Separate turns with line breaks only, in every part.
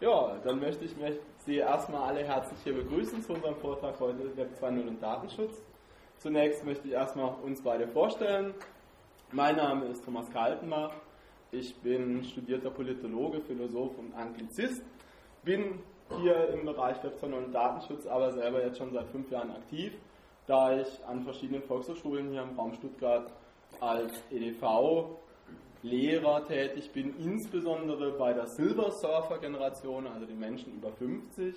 Ja, dann möchte ich Sie erstmal alle herzlich hier begrüßen zu unserem Vortrag heute Web 2.0 und Datenschutz. Zunächst möchte ich erstmal uns beide vorstellen. Mein Name ist Thomas Kaltenbach. Ich bin studierter Politologe, Philosoph und Anglizist. Bin hier im Bereich Web 2.0 und Datenschutz aber selber jetzt schon seit fünf Jahren aktiv, da ich an verschiedenen Volkshochschulen hier im Raum Stuttgart als EDV Lehrer tätig bin, insbesondere bei der Silver Surfer Generation, also den Menschen über 50.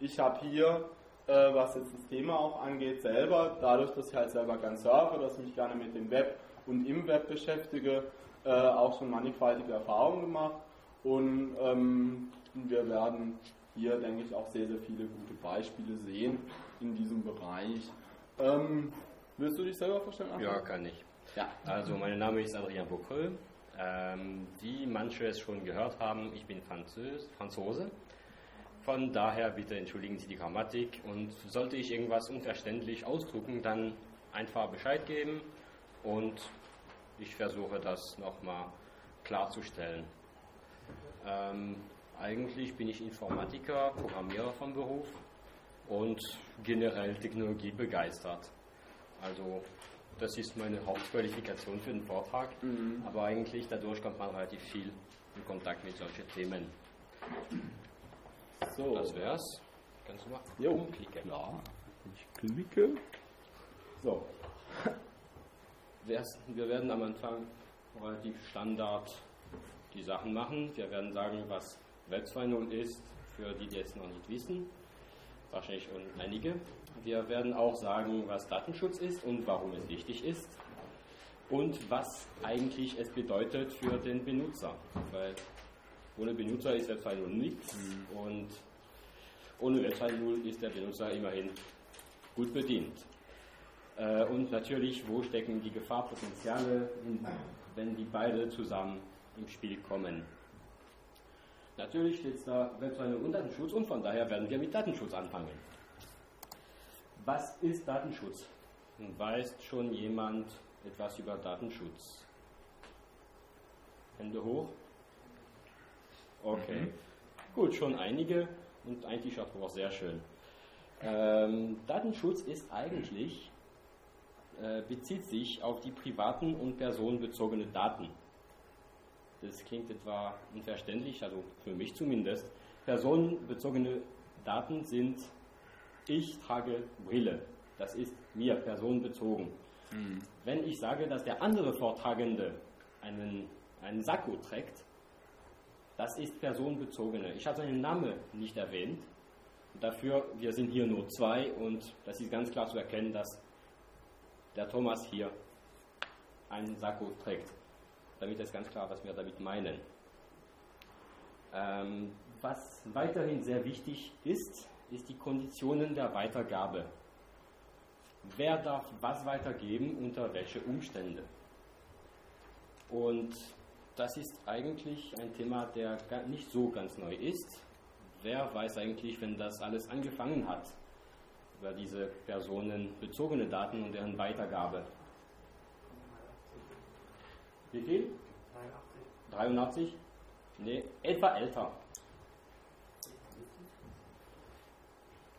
Ich habe hier, äh, was jetzt das Thema auch angeht, selber, dadurch, dass ich halt selber gern surfe, dass ich mich gerne mit dem Web und im Web beschäftige, äh, auch schon mannigfaltige Erfahrungen gemacht. Und ähm, wir werden hier, denke ich, auch sehr, sehr viele gute Beispiele sehen in diesem Bereich. Ähm, willst du dich selber vorstellen?
Ja, kann ich. Ja. Also, mein Name ist Adrien Bocreux. Ähm, wie manche es schon gehört haben, ich bin Französ, Franzose. Von daher bitte entschuldigen Sie die Grammatik und sollte ich irgendwas unverständlich ausdrücken, dann einfach Bescheid geben und ich versuche das nochmal klarzustellen. Ähm, eigentlich bin ich Informatiker, Programmierer vom Beruf und generell Technologie begeistert. Also das ist meine Hauptqualifikation für den Vortrag, mhm. aber eigentlich dadurch kommt man relativ viel in Kontakt mit solchen Themen. So, das wär's. Kannst du mal
jo. umklicken? Ja, ich klicke.
So. Wir werden am Anfang relativ Standard die Sachen machen. Wir werden sagen, was Web 2.0 ist, für die, die es noch nicht wissen. Wahrscheinlich einige. Wir werden auch sagen, was Datenschutz ist und warum es wichtig ist und was eigentlich es bedeutet für den Benutzer. Weil ohne Benutzer ist Web 2.0 nichts mhm. und ohne Web 2.0 ist der Benutzer immerhin gut bedient. Äh, und natürlich, wo stecken die Gefahrpotenziale, wenn die beide zusammen im Spiel kommen. Natürlich steht es da Web 2.0 und Datenschutz und von daher werden wir mit Datenschutz anfangen. Was ist Datenschutz? Weiß schon jemand etwas über Datenschutz? Hände hoch? Okay. Mhm. Gut, schon einige und eigentlich auch sehr schön. Ähm, Datenschutz ist eigentlich, äh, bezieht sich auf die privaten und personenbezogene Daten. Das klingt etwa unverständlich, also für mich zumindest. Personenbezogene Daten sind ich trage Brille. Das ist mir personenbezogen. Mhm. Wenn ich sage, dass der andere Vortragende einen, einen Sakko trägt, das ist personenbezogene. Ich habe seinen Namen nicht erwähnt. Dafür, wir sind hier nur zwei und das ist ganz klar zu erkennen, dass der Thomas hier einen Sakko trägt. Damit ist ganz klar, was wir damit meinen. Ähm, was weiterhin sehr wichtig ist, ist die Konditionen der Weitergabe. Wer darf was weitergeben, unter welche Umstände? Und das ist eigentlich ein Thema, der nicht so ganz neu ist. Wer weiß eigentlich, wenn das alles angefangen hat, über diese personenbezogene Daten und deren Weitergabe? Wie viel? 83. 83? Nee, etwa älter.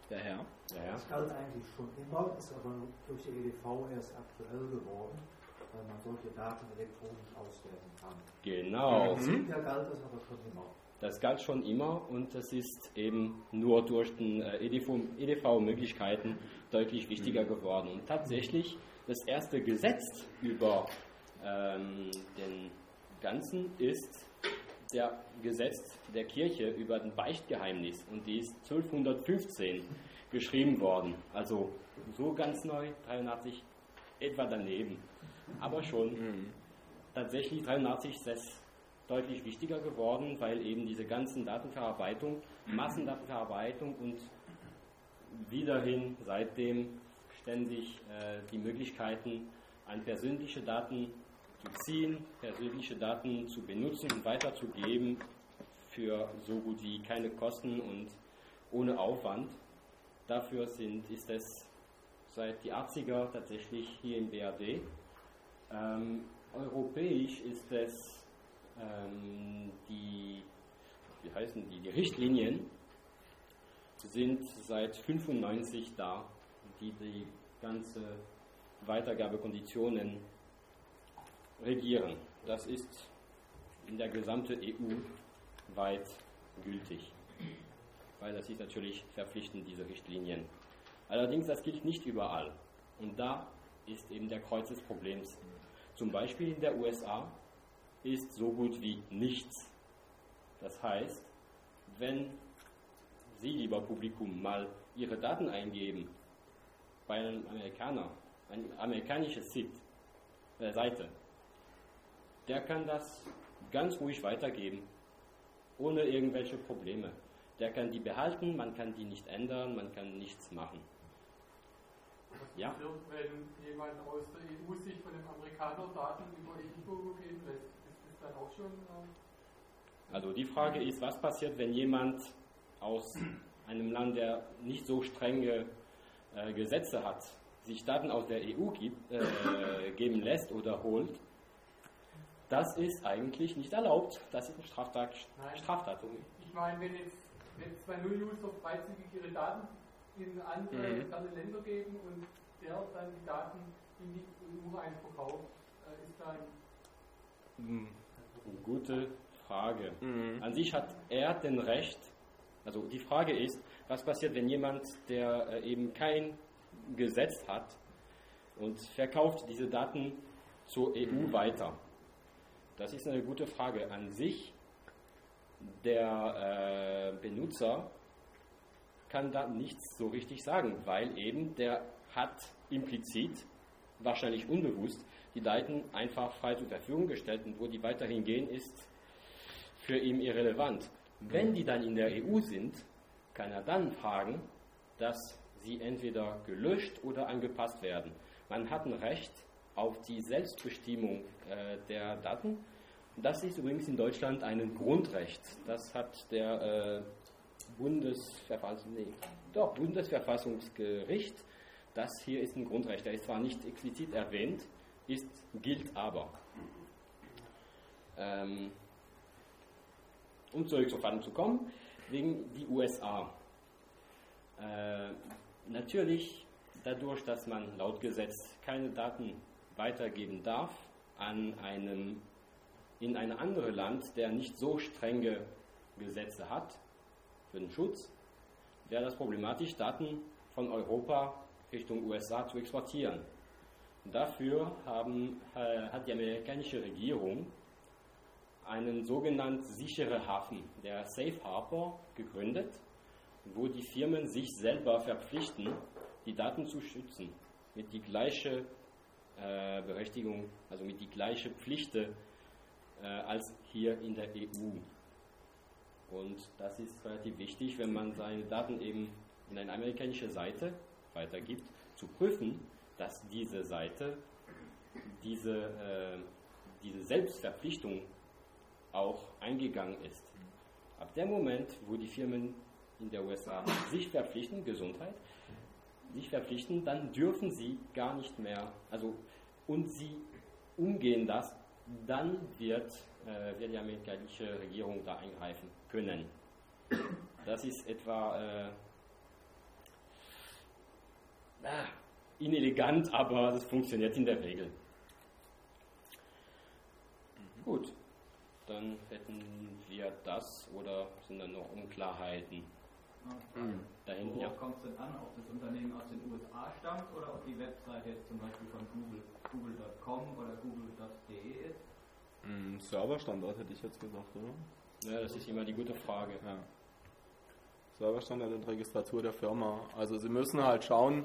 Der Herr.
Der Herr. Das galt eigentlich schon immer, ist aber durch die EDV erst aktuell geworden, weil man solche Daten elektronisch auswerten kann.
Genau.
Mhm. Ja, galt das aber schon immer.
Das galt schon immer und das ist eben nur durch den äh, EDV-Möglichkeiten EDV deutlich wichtiger mhm. geworden. Und tatsächlich das erste Gesetz über ähm, den Ganzen ist der Gesetz der Kirche über ein Beichtgeheimnis und die ist 1215 geschrieben worden. Also so ganz neu, 83 etwa daneben. Aber schon mhm. tatsächlich 83 ist es deutlich wichtiger geworden, weil eben diese ganzen Datenverarbeitung, Massendatenverarbeitung und wiederhin seitdem ständig äh, die Möglichkeiten an persönliche Daten zu ziehen, persönliche Daten zu benutzen und weiterzugeben für so gut wie keine Kosten und ohne Aufwand. Dafür sind, ist es seit die 80er tatsächlich hier im BRD. Ähm, europäisch ist es ähm, die wie heißen die, die Richtlinien sind seit 95 da, die die ganze Weitergabekonditionen regieren. Das ist in der gesamten EU weit gültig, weil das ist natürlich verpflichtend, diese Richtlinien. Allerdings, das gilt nicht überall. Und da ist eben der Kreuz des Problems. Zum Beispiel in der USA ist so gut wie nichts. Das heißt, wenn Sie, lieber Publikum, mal Ihre Daten eingeben bei einem Amerikaner, eine amerikanische äh, Seite, der kann das ganz ruhig weitergeben, ohne irgendwelche Probleme. Der kann die behalten, man kann die nicht ändern, man kann nichts machen.
Was ja? passiert, wenn jemand aus der EU sich von dem Amerikaner Daten über Edigo geben lässt? Ist das dann auch schon... Äh
also die Frage ist, was passiert, wenn jemand aus einem Land, der nicht so strenge äh, Gesetze hat, sich Daten aus der EU gibt, äh, geben lässt oder holt, das ist eigentlich nicht erlaubt. Das ist ein Straftat.
Nein. Straftat. Ich meine, wenn jetzt wenn zwei Null-User freizügig ihre Daten in andere mhm. Länder geben und der dann die Daten in die EU rein verkauft, äh, ist dann.
Mhm. Gute Frage. Mhm. An sich hat er den Recht, also die Frage ist, was passiert, wenn jemand, der äh, eben kein Gesetz hat und verkauft diese Daten zur EU weiter? Das ist eine gute Frage. An sich, der äh, Benutzer kann da nichts so richtig sagen, weil eben der hat implizit, wahrscheinlich unbewusst, die Daten einfach frei zur Verfügung gestellt und wo die weiterhin gehen, ist für ihn irrelevant. Wenn die dann in der EU sind, kann er dann fragen, dass sie entweder gelöscht oder angepasst werden. Man hat ein Recht auf die Selbstbestimmung äh, der Daten. Das ist übrigens in Deutschland ein Grundrecht. Das hat der äh, Bundesverfassung, nee, doch, Bundesverfassungsgericht. Das hier ist ein Grundrecht. Der ist zwar nicht explizit erwähnt, ist, gilt aber. Ähm, um zurück zur Verfassung zu kommen, wegen die USA. Äh, natürlich dadurch, dass man laut Gesetz keine Daten weitergeben darf an einem, in ein anderes Land, der nicht so strenge Gesetze hat für den Schutz, wäre das problematisch, Daten von Europa Richtung USA zu exportieren. Dafür haben, äh, hat die amerikanische Regierung einen sogenannten sicheren Hafen, der Safe Harbor, gegründet, wo die Firmen sich selber verpflichten, die Daten zu schützen, mit die gleiche äh, Berechtigung, also mit die gleiche Pflicht äh, als hier in der EU. Und das ist relativ wichtig, wenn man seine Daten eben in eine amerikanische Seite weitergibt, zu prüfen, dass diese Seite diese, äh, diese Selbstverpflichtung auch eingegangen ist. Ab dem Moment, wo die Firmen in der USA sich verpflichten, Gesundheit, sich verpflichten, dann dürfen sie gar nicht mehr, also und sie umgehen das, dann wird, äh, wird die amerikanische Regierung da eingreifen können. Das ist etwa äh, ah, inelegant, aber es funktioniert in der Regel. Gut, dann hätten wir das oder sind dann noch Unklarheiten?
Mhm. Da hinten, ja. kommt es denn an, ob das Unternehmen aus den USA stammt oder ob die Webseite jetzt zum Beispiel von Google, google.com oder google.de ist?
Mhm, Serverstandort hätte ich jetzt gesagt, oder?
Ja, das ist immer die gute Frage. Ja.
Serverstandort und Registratur der Firma. Also Sie müssen halt schauen,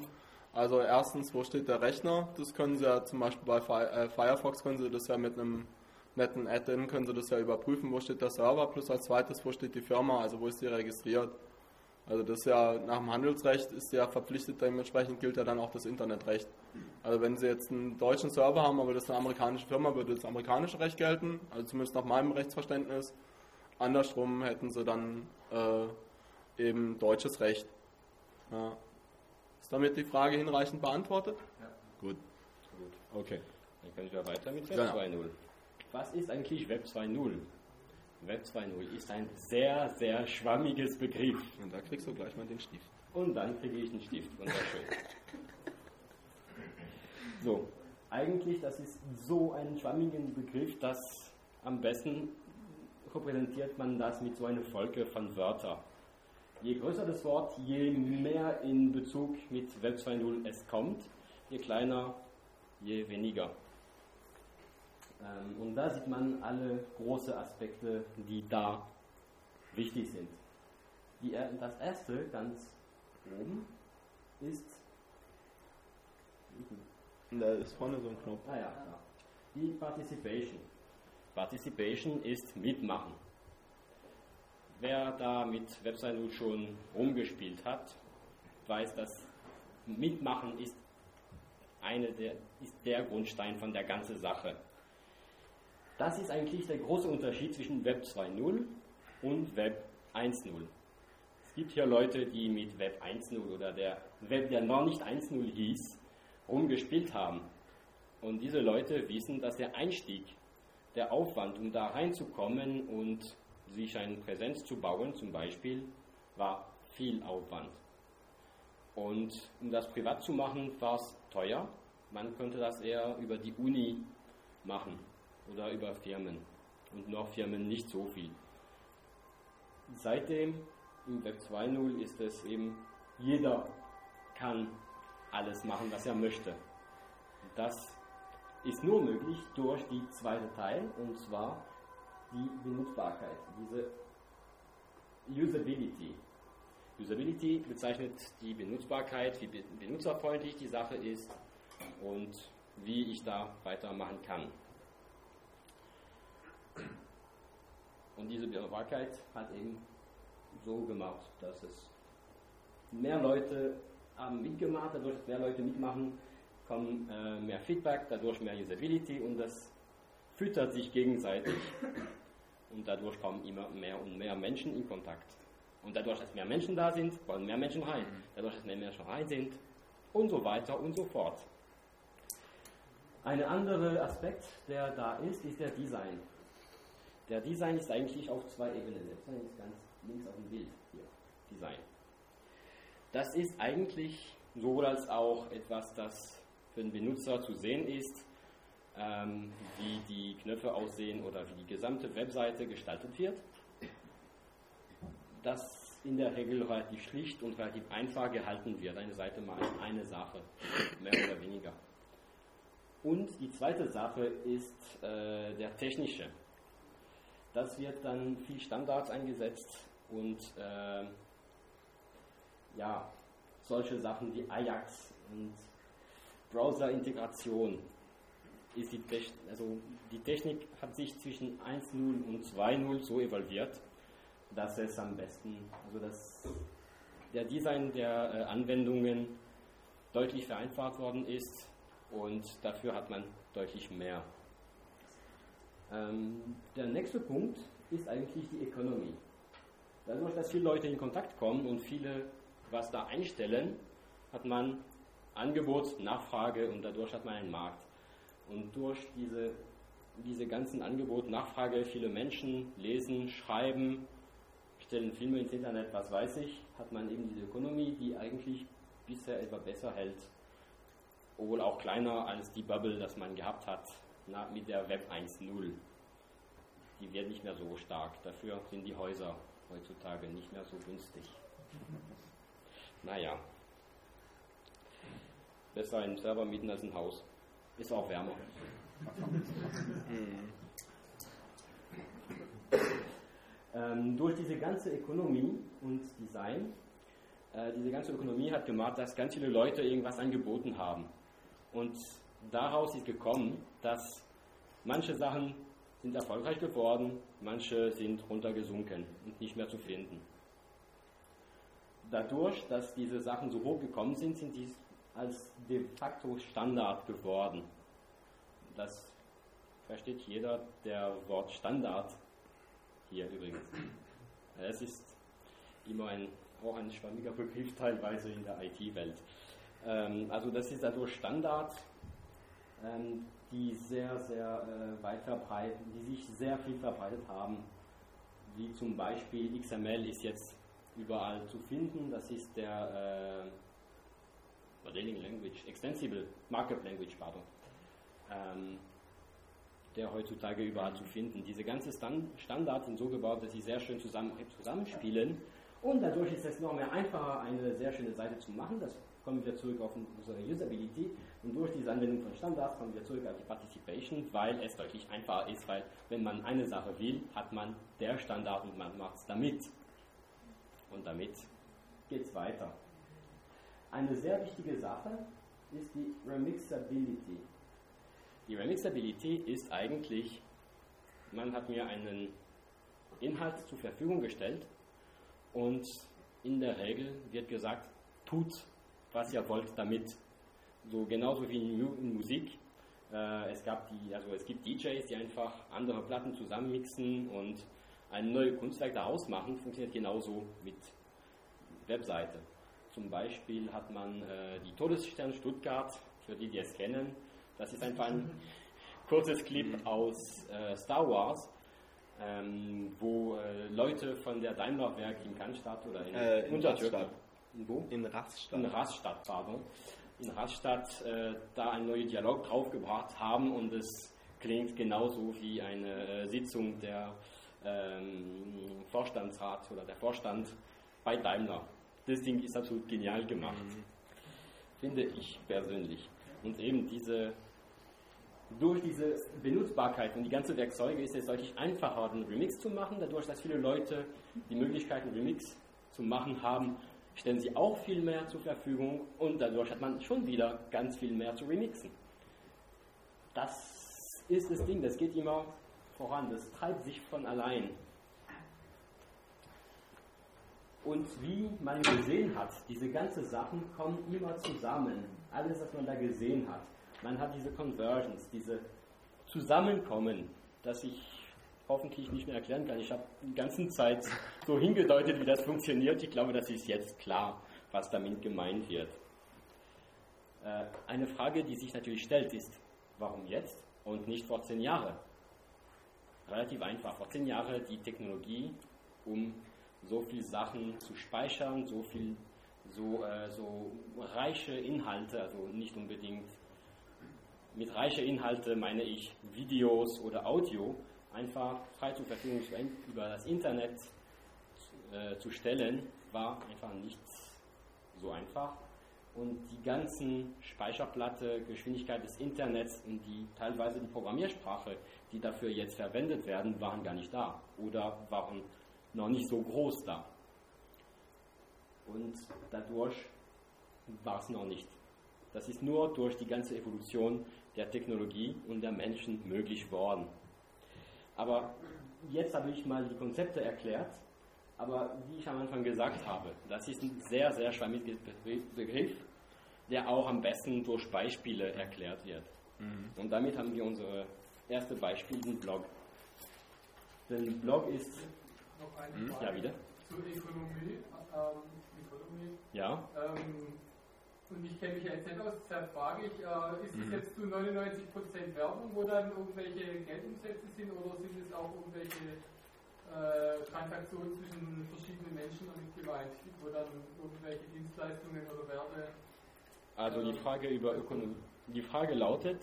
also erstens, wo steht der Rechner? Das können Sie ja zum Beispiel bei äh, Firefox können Sie das ja mit einem netten Add-in können Sie das ja überprüfen, wo steht der Server, plus als zweites, wo steht die Firma, also wo ist die registriert. Also das ist ja nach dem Handelsrecht ist ja verpflichtet, dementsprechend gilt ja dann auch das Internetrecht. Also wenn Sie jetzt einen deutschen Server haben, aber das ist eine amerikanische Firma, würde das amerikanische Recht gelten, also zumindest nach meinem Rechtsverständnis. Andersrum hätten Sie dann äh, eben deutsches Recht. Ja. Ist damit die Frage hinreichend beantwortet?
Ja. Gut. Gut. Okay. Dann können wir weiter mit Web 2.0. Genau. Was ist eigentlich Web 2.0? Web 2.0 ist ein sehr, sehr schwammiges Begriff.
Und da kriegst du gleich mal den Stift.
Und dann kriege ich den Stift. Wunderschön. so, eigentlich, das ist so ein schwammiger Begriff, dass am besten repräsentiert man das mit so einer Folge von Wörtern. Je größer das Wort, je mehr in Bezug mit Web 2.0 es kommt, je kleiner, je weniger. Ähm, und da sieht man alle großen Aspekte, die da wichtig sind. Die, das erste, ganz oben, ist.
Da ist vorne so ein Knopf.
Ah ja, Die Participation. Participation ist mitmachen. Wer da mit Website schon rumgespielt hat, weiß, dass mitmachen ist, eine der, ist der Grundstein von der ganzen Sache. Das ist eigentlich der große Unterschied zwischen Web 2.0 und Web 1.0. Es gibt hier Leute, die mit Web 1.0 oder der Web, der noch nicht 1.0 hieß, rumgespielt haben. Und diese Leute wissen, dass der Einstieg, der Aufwand, um da reinzukommen und sich eine Präsenz zu bauen, zum Beispiel, war viel Aufwand. Und um das privat zu machen, war es teuer. Man könnte das eher über die Uni machen oder über Firmen und noch Firmen nicht so viel. Seitdem im Web 2.0 ist es eben, jeder kann alles machen, was er möchte. Das ist nur möglich durch die zweite Teil, und zwar die Benutzbarkeit, diese Usability. Usability bezeichnet die Benutzbarkeit, wie benutzerfreundlich die Sache ist und wie ich da weitermachen kann. Und diese Benutzbarkeit hat eben so gemacht, dass es mehr Leute haben mitgemacht, dadurch, dass mehr Leute mitmachen, kommen äh, mehr Feedback, dadurch mehr Usability und das füttert sich gegenseitig. Und dadurch kommen immer mehr und mehr Menschen in Kontakt. Und dadurch, dass mehr Menschen da sind, wollen mehr Menschen rein. Dadurch, dass mehr Menschen rein sind und so weiter und so fort. Ein anderer Aspekt, der da ist, ist der Design. Der Design ist eigentlich auf zwei Ebenen. Design ist ganz links auf dem Bild hier. Design. Das ist eigentlich sowohl als auch etwas, das für den Benutzer zu sehen ist, ähm, wie die Knöpfe aussehen oder wie die gesamte Webseite gestaltet wird. Das in der Regel relativ schlicht und relativ einfach gehalten wird. Eine Seite mal eine Sache, mehr oder weniger. Und die zweite Sache ist äh, der technische. Das wird dann viel Standards eingesetzt und äh, ja, solche Sachen wie Ajax und Browser-Integration ist die, Techn also die Technik hat sich zwischen 1.0 und 2.0 so evolviert, dass es am besten, also dass der Design der äh, Anwendungen deutlich vereinfacht worden ist und dafür hat man deutlich mehr. Ähm, der nächste Punkt ist eigentlich die Economy. Dadurch, dass viele Leute in Kontakt kommen und viele was da einstellen, hat man Angebot, Nachfrage und dadurch hat man einen Markt. Und durch diese, diese ganzen Angebot, Nachfrage, viele Menschen lesen, schreiben, stellen Filme ins Internet, was weiß ich, hat man eben diese Ökonomie, die eigentlich bisher etwa besser hält, obwohl auch kleiner als die Bubble, das man gehabt hat na, mit der Web 1.0. Die wird nicht mehr so stark. Dafür sind die Häuser heutzutage nicht mehr so günstig. Naja. Besser ein Server mieten als ein Haus. Ist auch wärmer. ähm, durch diese ganze Ökonomie und Design, äh, diese ganze Ökonomie hat gemacht, dass ganz viele Leute irgendwas angeboten haben. Und daraus ist gekommen, dass manche Sachen sind erfolgreich geworden, manche sind runtergesunken und nicht mehr zu finden dadurch, dass diese Sachen so hoch gekommen sind, sind die als de facto Standard geworden. Das versteht jeder, der Wort Standard hier übrigens. Es ist immer ein, auch ein schwammiger Begriff teilweise in der IT-Welt. Ähm, also das ist dadurch Standard, ähm, die sehr, sehr äh, weit verbreitet, die sich sehr viel verbreitet haben wie zum Beispiel XML ist jetzt überall zu finden. Das ist der äh, Modeling Language, Extensible Markup Language, pardon, ähm, der heutzutage überall zu finden. Diese ganzen Stand Standards sind so gebaut, dass sie sehr schön zusammen, zusammenspielen und dadurch ist es noch mehr einfacher, eine sehr schöne Seite zu machen. Das kommen wir zurück auf unsere Usability und durch diese Anwendung von Standards kommen wir zurück auf die Participation, weil es deutlich einfacher ist, weil wenn man eine Sache will, hat man der Standard und man macht es damit. Und damit geht es weiter. Eine sehr wichtige Sache ist die Remixability. Die Remixability ist eigentlich, man hat mir einen Inhalt zur Verfügung gestellt und in der Regel wird gesagt, tut, was ihr wollt damit. So genauso wie in Musik. Äh, es, gab die, also es gibt DJs, die einfach andere Platten zusammenmixen und ein neues Kunstwerk daraus machen. Funktioniert genauso mit Webseite. Zum Beispiel hat man äh, die Todesstern Stuttgart, für die, die es kennen. Das ist einfach ein kurzes Clip aus äh, Star Wars ähm, wo äh, Leute von der Daimler-Werk in Cannstatt oder in,
äh, in Untertürkheim.
In wo?
In Rastatt.
In Rastatt, pardon. In Rastatt äh, da einen neuen Dialog draufgebracht haben und es klingt genauso wie eine äh, Sitzung der ähm, Vorstandsrat oder der Vorstand bei Daimler. Das Ding ist absolut genial gemacht, mhm. finde ich persönlich. Und eben diese durch diese Benutzbarkeit und die ganzen Werkzeuge ist es deutlich einfacher, einen Remix zu machen. Dadurch, dass viele Leute die Möglichkeit, einen Remix zu machen haben, stellen sie auch viel mehr zur Verfügung und dadurch hat man schon wieder ganz viel mehr zu remixen. Das ist das Ding, das geht immer voran, das treibt sich von allein. Und wie man gesehen hat, diese ganzen Sachen kommen immer zusammen. Alles, was man da gesehen hat. Man hat diese Conversions, diese Zusammenkommen, das ich hoffentlich nicht mehr erklären kann. Ich habe die ganze Zeit so hingedeutet, wie das funktioniert. Ich glaube, das ist jetzt klar, was damit gemeint wird. Äh, eine Frage, die sich natürlich stellt, ist, warum jetzt und nicht vor zehn Jahren? Relativ einfach. Vor zehn Jahren die Technologie, um so viele Sachen zu speichern, so viel so, äh, so reiche Inhalte, also nicht unbedingt mit reicher Inhalte meine ich Videos oder Audio, einfach frei zur Verfügung über das Internet äh, zu stellen, war einfach nicht so einfach. Und die ganzen Speicherplatte, Geschwindigkeit des Internets und die teilweise die Programmiersprache, die dafür jetzt verwendet werden, waren gar nicht da oder waren noch nicht so groß da. Und dadurch war es noch nicht. Das ist nur durch die ganze Evolution der Technologie und der Menschen möglich worden. Aber jetzt habe ich mal die Konzepte erklärt, aber wie ich am Anfang gesagt habe, das ist ein sehr, sehr schwammiger Begriff, der auch am besten durch Beispiele erklärt wird. Mhm. Und damit haben wir unser erstes Beispiel, den Blog. Den Blog ist.
Noch eine mhm. Frage ja, wieder. Zur Ökonomie. Ähm, Ökonomie.
Ja.
Ähm, und ich kenne mich ja jetzt nicht aus, deshalb frage ich, äh, ist es mhm. jetzt zu 99% Werbung, wo dann irgendwelche Geldumsätze sind oder sind es auch irgendwelche äh, Transaktionen zwischen verschiedenen Menschen damit gemeint, wo dann irgendwelche Dienstleistungen oder Werte.
Also die Frage über Ökonomie, die Frage lautet,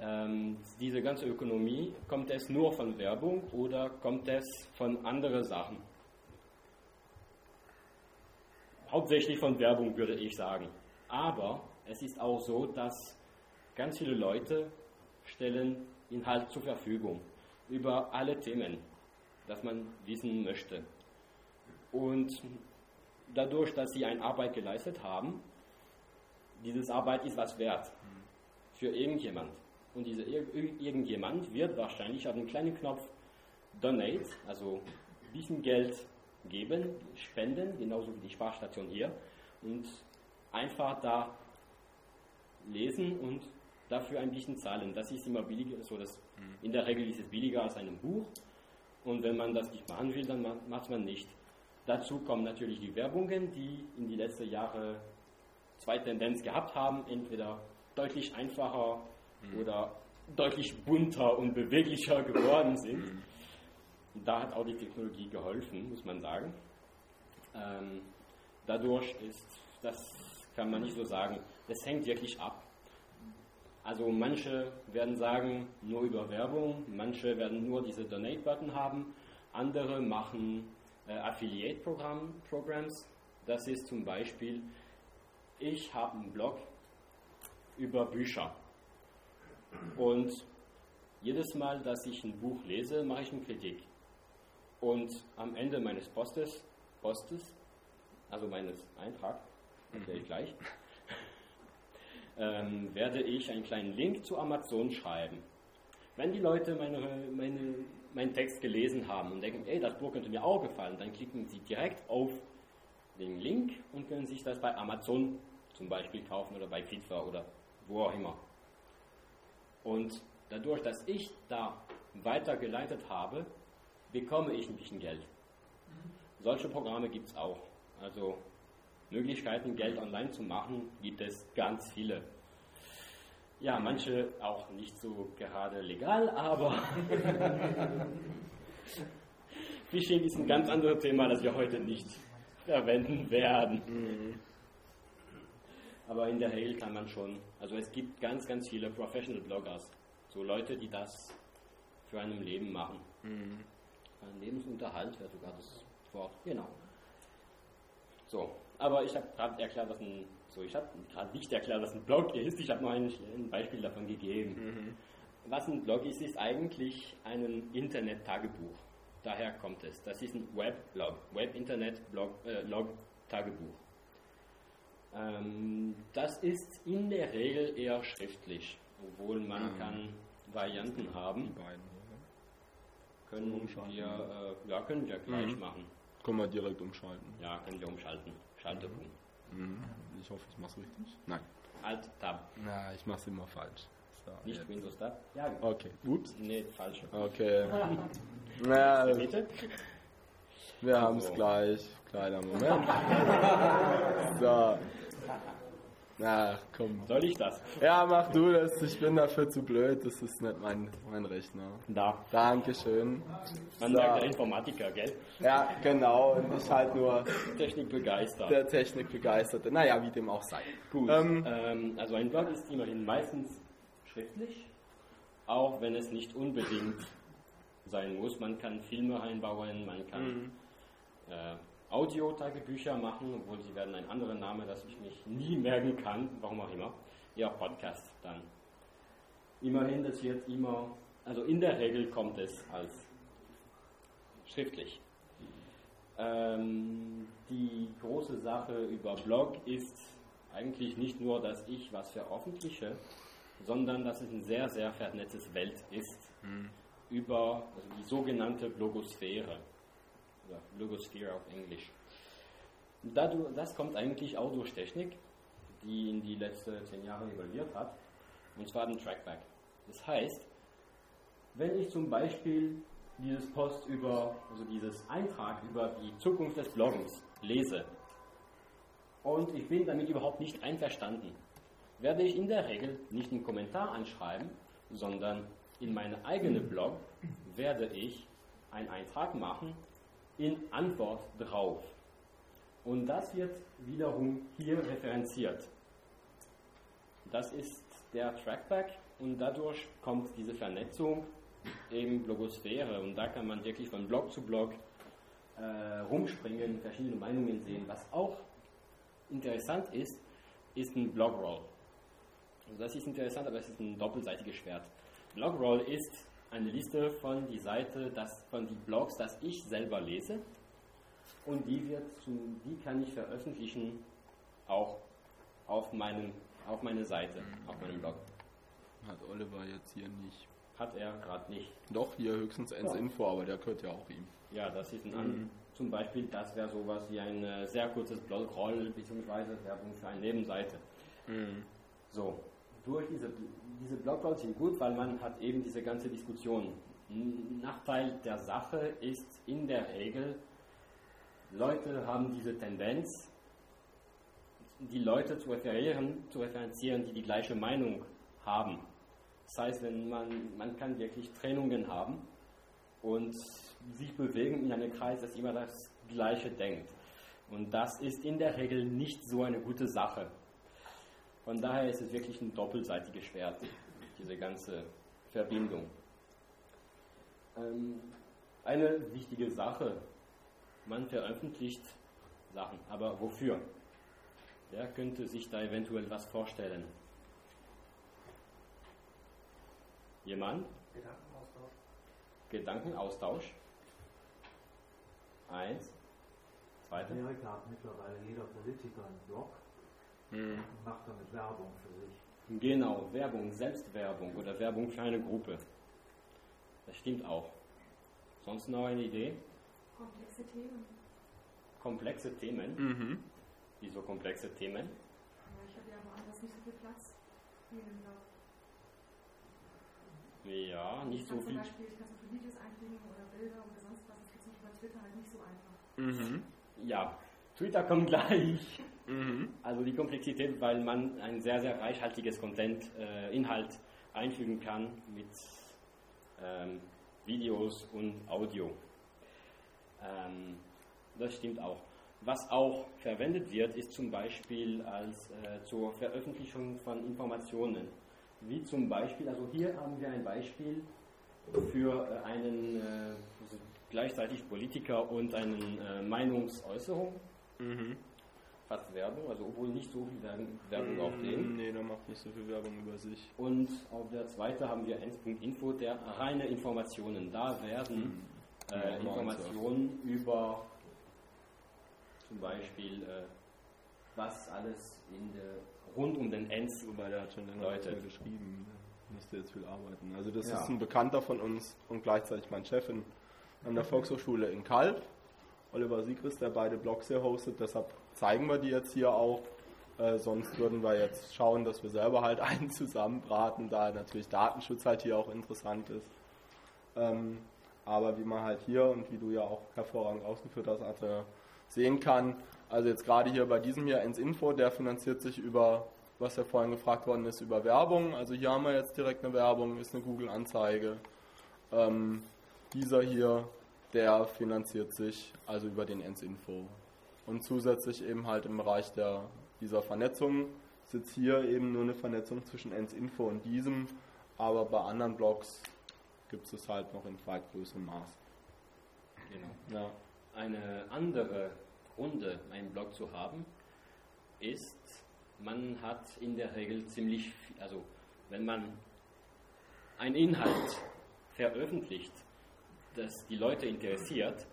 ähm, diese ganze Ökonomie, kommt es nur von Werbung oder kommt es von anderen Sachen? Hauptsächlich von Werbung würde ich sagen. Aber es ist auch so, dass ganz viele Leute stellen Inhalt zur Verfügung über alle Themen, das man wissen möchte. Und dadurch, dass sie eine Arbeit geleistet haben, diese Arbeit ist was wert für irgendjemand. Und dieser irgendjemand wird wahrscheinlich auf einen kleinen Knopf Donate, also ein bisschen Geld geben, spenden, genauso wie die Sparstation hier. Und einfach da lesen und dafür ein bisschen zahlen. Das ist immer billiger, so dass mhm. in der Regel ist es billiger als ein Buch. Und wenn man das nicht machen will, dann macht man nicht. Dazu kommen natürlich die Werbungen, die in die letzten Jahre zwei Tendenzen gehabt haben, entweder deutlich einfacher mhm. oder deutlich bunter und beweglicher geworden sind. Mhm. da hat auch die Technologie geholfen, muss man sagen. Ähm, dadurch ist, das kann man nicht so sagen, das hängt wirklich ab. Also manche werden sagen, nur über Werbung, manche werden nur diese Donate-Button haben, andere machen äh, Affiliate-Programs. Das ist zum Beispiel, ich habe einen Blog über Bücher und jedes Mal, dass ich ein Buch lese, mache ich eine Kritik. Und am Ende meines Postes, Postes also meines Eintrags, erkläre ich gleich, ähm, werde ich einen kleinen Link zu Amazon schreiben. Wenn die Leute meine, meine, meinen Text gelesen haben und denken, ey, das Buch könnte mir auch gefallen, dann klicken sie direkt auf den Link und können sich das bei Amazon zum Beispiel kaufen oder bei Fitfa oder wo auch immer. Und dadurch, dass ich da weitergeleitet habe, bekomme ich ein bisschen Geld. Solche Programme gibt es auch. Also Möglichkeiten, Geld online zu machen, gibt es ganz viele. Ja, manche auch nicht so gerade legal, aber Phishing ist ein ganz anderes Thema, das wir heute nicht verwenden werden. Mhm. Aber in der Regel kann man schon, also es gibt ganz, ganz viele Professional Bloggers, so Leute, die das für ein Leben machen. Mhm. Ein Lebensunterhalt wäre sogar das Wort, genau. So, aber ich habe gerade erklärt, was ein, so ich habe gerade nicht erklärt, was ein Blog ist. Ich habe nur ein, ein, Beispiel davon gegeben. Mhm. Was ein Blog ist, ist eigentlich ein Internet-Tagebuch. Daher kommt es. Das ist ein Web-Blog, Web-Internet-Blog-Tagebuch. Äh, ähm, das ist in der Regel eher schriftlich, obwohl man mhm. kann Varianten haben. Die beiden, Können wir, äh, ja, können wir gleich mhm. machen.
Können wir direkt umschalten.
Ja, können wir umschalten. Schalterpunkt.
Mhm. Ich hoffe, ich mache es richtig. Nein.
Alt Tab.
Na, ich mache es immer falsch.
So, Nicht jetzt. Windows Tab?
Ja. Okay. Ups.
Nee, falsch.
Okay. naja, bitte. Wir haben es gleich. Kleiner Moment. so. Ach, komm.
Soll ich das?
Ja, mach du das. Ich bin dafür zu blöd. Das ist nicht mein, mein Rechner.
Da.
Dankeschön.
Man so. sagt der Informatiker, gell?
Ja, genau. Und ich halt nur.
Technikbegeistert.
Der Technikbegeisterte. Naja, wie dem auch sei.
Gut. Ähm, ähm, also ein Blog ist immerhin meistens schriftlich, auch wenn es nicht unbedingt sein muss. Man kann Filme einbauen, man kann. Mhm. Äh, Audio-Tagebücher machen, obwohl sie werden ein anderer Name, das ich mich nie merken kann, warum auch immer. Ja, Podcast dann. Immerhin, das wird immer, also in der Regel kommt es als schriftlich. Ähm, die große Sache über Blog ist eigentlich nicht nur, dass ich was veröffentliche, sondern dass es eine sehr, sehr vernetztes Welt ist mhm. über also die sogenannte Blogosphäre oder Logosphere auf Englisch. Das kommt eigentlich auch durch Technik, die in die letzten zehn Jahre evolviert hat, und zwar den Trackback. Das heißt, wenn ich zum Beispiel dieses Post über, also dieses Eintrag über die Zukunft des Bloggens lese und ich bin damit überhaupt nicht einverstanden, werde ich in der Regel nicht einen Kommentar anschreiben, sondern in meinem eigenen Blog werde ich einen Eintrag machen, in Antwort drauf. Und das wird wiederum hier referenziert. Das ist der Trackback und dadurch kommt diese Vernetzung eben Blogosphäre und da kann man wirklich von Blog zu Blog äh, rumspringen, verschiedene Meinungen sehen. Was auch interessant ist, ist ein Blogroll. Also das ist interessant, aber es ist ein doppelseitiges Schwert. Blogroll ist eine Liste von die Seite, das, von die Blogs, das ich selber lese. Und die, wird zu, die kann ich veröffentlichen auch auf, meinem, auf meine Seite, mhm. auf meinem Blog.
Hat Oliver jetzt hier nicht.
Hat er gerade nicht.
Doch, hier höchstens ends Info, aber der gehört ja auch ihm.
Ja, das ist ein mhm. Zum Beispiel, das wäre sowas wie ein äh, sehr kurzes Blogroll bzw. Werbung für eine Nebenseite. Mhm. So, durch diese, diese Blogcalls sind gut, weil man hat eben diese ganze Diskussion. Nachteil der Sache ist in der Regel, Leute haben diese Tendenz, die Leute zu referieren, zu referenzieren, die die gleiche Meinung haben. Das heißt, wenn man, man kann wirklich Trennungen haben und sich bewegen in einem Kreis, das immer das Gleiche denkt. Und das ist in der Regel nicht so eine gute Sache. Von daher ist es wirklich ein doppelseitiges Schwert, diese ganze Verbindung. Ähm, eine wichtige Sache, man veröffentlicht Sachen, aber wofür? Wer könnte sich da eventuell was vorstellen? Jemand?
Gedankenaustausch.
Gedankenaustausch. Eins. Zweite.
In Amerika hat mittlerweile jeder Politiker einen Blog
Mhm.
und macht damit Werbung für sich.
Genau, Werbung, Selbstwerbung oder Werbung für eine Gruppe. Das stimmt auch. Sonst noch eine Idee?
Komplexe Themen.
Komplexe Themen.
Mhm.
Wieso komplexe Themen?
Ja, ich habe ja woanders nicht so viel Platz.
Ja, nicht
ich
so viel.
Zum Beispiel, ich kann so viele Videos einfügen oder Bilder oder sonst was. Das geht zum Beispiel bei Twitter halt nicht so einfach.
Mhm.
Ja, Twitter kommt gleich.
Mhm.
Also die Komplexität, weil man ein sehr, sehr reichhaltiges Content, äh, Inhalt einfügen kann mit ähm, Videos und Audio. Ähm, das stimmt auch. Was auch verwendet wird, ist zum Beispiel als äh, zur Veröffentlichung von Informationen. Wie zum Beispiel, also hier haben wir ein Beispiel für äh, einen äh, also gleichzeitig Politiker und einen äh, Meinungsäußerung
Mhm.
Fast Werbung, also obwohl nicht so viel Werbung, Werbung auf dem.
Nee, der macht nicht so viel Werbung über sich.
Und auf der zweite haben wir 1.info, der reine Informationen. Da werden äh,
Ja,
Informationen über zum Beispiel, äh, was alles in der, rund um den Enz
Wobei der hat schon
Leute.
Geschrieben. Müsste jetzt viel arbeiten. Also das
Ja.
ist ein Bekannter von uns und gleichzeitig mein Chef in, an der Volkshochschule in Kalb. Oliver Siegrist, der beide Blogs hier hostet. Deshalb zeigen wir die jetzt hier auch. Äh, sonst würden wir jetzt schauen, dass wir selber halt einen zusammenbraten, da natürlich Datenschutz halt hier auch interessant ist. Ähm, aber wie man halt hier und wie du ja auch hervorragend ausgeführt hast, Arte, sehen kann, also jetzt gerade hier bei diesem hier ins Info, der finanziert sich über, was ja vorhin gefragt worden ist, über Werbung. Also hier haben wir jetzt direkt eine Werbung, ist eine Google-Anzeige. Ähm, dieser hier, der finanziert sich also über den Ends-Info. Und zusätzlich eben halt im Bereich der, dieser Vernetzung sitzt hier eben nur eine Vernetzung zwischen Ends-Info und diesem, aber bei anderen Blogs gibt es es halt noch in weit größerem Maß.
genau.
Ja.
Eine andere Runde, einen Blog zu haben, ist, man hat in der Regel ziemlich, viel, also wenn man einen Inhalt veröffentlicht, das die Leute interessiert,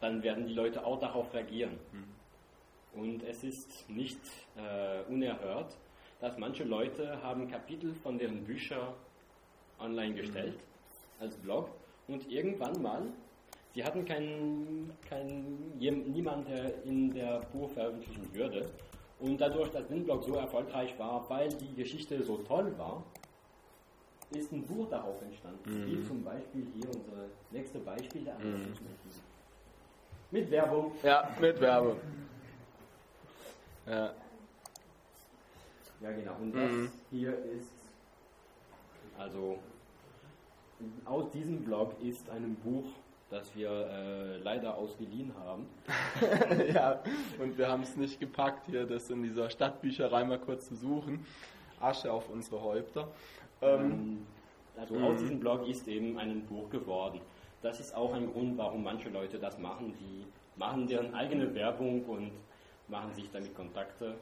dann werden die Leute auch darauf reagieren. Und es ist nicht äh, unerhört, dass manche Leute haben Kapitel von deren Büchern online gestellt als Blog und irgendwann mal, sie hatten keinen, keinen niemand, der in der Buch veröffentlichen würde. Und dadurch, dass Windblog so erfolgreich war, weil die Geschichte so toll war, ist ein Buch darauf entstanden. Wie zum Beispiel hier unser nächste Beispiel der
Mhm.
Mit Werbung.
ja, mit Werbung. Ja.
Ja, genau. Und das
Mhm.
hier ist, also aus diesem Blog ist ein Buch, das wir äh, leider ausgeliehen haben.
ja, und wir haben es nicht gepackt, hier das in dieser Stadtbücherei mal kurz zu suchen. Asche auf unsere Häupter. Ähm,
Ähm, also aus diesem Blog ist eben ein Buch geworden. Das ist auch ein Grund, warum manche Leute das machen. Die machen deren eigene Werbung und machen sich damit Kontakte.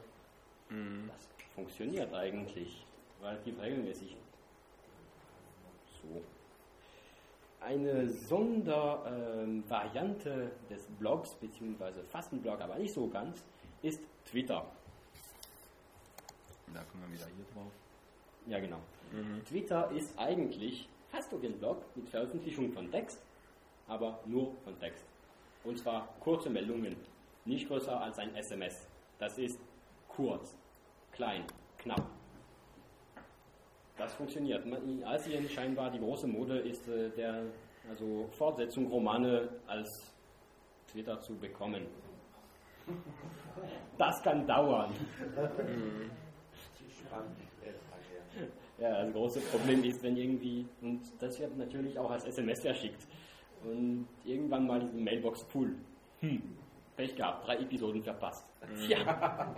Das funktioniert eigentlich relativ regelmäßig. So. Eine Sondervariante des Blogs, beziehungsweise fast ein Blog, aber nicht so ganz, ist Twitter.
da kommen wir wieder hier drauf.
Ja, genau. Twitter ist eigentlich so wie ein Blog mit Veröffentlichung von Text, aber nur von Text. Und zwar kurze Meldungen, nicht größer als ein SMS. Das ist kurz, klein, knapp. Das funktioniert. In Asien scheinbar die große Mode ist äh, der also Fortsetzung Romane als Twitter zu bekommen. Das kann dauern. Ja, das große Problem ist, wenn irgendwie, und das wird natürlich auch als SMS verschickt, und irgendwann mal diese Mailbox full. Hm, Pech gehabt, drei Episoden verpasst. Tja.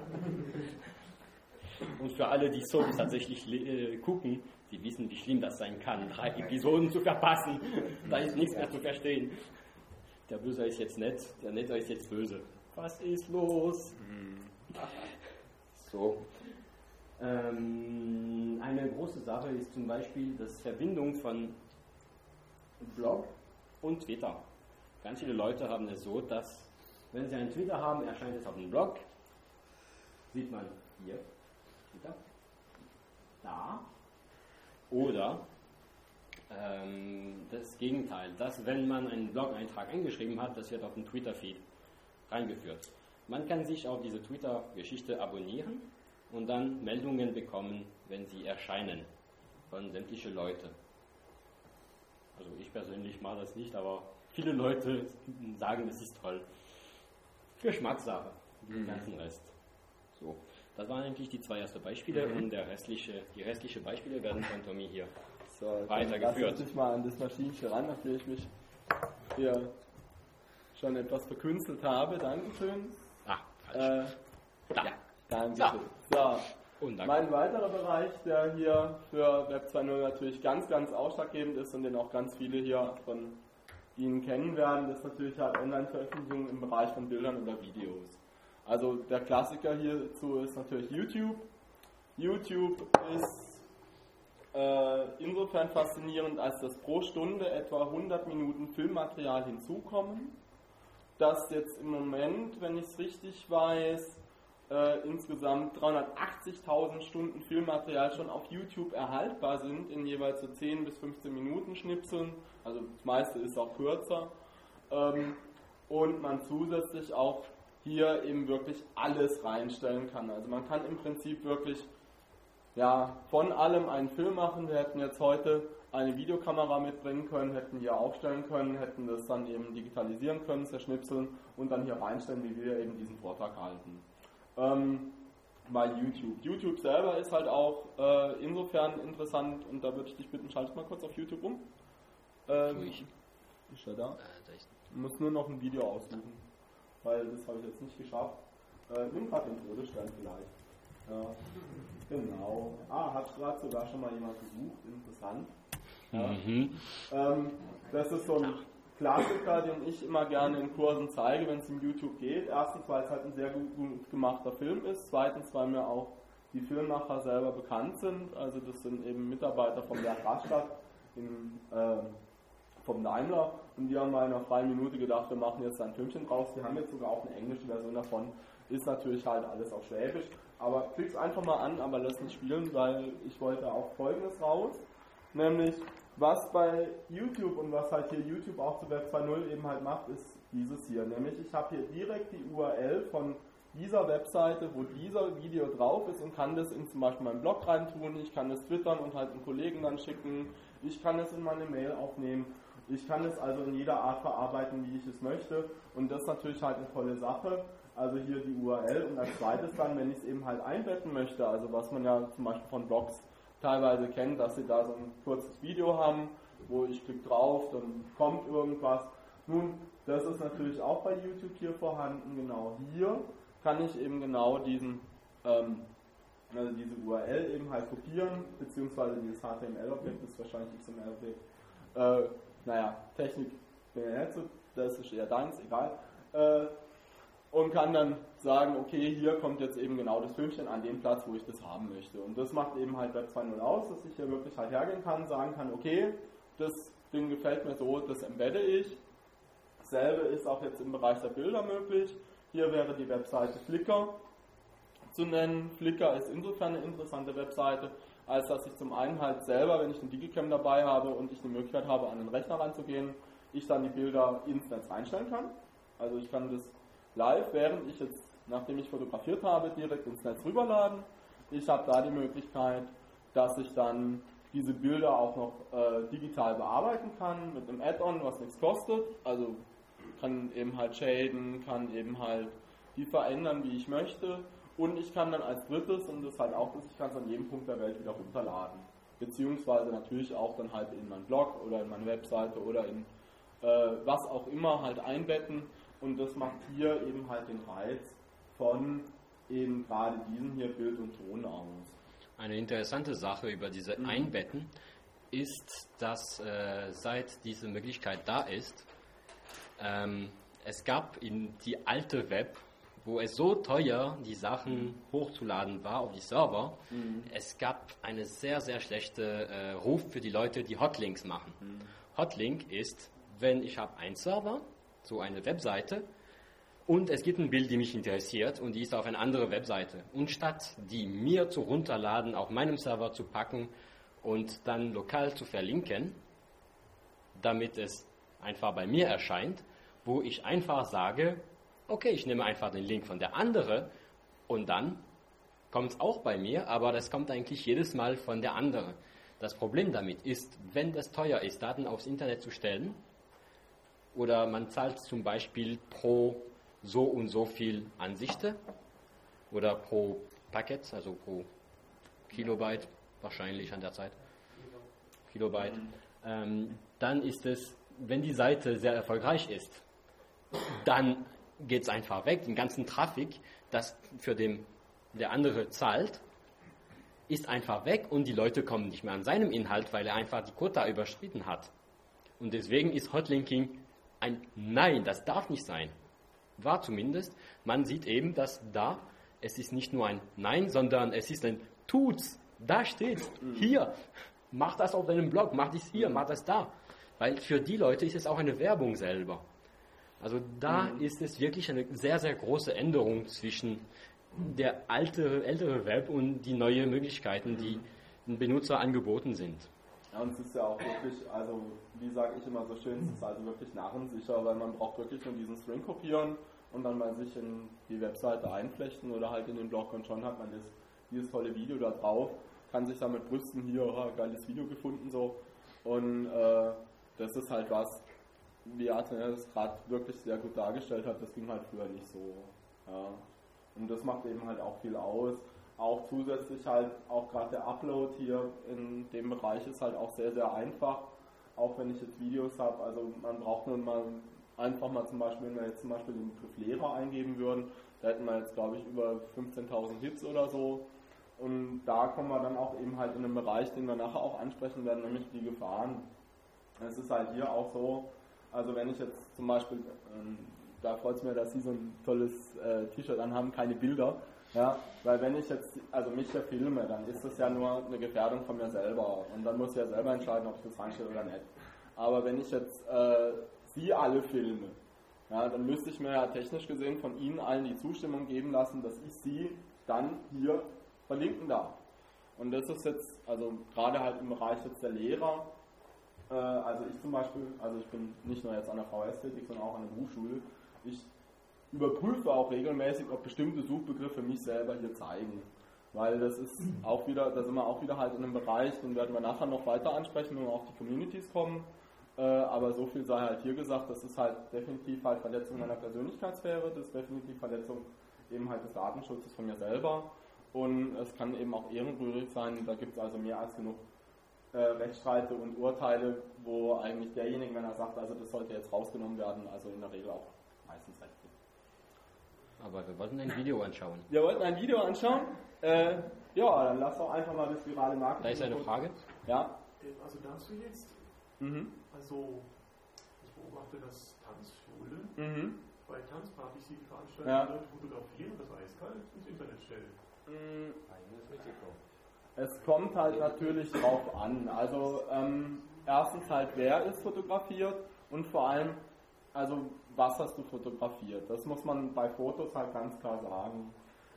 Und für alle, die Soaps tatsächlich äh, gucken, die wissen, wie schlimm das sein kann, drei Episoden zu verpassen. Da ist nichts mehr zu verstehen. Der Böse ist jetzt nett, der Netter ist jetzt böse. Was ist los? So. Ähm, eine große Sache ist zum Beispiel das Verbindung von Blog und Twitter. Ganz viele Leute haben es so, dass wenn sie einen Twitter haben, erscheint es auf dem Blog. Sieht man hier, Twitter, da. Oder ähm, das Gegenteil, dass wenn man einen Blog-Eintrag eingeschrieben hat, das wird auf den Twitter-Feed reingeführt. Man kann sich auf diese Twitter-Geschichte abonnieren und dann Meldungen bekommen, wenn sie erscheinen von sämtlichen Leuten. Also ich persönlich mache das nicht, aber viele Leute sagen, es ist toll. Geschmackssache, den
Mhm.
ganzen Rest. So, das waren eigentlich die zwei ersten Beispiele
Mhm.
und der restliche, die restlichen Beispiele werden von Tommy hier
So,
Weitergeführt.
Lass ich mal an das Maschinchen ran, nachdem ich mich hier schon etwas verkünstelt habe. Dankeschön.
Ah, falsch.
Äh,
da.
Dankeschön. So,
Und dann
mein weiterer Bereich, der hier für Web 2.0 natürlich ganz, ganz ausschlaggebend ist und den auch ganz viele hier von Ihnen kennen werden, ist natürlich halt Online-Veröffentlichungen im Bereich von Bildern oder Videos. Also der Klassiker hierzu ist natürlich YouTube. YouTube ist äh, insofern faszinierend, als dass pro Stunde etwa 100 Minuten Filmmaterial hinzukommen. Dass jetzt im Moment, wenn ich es richtig weiß, äh, insgesamt 380.000 Stunden Filmmaterial schon auf YouTube erhaltbar sind, in jeweils so 10 bis 15 Minuten Schnipseln. Also das meiste ist auch kürzer. Ähm, und man zusätzlich auch hier eben wirklich alles reinstellen kann. Also man kann im Prinzip wirklich ja, von allem einen Film machen. Wir hätten jetzt heute eine Videokamera mitbringen können, hätten hier aufstellen können, hätten das dann eben digitalisieren können, zerschnipseln und dann hier reinstellen, wie wir eben diesen Vortrag halten. Ähm, bei YouTube. YouTube selber ist halt auch äh, insofern interessant und da würde ich dich bitten, schalte mal kurz auf YouTube um. Ähm,
ich.
Ist er da?
Äh, da ist
Ich muss nur noch ein Video aussuchen, weil das habe ich jetzt nicht geschafft. Äh, nimm gerade den Todesstern vielleicht. Ja, genau. Ah, hat gerade sogar schon mal jemand gesucht, interessant. Ja.
Mhm.
Ähm, das ist so ein Klassiker, den ich immer gerne in Kursen zeige, wenn es um YouTube geht. Erstens, weil es halt ein sehr gut, gut gemachter Film ist. Zweitens, weil mir auch die Filmmacher selber bekannt sind. Also das sind eben Mitarbeiter vom Werk Rastatt in, ähm, vom Daimler. Und die haben mal in einer freien Minute gedacht, wir machen jetzt ein Filmchen draus. Die haben jetzt sogar auch eine englische Version davon. Ist natürlich halt alles auf Schwäbisch. Aber klick's einfach mal an, aber lass nicht spielen, weil ich wollte auch Folgendes raus. Nämlich, was bei YouTube und was halt hier YouTube auch zu Web 2.0 eben halt macht, ist dieses hier. Nämlich, ich habe hier direkt die URL von dieser Webseite, wo dieser Video drauf ist und kann das in zum Beispiel meinen Blog reintun. Ich kann es twittern und halt einen Kollegen dann schicken. Ich kann es in meine Mail aufnehmen. Ich kann es also in jeder Art verarbeiten, wie ich es möchte. Und das ist natürlich halt eine tolle Sache. Also hier die URL und als zweites dann, wenn ich es eben halt einbetten möchte, also was man ja zum Beispiel von Blogs teilweise kennt, dass sie da so ein kurzes Video haben, wo ich klicke drauf, dann kommt irgendwas. Nun, das ist natürlich auch bei YouTube hier vorhanden, genau hier kann ich eben genau diesen, ähm, also diese URL eben halt kopieren, beziehungsweise dieses HTML-Objekt, das ist wahrscheinlich XML-Objekt. Äh, naja, Technik bin nicht so, das ist eher deins, egal. Äh, und kann dann sagen, okay, hier kommt jetzt eben genau das Filmchen an dem Platz, wo ich das haben möchte. Und das macht eben halt Web 2.0 aus, dass ich hier wirklich halt hergehen kann, sagen kann, okay, das Ding gefällt mir so, das embedde ich. Dasselbe ist auch jetzt im Bereich der Bilder möglich. Hier wäre die Webseite Flickr zu nennen. Flickr ist insofern eine interessante Webseite, als dass ich zum einen halt selber, wenn ich eine Digicam dabei habe und ich die Möglichkeit habe, an den Rechner ranzugehen, ich dann die Bilder ins Netz einstellen kann. Also ich kann das live, während ich jetzt, nachdem ich fotografiert habe, direkt ins Netz rüberladen. Ich habe da die Möglichkeit, dass ich dann diese Bilder auch noch äh, digital bearbeiten kann mit einem Add-on, was nichts kostet. Also kann eben halt shaden, kann eben halt die verändern, wie ich möchte. Und ich kann dann als drittes, und das halt auch das, ich kann es an jedem Punkt der Welt wieder runterladen. Beziehungsweise natürlich auch dann halt in meinen Blog oder in meine Webseite oder in äh, was auch immer halt einbetten und das macht hier eben halt den Reiz von eben gerade diesen hier Bild und Ton aus.
Eine interessante Sache über diese
Mhm.
Einbetten ist, dass äh, seit diese Möglichkeit da ist, ähm, es gab in die alte Web, wo es so teuer, die Sachen hochzuladen war auf die Server, es gab eine sehr, sehr schlechte äh, Ruf für die Leute, die Hotlinks machen. Hotlink ist, wenn ich habe einen Server, so eine Webseite, und es gibt ein Bild, die mich interessiert und die ist auf eine andere Webseite. Und statt die mir zu runterladen, auf meinem Server zu packen und dann lokal zu verlinken, damit es einfach bei mir erscheint, wo ich einfach sage, okay, ich nehme einfach den Link von der andere und dann kommt es auch bei mir, aber das kommt eigentlich jedes Mal von der andere. Das Problem damit ist, wenn das teuer ist, Daten aufs Internet zu stellen, oder man zahlt zum Beispiel pro so und so viel Ansichte oder pro Paket, also pro Kilobyte, wahrscheinlich an der Zeit, Kilobyte, ähm, dann ist es, wenn die Seite sehr erfolgreich ist, dann geht es einfach weg, den ganzen Traffic, das für den der andere zahlt, ist einfach weg und die Leute kommen nicht mehr an seinem Inhalt, weil er einfach die Quota überschritten hat. Und deswegen ist Hotlinking ein Nein, das darf nicht sein. War zumindest. Man sieht eben, dass da, es ist nicht nur ein Nein, sondern es ist ein Tut's. Da steht's. Hier. Mach das auf deinem Blog, mach das hier, mach das da. Weil für die Leute ist es auch eine Werbung selber. Also da ist es wirklich eine sehr, sehr große Änderung zwischen der alte, ältere Web und die neuen Möglichkeiten, die dem Benutzer angeboten sind.
Ja, und es ist ja auch wirklich, also wie sage ich immer so schön, es ist also wirklich narrensicher, weil man braucht wirklich nur diesen String kopieren und dann bei sich in die Webseite einflechten oder halt in den Blog und schon hat man das, dieses tolle Video da drauf, kann sich damit brüsten, hier, oh, geiles Video gefunden so und äh, das ist halt was, wie Adrian das gerade wirklich sehr gut dargestellt hat, das ging halt früher nicht so. Ja. Und das macht eben halt auch viel aus. Auch zusätzlich halt, auch gerade der Upload hier in dem Bereich ist halt auch sehr, sehr einfach. Auch wenn ich jetzt Videos habe, also man braucht nur mal einfach mal zum Beispiel, wenn wir jetzt zum Beispiel den Begriff Lehrer eingeben würden, da hätten wir jetzt glaube ich über 15.000 Hits oder so. Und da kommen wir dann auch eben halt in einen Bereich, den wir nachher auch ansprechen werden, nämlich die Gefahren. Es ist halt hier auch so, also wenn ich jetzt zum Beispiel, ähm, da freut es mir, dass Sie so ein tolles äh, T-Shirt anhaben, keine Bilder. Ja, weil wenn ich jetzt, also mich ja filme, dann ist das ja nur eine Gefährdung von mir selber. Und dann muss ich ja selber entscheiden, ob ich das reinstelle oder nicht. Aber wenn ich jetzt äh, Sie alle filme, ja, dann müsste ich mir ja technisch gesehen von Ihnen allen die Zustimmung geben lassen, dass ich Sie dann hier verlinken darf. Und das ist jetzt, also gerade halt im Bereich jetzt der Lehrer, äh, also ich zum Beispiel, also ich bin nicht nur jetzt an der VS tätig, sondern auch an der Berufsschule, ich überprüfe auch regelmäßig, ob bestimmte Suchbegriffe mich selber hier zeigen. Weil das ist auch wieder, da sind wir auch wieder halt in einem Bereich, den werden wir nachher noch weiter ansprechen, wenn wir auf die Communities kommen. Äh, aber so viel sei halt hier gesagt, das ist halt definitiv halt Verletzung meiner Persönlichkeitssphäre, das ist definitiv Verletzung eben halt des Datenschutzes von mir selber. Und es kann eben auch ehrenrührig sein, da gibt es also mehr als genug äh, Rechtsstreite und Urteile, wo eigentlich derjenige, wenn er sagt, also das sollte jetzt rausgenommen werden, also in der Regel auch meistens recht.
Aber wir wollten ein Video anschauen.
Wir wollten ein Video anschauen. Äh, ja, dann lass doch einfach mal das virale Marketing.
Da ist eine Frage.
Ja.
Also dazu jetzt,
Mhm.
also ich beobachte das Tanzschule.
Mhm.
Bei Tanzpartys, die die veranstalten,
Ja.
die Leute fotografieren und das eiskalt ins Internet stellen.
Mm, Es kommt halt natürlich drauf an. Also ähm, erstens halt, wer ist fotografiert und vor allem, also was hast du fotografiert? Das muss man bei Fotos halt ganz klar sagen.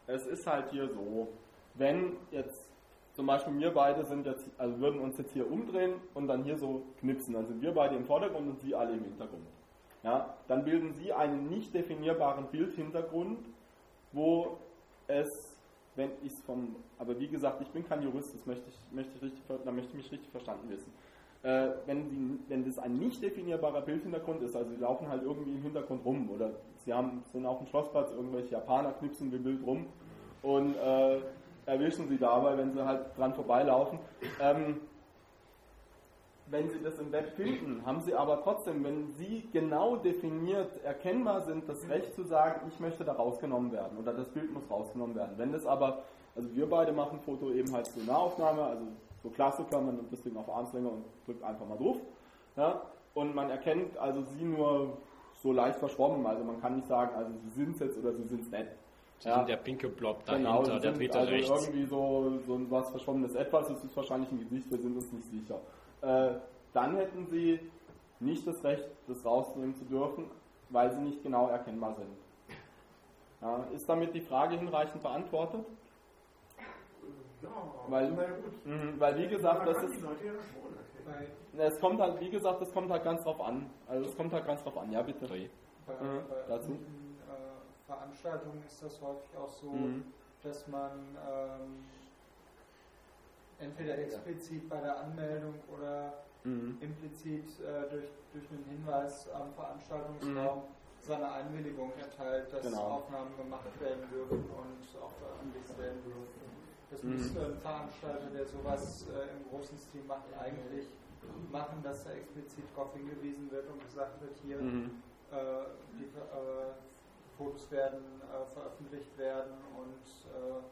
Es ist halt hier so, wenn jetzt zum Beispiel wir beide sind jetzt, also würden uns jetzt hier umdrehen und dann hier so knipsen, dann sind wir beide im Vordergrund und sie alle im Hintergrund. Ja, dann bilden sie einen nicht definierbaren Bildhintergrund, wo es wenn ich es vom, aber wie gesagt, ich bin kein Jurist, das möchte ich, möchte ich richtig, da möchte ich mich richtig verstanden wissen. Äh, wenn, sie, wenn das ein nicht definierbarer Bildhintergrund ist, also sie laufen halt irgendwie im Hintergrund rum oder sie haben, sind auf dem Schlossplatz, irgendwelche Japaner knipsen im Bild rum und äh, erwischen sie dabei, wenn sie halt dran vorbeilaufen. Ähm, wenn Sie das im Web finden, haben Sie aber trotzdem, wenn Sie genau definiert erkennbar sind, das Recht zu sagen, ich möchte da rausgenommen werden oder das Bild muss rausgenommen werden. Wenn das aber, also wir beide machen Foto eben halt zur Nahaufnahme, also so Klassiker, man nimmt das Ding auf Armslänge und drückt einfach mal drauf. Ja, und man erkennt also Sie nur so leicht verschwommen, also man kann nicht sagen, also Sie sind es jetzt oder Sie sind es nicht.
Sie sind der pinke Blob dahinter,
Genau,
der dritte
also
rechts.
irgendwie so, so was verschwommenes Etwas, es ist wahrscheinlich ein Gesicht, wir sind uns nicht sicher. Äh, dann hätten sie nicht das Recht, das rausnehmen zu dürfen, weil sie nicht genau erkennbar sind. Ja, ist damit die Frage hinreichend beantwortet?
Ja,
Weil-. Mhm, weil wie gesagt, das ist, es kommt halt, wie gesagt, es kommt halt ganz drauf an. Also es kommt halt ganz drauf an. Ja, bitte.
Bei,
Mhm,
bei
dazu?
öffentlichen, äh, Veranstaltungen ist das häufig auch so,
Mhm.
dass man ähm, entweder explizit bei der Anmeldung oder
Mhm.
implizit äh, durch, durch einen Hinweis am Veranstaltungsraum seine Einwilligung erteilt, dass
Mhm. Genau.
Aufnahmen gemacht werden dürfen und auch veröffentlicht werden dürfen. Das
Mhm.
müsste ein Veranstalter, der sowas äh, im großen Stil macht, eigentlich machen, dass da explizit darauf hingewiesen wird und gesagt wird, hier
Mhm.
äh, die äh, Fotos werden äh, veröffentlicht werden und äh,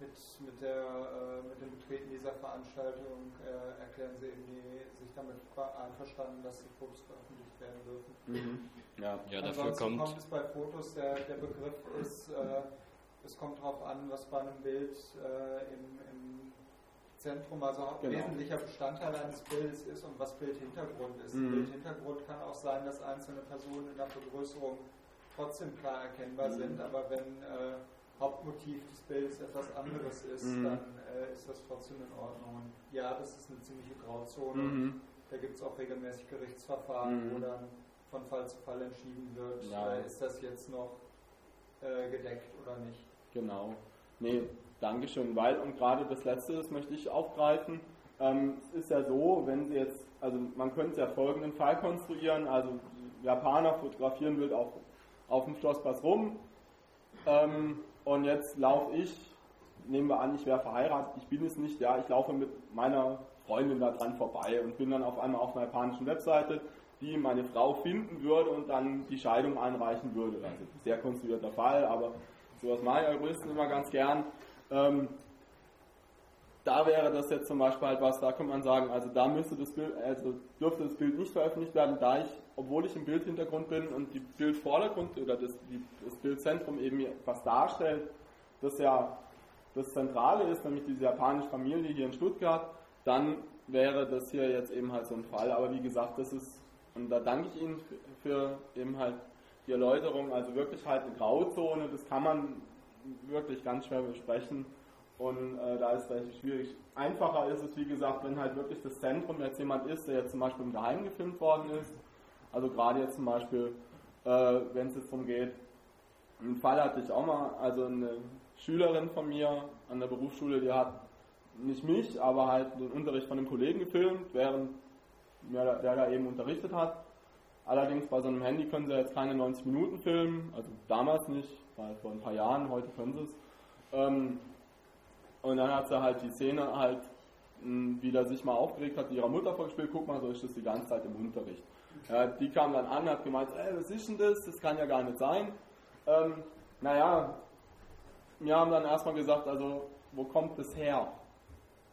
mit, mit, der, äh, mit dem Betreten dieser Veranstaltung äh, erklären sie eben die, sich damit einverstanden, dass die Fotos veröffentlicht werden dürfen.
Mhm. Ja.
Ja, dafür kommt,
kommt es bei Fotos, der, der Begriff ist, äh, es kommt darauf an, was bei einem Bild äh, im, im Zentrum, also
Genau.
wesentlicher Bestandteil eines Bildes ist und was Bildhintergrund ist.
Mhm.
Bildhintergrund kann auch sein, dass einzelne Personen in der Vergrößerung trotzdem klar erkennbar
Mhm.
sind, aber wenn äh, Hauptmotiv des Bildes etwas anderes ist,
Mhm.
dann äh, ist das trotzdem in Ordnung. Und ja, das ist eine ziemliche Grauzone.
Mhm.
Da gibt es auch regelmäßig Gerichtsverfahren,
Mhm.
wo dann von Fall zu Fall entschieden wird,
Ja.
äh, ist das jetzt noch äh, gedeckt oder nicht.
Genau. Nee, Dankeschön. Weil, und gerade das Letzte, das möchte ich aufgreifen. Ähm, es ist ja so, wenn Sie jetzt, also man könnte ja folgenden Fall konstruieren, also Japaner fotografieren wild auf, auf dem Schlossplatz rum ähm, und jetzt laufe ich, nehmen wir an, ich wäre verheiratet, ich bin es nicht, ja, ich laufe mit meiner Freundin da dran vorbei und bin dann auf einmal auf einer japanischen Webseite, die meine Frau finden würde und dann die Scheidung einreichen würde. Also sehr konstruierter Fall, aber sowas mache ich ja größten immer ganz gern. Ähm, da wäre das jetzt zum Beispiel halt was, da könnte man sagen, also da müsste das Bild, also dürfte das Bild nicht veröffentlicht werden, da ich, obwohl ich im Bildhintergrund bin und die Bildvordergrund oder das, die, das Bildzentrum eben etwas darstellt, das ja das Zentrale ist, nämlich diese japanische Familie hier in Stuttgart, dann wäre das hier jetzt eben halt so ein Fall. Aber wie gesagt, das ist, und da danke ich Ihnen für, für eben halt die Erläuterung, also wirklich halt eine Grauzone, das kann man wirklich ganz schwer besprechen. Und äh, da ist es relativ schwierig. Einfacher ist es, wie gesagt, wenn halt wirklich das Zentrum jetzt jemand ist, der jetzt zum Beispiel im Geheimen gefilmt worden ist. Also gerade jetzt zum Beispiel, äh, wenn es jetzt darum geht, einen Fall hatte ich auch mal, also eine Schülerin von mir an der Berufsschule, die hat nicht mich, aber halt den Unterricht von einem Kollegen gefilmt, während der, der da eben unterrichtet hat. Allerdings bei so einem Handy können sie jetzt keine 90 Minuten filmen, also damals nicht, war vor ein paar Jahren, heute können sie es. Ähm, und dann hat sie halt die Szene halt, mh, wie der sich mal aufgeregt hat, ihrer Mutter vorgespielt, guck mal, so ist das die ganze Zeit im Unterricht. Ja, die kam dann an, hat gemeint, ey, was ist denn das? Das kann ja gar nicht sein. Ähm, naja, wir haben dann erstmal gesagt, also, wo kommt das her?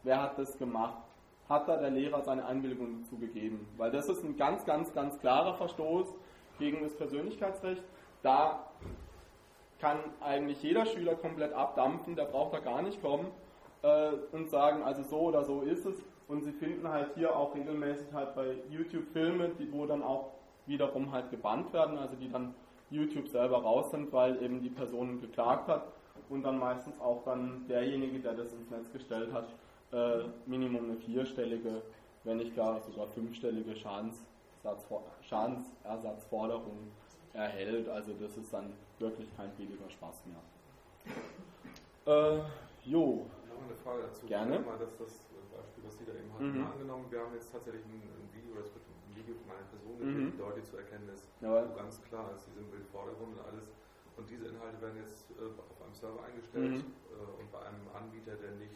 Wer hat das gemacht? Hat da der Lehrer seine Einwilligung dazu gegeben? Weil das ist ein ganz, ganz, ganz klarer Verstoß gegen das Persönlichkeitsrecht. Da kann eigentlich jeder Schüler komplett abdampfen, der braucht da gar nicht kommen äh, und sagen, also so oder so ist es. Und sie finden halt hier auch regelmäßig halt bei YouTube Filme, die wo dann auch wiederum halt gebannt werden, also die dann YouTube selber raus sind, weil eben die Person geklagt hat und dann meistens auch dann derjenige, der das ins Netz gestellt hat, äh, Minimum eine vierstellige, wenn nicht gar sogar fünfstellige Schadensersatz- Schadensersatzforderung erhält. Also das ist dann wirklich kein billiger Spaß mehr. Äh, jo,
Noch eine Frage dazu.
Gerne.
Mal, dass das Beispiel, was Sie da eben hatten,
Mhm.
angenommen, wir haben jetzt tatsächlich ein, ein Video, das wird ein Video von einer Person
Mhm.
die deutlich zu erkennen ist,
Jawohl.
wo ganz klar ist, die sind im Bildvordergrund und alles. Und diese Inhalte werden jetzt äh, auf einem Server eingestellt
Mhm.
äh, und bei einem Anbieter, der nicht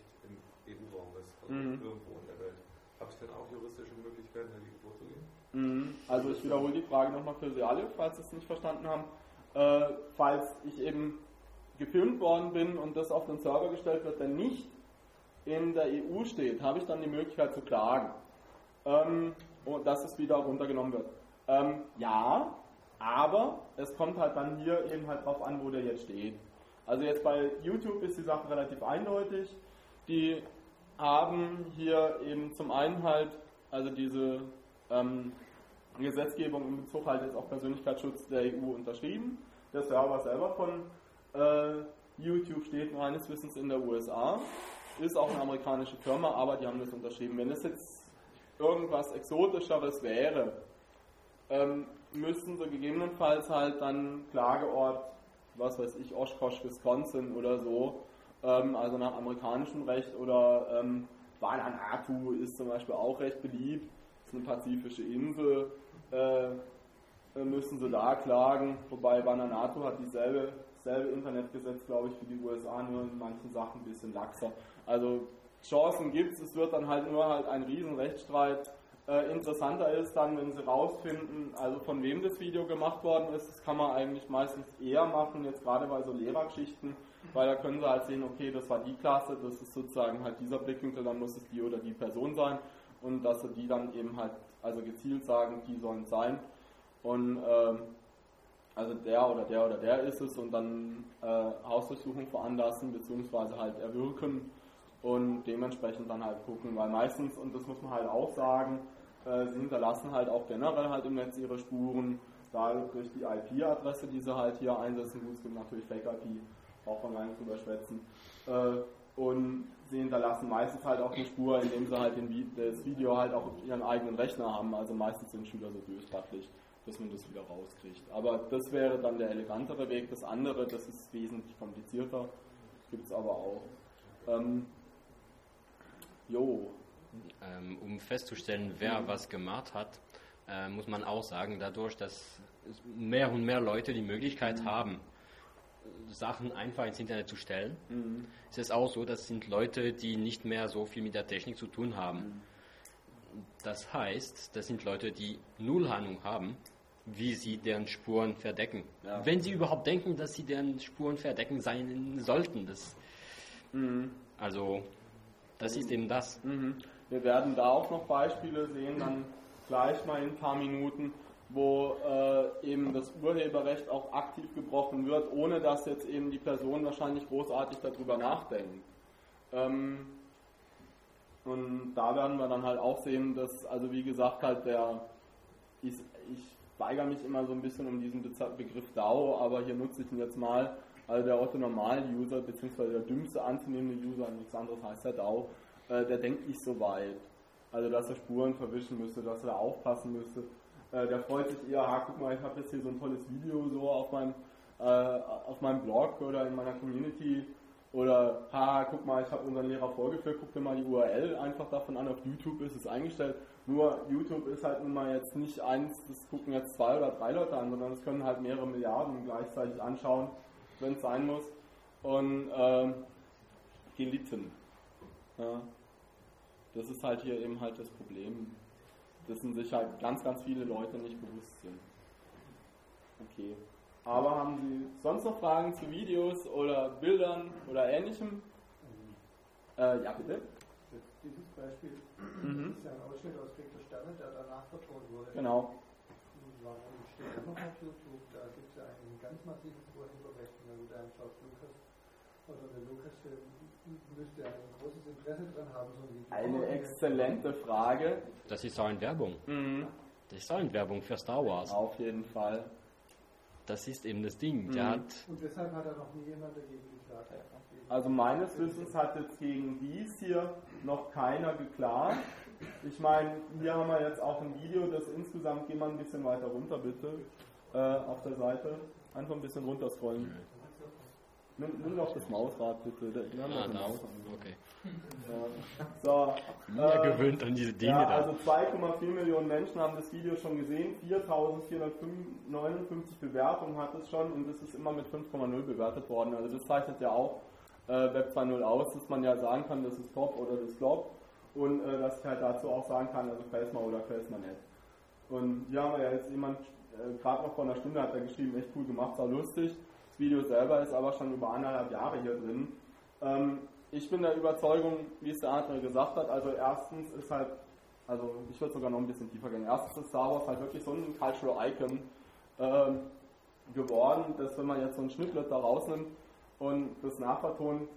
ist, also
Mhm.
irgendwo in der Welt. Habe ich denn auch juristische Möglichkeiten, dagegen vorzugehen?
Mhm. Also ich wiederhole die Frage nochmal für Sie alle, falls Sie es nicht verstanden haben. Äh, falls ich eben gefilmt worden bin und das auf den Server gestellt wird, der nicht in der EU steht, habe ich dann die Möglichkeit zu klagen, ähm, und dass es wieder runtergenommen wird. Ähm, ja, aber es kommt halt dann hier eben halt drauf an, wo der jetzt steht. Also jetzt bei YouTube ist die Sache relativ eindeutig. Die haben hier eben zum einen halt also diese ähm, Gesetzgebung in Bezug halt jetzt auf Persönlichkeitsschutz der EU unterschrieben. Der Server selber von äh, YouTube steht meines Wissens in der USA, ist auch eine amerikanische Firma, aber die haben das unterschrieben. Wenn es jetzt irgendwas Exotischeres wäre, ähm, müssten sie gegebenenfalls halt dann Klageort, was weiß ich, Oshkosh, Wisconsin oder so, ähm, also nach amerikanischem Recht oder ähm, Vanuatu ist zum Beispiel auch recht beliebt, ist eine pazifische Insel, äh, äh müssen sie da klagen, wobei Vanuatu hat dieselbe selbe Internetgesetz, glaube ich, wie die USA, nur in manchen Sachen ein bisschen laxer. Also Chancen gibt es, es wird dann halt nur halt ein riesen Rechtsstreit. Äh, interessanter ist dann, wenn sie rausfinden, also von wem das Video gemacht worden ist, das kann man eigentlich meistens eher machen, jetzt gerade bei so Lehrergeschichten, weil da können sie halt sehen, okay, das war die Klasse, das ist sozusagen halt dieser Blickwinkel, dann muss es die oder die Person sein. Und dass sie die dann eben halt, also gezielt sagen, die sollen sein. Und ähm, also der oder der oder der ist es und dann äh, Hausdurchsuchung veranlassen beziehungsweise halt erwirken und dementsprechend dann halt gucken, weil meistens, und das muss man halt auch sagen, äh, sie hinterlassen halt auch generell halt im Netz ihre Spuren, da durch die IP-Adresse, die sie halt hier einsetzen, gut, es gibt natürlich Fake-IP, braucht man gar nicht drüber schwätzen, äh, und sie hinterlassen meistens halt auch eine Spur, indem sie halt den, das Video halt auch auf ihren eigenen Rechner haben, also meistens sind Schüler so bösartig, dass man das wieder rauskriegt. Aber das wäre dann der elegantere Weg, das andere, das ist wesentlich komplizierter, gibt es aber auch. Ähm,
Jo. Ähm, um festzustellen, wer mhm. was gemacht hat, äh, muss man auch sagen, dadurch, dass mehr und mehr Leute die Möglichkeit mhm. haben, Sachen einfach ins Internet zu stellen, mhm. ist es auch so, das sind Leute, die nicht mehr so viel mit der Technik zu tun haben. Mhm. Das heißt, das sind Leute, die null Ahnung haben, wie sie deren Spuren verdecken. Ja. Wenn sie überhaupt denken, dass sie deren Spuren verdecken sein sollten. Das, mhm. Also das ist eben das.
Mhm. Wir werden da auch noch Beispiele sehen, dann gleich mal in ein paar Minuten, wo äh, eben das Urheberrecht auch aktiv gebrochen wird, ohne dass jetzt eben die Person wahrscheinlich großartig darüber nachdenkt. Ähm, und da werden wir dann halt auch sehen, dass, also wie gesagt, halt der, ich, ich weigere mich immer so ein bisschen um diesen Begriff DAO, aber hier nutze ich ihn jetzt mal, also der Otto Normal-User, beziehungsweise der dümmste anzunehmende User, nichts anderes heißt der DAO, äh, der denkt nicht so weit. Also dass er Spuren verwischen müsste, dass er aufpassen müsste. Äh, der freut sich eher, ha, guck mal, ich habe jetzt hier so ein tolles Video so auf meinem, äh, auf meinem Blog oder in meiner Community oder, ha, guck mal, ich habe unseren Lehrer vorgeführt, guck dir mal die URL einfach davon an, auf YouTube ist es eingestellt. Nur YouTube ist halt nun mal jetzt nicht eins, das gucken jetzt zwei oder drei Leute an, sondern es können halt mehrere Milliarden gleichzeitig anschauen wenn es sein muss. Und ähm, gelitten. Ja. Das ist halt hier eben halt das Problem, dessen sich halt ganz, ganz viele Leute nicht bewusst sind. Okay. Aber haben Sie sonst noch Fragen zu Videos oder Bildern oder ähnlichem? Äh, ja, bitte.
Dieses Beispiel mhm. ist ja ein Ausschnitt aus Krieg der Sterne, der danach vertont wurde.
Genau.
Warum steht er noch auf YouTube? Da gibt es ja ein ganz massives Urheberrecht der George Lucas oder der Lucasfilm müsste ein großes Interesse daran haben, so
ein Eine exzellente Frage.
Das ist Werbung. Mhm. Das ist Werbung für Star Wars.
Auf jeden Fall.
Das ist eben das Ding. Mhm.
Der hat Und deshalb hat er noch nie jemand dagegen geklagt.
Also meines Wissens hat jetzt gegen dies hier noch keiner geklagt. Ich meine, hier haben wir jetzt auch ein Video, das insgesamt, gehen wir ein bisschen weiter runter bitte, äh, auf der Seite. Einfach ein bisschen runterscrollen. Nimm, nimm doch das Mausrad bitte. Wir haben ah, das Maus
okay.
Ja. So,
Mir äh, gewöhnt an diese Dinge
ja, da. Also 2,4 Millionen Menschen haben das Video schon gesehen, 4.459 Bewertungen hat es schon und es ist immer mit 5,0 bewertet worden. Also das zeichnet ja auch äh, Web 2.0 aus, dass man ja sagen kann, das ist top oder das flop. und äh, dass ich halt dazu auch sagen kann, also quäl's mal oder quäl's mal nicht. Und hier haben wir ja jetzt jemand, äh, gerade noch vor einer Stunde hat er geschrieben, echt cool gemacht, war lustig. Das Video selber ist aber schon über anderthalb Jahre hier drin. Ähm, ich bin der Überzeugung, wie es der andere gesagt hat, also erstens ist halt, also ich würde sogar noch ein bisschen tiefer gehen, erstens ist Star Wars halt wirklich so ein Cultural Icon ähm, geworden, dass wenn man jetzt so ein Schnittlet da rausnimmt und das nachvertont,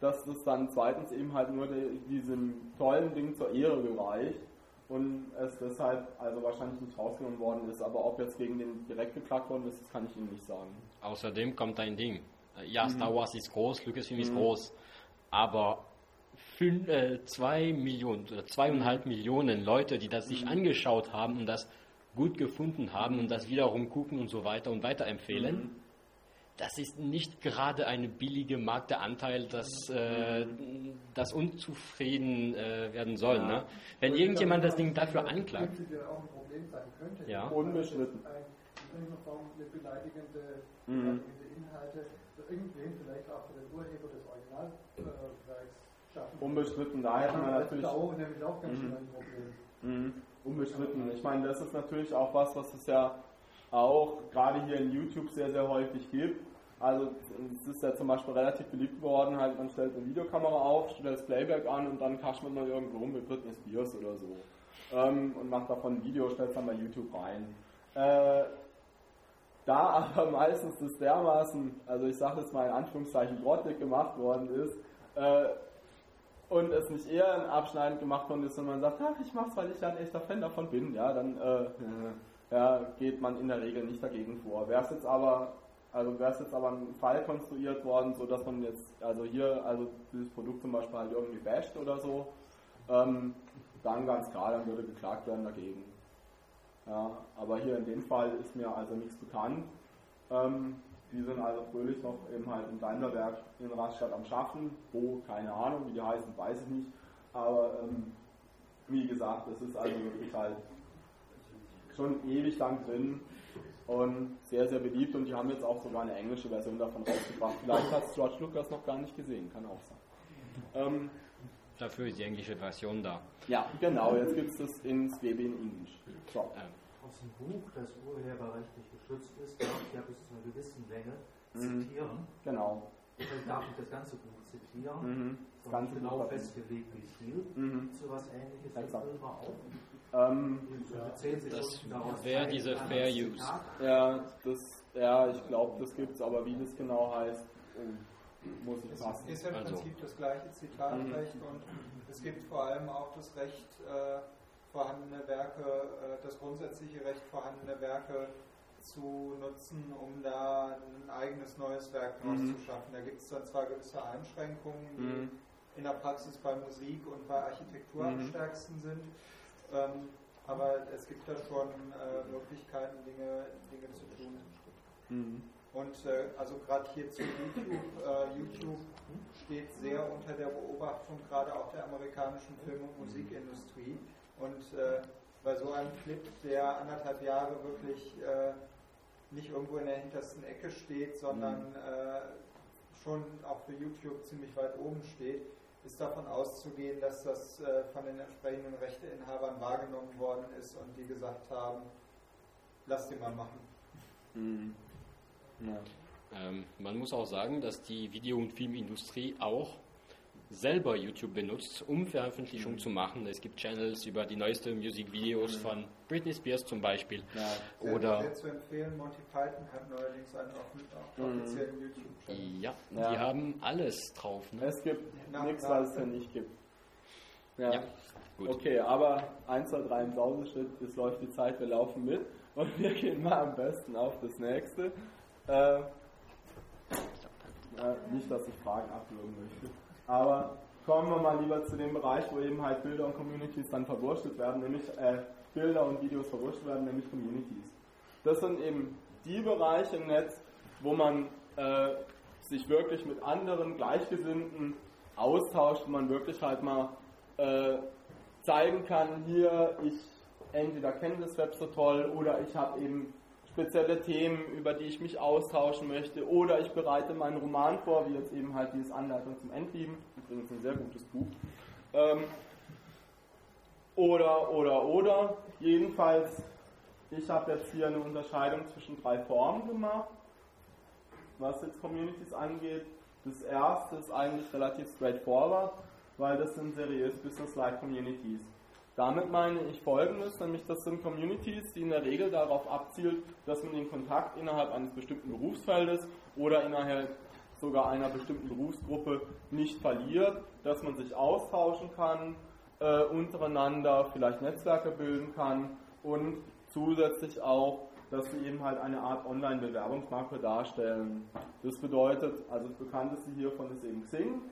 dass das dann zweitens eben halt nur die, diesem tollen Ding zur Ehre gereicht und es deshalb also wahrscheinlich nicht rausgenommen worden ist. Aber ob jetzt gegen den direkt geklagt worden ist, das kann ich Ihnen nicht sagen.
Außerdem kommt ein Ding. Ja, Star Wars ist groß, Lucasfilm ist
Mhm.
groß, aber fün- äh, zwei Millionen oder zweieinhalb Millionen Leute, die das sich angeschaut haben und das gut gefunden haben und das wiederum gucken und so weiter und weiterempfehlen, das ist nicht gerade eine billige Marktanteil, das, äh, das unzufrieden äh, werden soll.
Ja.
Ne? Wenn irgendjemand das Ding dafür anklagt,
Prinzipiell auch ein Problem sein könnte.
Ja.
Unbestritten.
Eine beleidigende,
Mhm.
beleidigende Inhalte irgendwen, vielleicht auch für den Urheber des Originalwerks schaffen.
Unbestritten, da hätten wir natürlich.
auch nämlich auch ganz
Mhm.
schön ein Problem.
Mhm. Unbestritten. Ich meine, das ist natürlich auch was, was es ja auch gerade hier in YouTube sehr, sehr häufig gibt. Also es ist ja zum Beispiel relativ beliebt geworden, halt man stellt eine Videokamera auf, stellt das Playback an und dann kascht man mal irgendwo rum mit Britney Spears oder so. Ähm, und macht davon ein Video, stellt es dann bei YouTube rein. Äh, da aber meistens das dermaßen, also ich sage jetzt mal in Anführungszeichen, grottig gemacht worden ist, äh, und es nicht eher ein Abschneiden gemacht worden ist, sondern man sagt, ach, ich mach's, weil ich ja ein echter Fan davon bin, ja, dann äh, ja, geht man in der Regel nicht dagegen vor. Wäre es jetzt aber, also wäre es jetzt aber ein Fall konstruiert worden, so dass man jetzt, also hier, also dieses Produkt zum Beispiel halt irgendwie basht oder so, ähm, dann ganz klar, dann würde geklagt werden dagegen. Ja, aber hier in dem Fall ist mir also nichts bekannt. Ähm, die sind also fröhlich noch eben halt im Daimlerwerk in Rastatt am Schaffen. Wo, keine Ahnung, wie die heißen, weiß ich nicht. Aber ähm, wie gesagt, das ist also wirklich halt schon ewig lang drin und sehr, sehr beliebt. Und die haben jetzt auch sogar eine englische Version davon rausgebracht. Vielleicht hat es George Lucas noch gar nicht gesehen, kann auch sein. Ähm,
dafür ist die englische Version da.
ja, genau, jetzt gibt es das ins WB in Englisch. So.
Ähm,
Aus dem Buch, das urheberrechtlich geschützt ist, darf ich ja bis zu einer gewissen Länge
Mhm.
zitieren.
Genau.
Deshalb darf ich das ganze Buch zitieren.
Mhm. Das ganze
genau
Buch.
festgelegt, wie viel.
Mhm.
So was ähnliches
Exakt.
jetzt Filme auch.
Ähm,
Für 10 Sekunden
Das wäre diese Fair Use.
Ja, das, ja, ich glaube, das gibt's, aber wie das genau heißt, oh, muss ich
Es
passen.
ist ja im
Also.
Prinzip das gleiche Zitatrecht und es gibt vor allem auch das Recht, äh, vorhandene Werke, äh, das grundsätzliche Recht, vorhandene Werke zu nutzen, um da ein eigenes neues Werk draus
Mhm.
zu schaffen. Da gibt es dann zwar gewisse Einschränkungen, die
Mhm.
in der Praxis bei Musik und bei Architektur am
Mhm.
stärksten sind, ähm, aber es gibt da schon äh, Möglichkeiten, Dinge, Dinge zu tun.
Mhm.
Und äh, also gerade hier zu YouTube, äh, YouTube steht sehr unter der Beobachtung gerade auch der amerikanischen Film- und Musikindustrie. Und äh, bei so einem Clip, der anderthalb Jahre wirklich äh, nicht irgendwo in der hintersten Ecke steht, sondern äh, schon auch für YouTube ziemlich weit oben steht, ist davon auszugehen, dass das äh, von den entsprechenden Rechteinhabern wahrgenommen worden ist und die gesagt haben, lass den mal machen.
Mhm. Ja.
Ähm, man muss auch sagen, dass die Video- und Filmindustrie auch selber YouTube benutzt, um Veröffentlichungen zu machen. Es gibt Channels über die neuesten Musikvideos von Britney Spears zum Beispiel.
Ja.
Oder
sehr zu empfehlen, Monty Python hat neuerdings einen offi-
Mhm.
offiziellen YouTube-Channel.
ja,
Ja.
die haben alles drauf. Ne?
Es gibt nichts, was es ja nicht gibt. Ja.
Ja, gut.
Okay, aber 1, 2, 3 im Sauseschritt, es läuft die Zeit, wir laufen mit und wir gehen mal am besten auf das nächste. Äh, äh, nicht, dass ich Fragen abwürgen möchte, aber kommen wir mal lieber zu dem Bereich, wo eben halt Bilder und Communities dann verwurstet werden, nämlich äh, Bilder und Videos verwurstet werden, nämlich Communities. Das sind eben die Bereiche im Netz, wo man äh, sich wirklich mit anderen Gleichgesinnten austauscht, wo man wirklich halt mal äh, zeigen kann, hier, ich entweder kenne das Web so toll oder ich habe eben spezielle Themen, über die ich mich austauschen möchte oder ich bereite meinen Roman vor, wie jetzt eben halt dieses Anleitung zum Endlieben, übrigens ein sehr gutes Buch. Ähm, oder, oder, oder. Jedenfalls, ich habe jetzt hier eine Unterscheidung zwischen drei Formen gemacht, was jetzt Communities angeht. Das erste ist eigentlich relativ straightforward, weil das sind seriös Business-like Communities. Damit meine ich folgendes, nämlich das sind Communities, die in der Regel darauf abzielt, dass man den Kontakt innerhalb eines bestimmten Berufsfeldes oder innerhalb sogar einer bestimmten Berufsgruppe nicht verliert, dass man sich austauschen kann äh, untereinander, vielleicht Netzwerke bilden kann und zusätzlich auch, dass sie eben halt eine Art Online-Bewerbungsmarke darstellen. Das bedeutet, also das bekannteste hiervon ist eben Xing.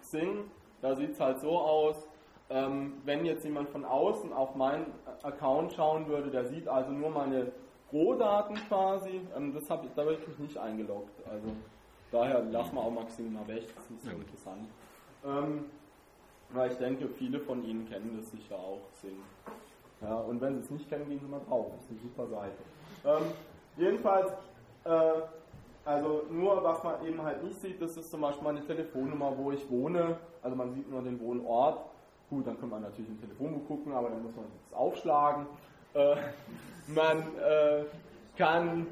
Xing, da sieht es halt so aus, ähm, wenn jetzt jemand von außen auf meinen Account schauen würde, der sieht also nur meine Rohdaten quasi, ähm, das hab, da bin ich mich nicht eingeloggt. Also daher lassen wir auch Maxim mal weg, das ist nicht so ja. interessant. Ähm, weil ich denke, viele von Ihnen kennen das sicher auch, Sing. Ja, und wenn Sie es nicht kennen, gehen Sie mal drauf, das ist eine super Seite. Ähm, jedenfalls, äh, also nur was man eben halt nicht sieht, das ist zum Beispiel meine Telefonnummer, wo ich wohne, also man sieht nur den Wohnort. Gut, dann kann man natürlich im Telefonbuch gucken, aber dann muss man das aufschlagen. Äh, man äh, kann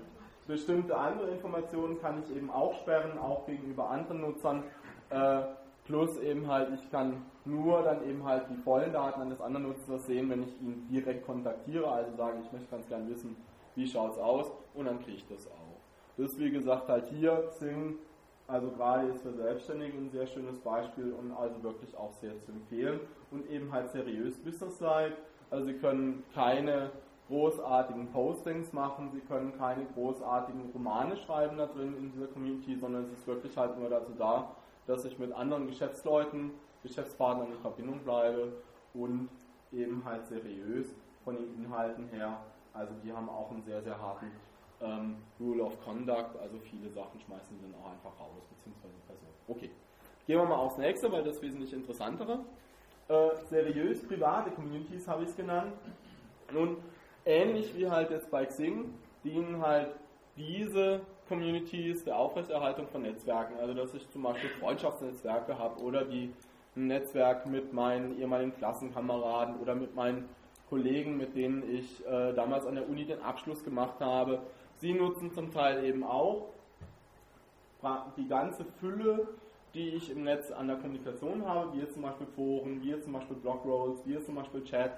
bestimmte andere Informationen kann ich eben auch sperren, auch gegenüber anderen Nutzern. Äh, plus eben halt, ich kann nur dann eben halt die vollen Daten eines anderen Nutzers sehen, wenn ich ihn direkt kontaktiere, also sage, ich möchte ganz gern wissen, wie schaut es aus und dann kriege ich das auch. Das ist wie gesagt halt hier Xing, also gerade ist für Selbstständige ein sehr schönes Beispiel und also wirklich auch sehr zu empfehlen und eben halt seriös Business-like. Also Sie können keine großartigen Postings machen, Sie können keine großartigen Romane schreiben da drin in dieser Community, sondern es ist wirklich halt nur dazu da, dass ich mit anderen Geschäftsleuten, Geschäftspartnern in Verbindung bleibe und eben halt seriös von den Inhalten her. Also die haben auch einen sehr, sehr harten ähm, Rule of Conduct, also viele Sachen schmeißen sie dann auch einfach raus, beziehungsweise Person. Okay, gehen wir mal aufs nächste, weil das wesentlich interessantere. Äh, seriös private Communities habe ich es genannt. Nun, ähnlich wie halt jetzt bei Xing, dienen halt diese Communities der Aufrechterhaltung von Netzwerken. Also dass ich zum Beispiel Freundschaftsnetzwerke habe oder die ein Netzwerk mit meinen ehemaligen Klassenkameraden oder mit meinen Kollegen, mit denen ich äh, damals an der Uni den Abschluss gemacht habe. Sie nutzen zum Teil eben auch die ganze Fülle, die ich im Netz an der Kommunikation habe, wie jetzt zum Beispiel Foren, wie jetzt zum Beispiel Blogrolls, wie jetzt zum Beispiel Chat,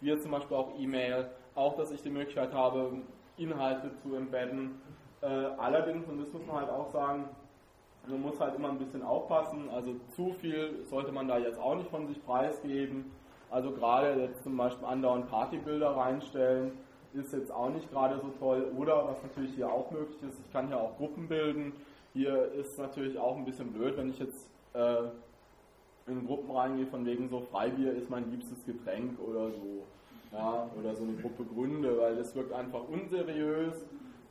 wie jetzt zum Beispiel auch E-Mail, auch dass ich die Möglichkeit habe, Inhalte zu embedden. Äh, allerdings, und das muss man halt auch sagen, man muss halt immer ein bisschen aufpassen, also zu viel sollte man da jetzt auch nicht von sich preisgeben. Also gerade jetzt zum Beispiel andauernd Partybilder reinstellen, ist jetzt auch nicht gerade so toll. Oder was natürlich hier auch möglich ist, ich kann hier auch Gruppen bilden. Hier ist natürlich auch ein bisschen blöd, wenn ich jetzt äh, in Gruppen reingehe, von wegen so Freibier ist mein liebstes Getränk oder so. Ja, oder so eine Gruppe Gründe, weil das wirkt einfach unseriös.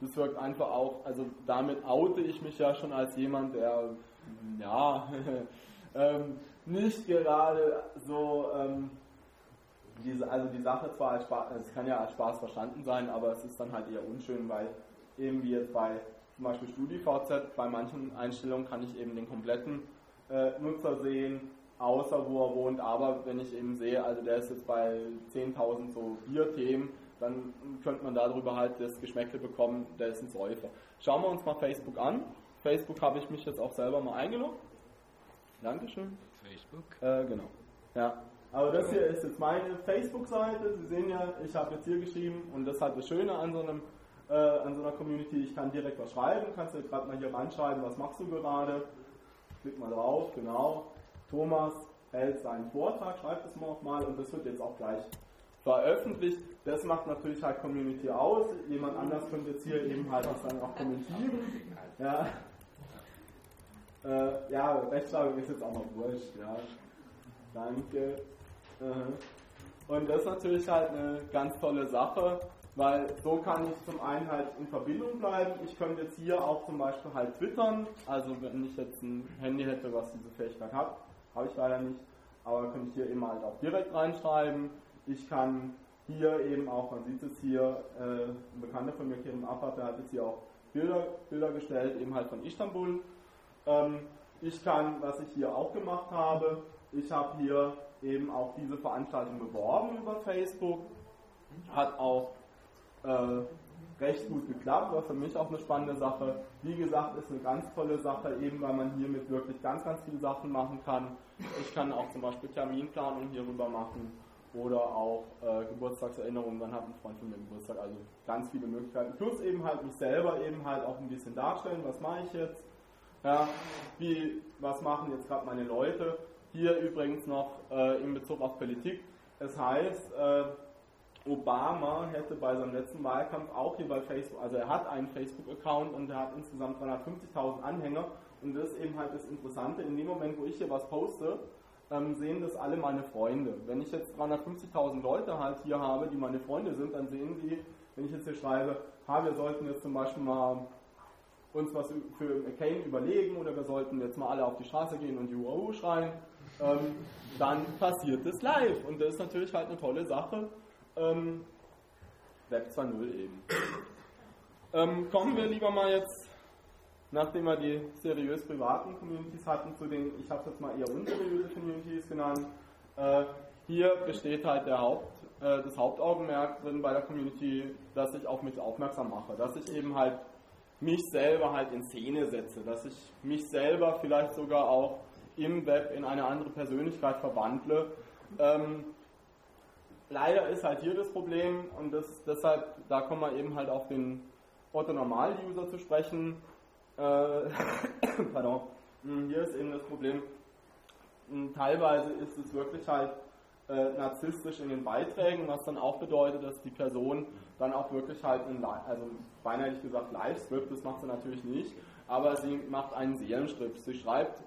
Das wirkt einfach auch, also damit oute ich mich ja schon als jemand, der ja ähm, nicht gerade so ähm, diese, also die Sache zwar als Spaß, es kann ja als Spaß verstanden sein, aber es ist dann halt eher unschön, weil eben wie jetzt bei zum Beispiel StudiVZ, bei manchen Einstellungen kann ich eben den kompletten äh, Nutzer sehen, außer wo er wohnt, aber wenn ich eben sehe, also der ist jetzt bei 10.000 so Bierthemen, dann könnte man darüber halt das Geschmäckle bekommen, der ist ein Säufer. Schauen wir uns mal Facebook an. Facebook habe ich mich jetzt auch selber mal eingeloggt. Dankeschön.
Facebook?
Äh, genau. Ja, aber das hier ist jetzt meine Facebook-Seite. Sie sehen ja, ich habe jetzt hier geschrieben und das ist halt das Schöne an so, einem, äh, an so einer Community. Ich kann direkt was schreiben. Kannst du gerade mal hier reinschreiben, was machst du gerade? Klick mal drauf, genau. Thomas hält seinen Vortrag, schreibt es mal mal und das wird jetzt auch gleich veröffentlicht. Das macht natürlich halt Community aus. Jemand anders könnte jetzt hier eben halt was dann auch kommentieren. Ja, äh, ja Rechtschreibung ist jetzt auch mal wurscht. Ja. Danke. Äh, und das ist natürlich halt eine ganz tolle Sache, weil so kann ich zum einen halt in Verbindung bleiben. Ich könnte jetzt hier auch zum Beispiel halt twittern, also wenn ich jetzt ein Handy hätte, was diese Fähigkeit hat, habe ich leider nicht, aber könnte ich hier eben halt auch direkt reinschreiben. Ich kann hier eben auch, man sieht es hier, äh, ein Bekannter von mir, Kerim Afat, der hat jetzt hier auch Bilder, Bilder gestellt, eben halt von Istanbul. Ähm, ich kann, was ich hier auch gemacht habe, ich habe hier eben auch diese Veranstaltung beworben über Facebook, hat auch äh, recht gut geklappt, war für mich auch eine spannende Sache. Wie gesagt, ist eine ganz tolle Sache, eben weil man hiermit wirklich ganz, ganz viele Sachen machen kann. Ich kann auch zum Beispiel Terminplanung hierüber machen oder auch äh, Geburtstagserinnerungen, dann hat ein Freund von mir Geburtstag, also ganz viele Möglichkeiten. Plus eben halt mich selber eben halt auch ein bisschen darstellen, was mache ich jetzt, ja, wie, was machen jetzt gerade meine Leute. Hier übrigens noch äh, in Bezug auf Politik, es heißt, äh, Obama hätte bei seinem letzten Wahlkampf auch hier bei Facebook, also er hat einen Facebook-Account und er hat insgesamt 350.000 Anhänger. Und das ist eben halt das Interessante, in dem Moment, wo ich hier was poste, ähm, sehen das alle meine Freunde. Wenn ich jetzt 350.000 Leute halt hier habe, die meine Freunde sind, dann sehen die, wenn ich jetzt hier schreibe, ha, wir sollten jetzt zum Beispiel mal uns was für McCain überlegen oder wir sollten jetzt mal alle auf die Straße gehen und UAU schreien, ähm, dann passiert es live. Und das ist natürlich halt eine tolle Sache. Ähm, Web 2.0 eben. Ähm, kommen wir lieber mal jetzt, nachdem wir die seriös privaten Communities hatten, zu den, ich habe es jetzt mal eher unseriöse Communities genannt. Äh, hier besteht halt der Haupt, äh, das Hauptaugenmerk drin bei der Community, dass ich auf mich aufmerksam mache, dass ich eben halt mich selber halt in Szene setze, dass ich mich selber vielleicht sogar auch im Web in eine andere Persönlichkeit verwandle. Ähm, leider ist halt hier das Problem und das, deshalb, da kommen wir eben halt auf den Otto-Normal-User zu sprechen. Äh, pardon. Hm, hier ist eben das Problem, hm, teilweise ist es wirklich halt äh, narzisstisch in den Beiträgen, was dann auch bedeutet, dass die Person dann auch wirklich halt, in, also beinahe gesagt Live-Script, das macht sie natürlich nicht, aber sie macht einen Seelenstrip. Sie schreibt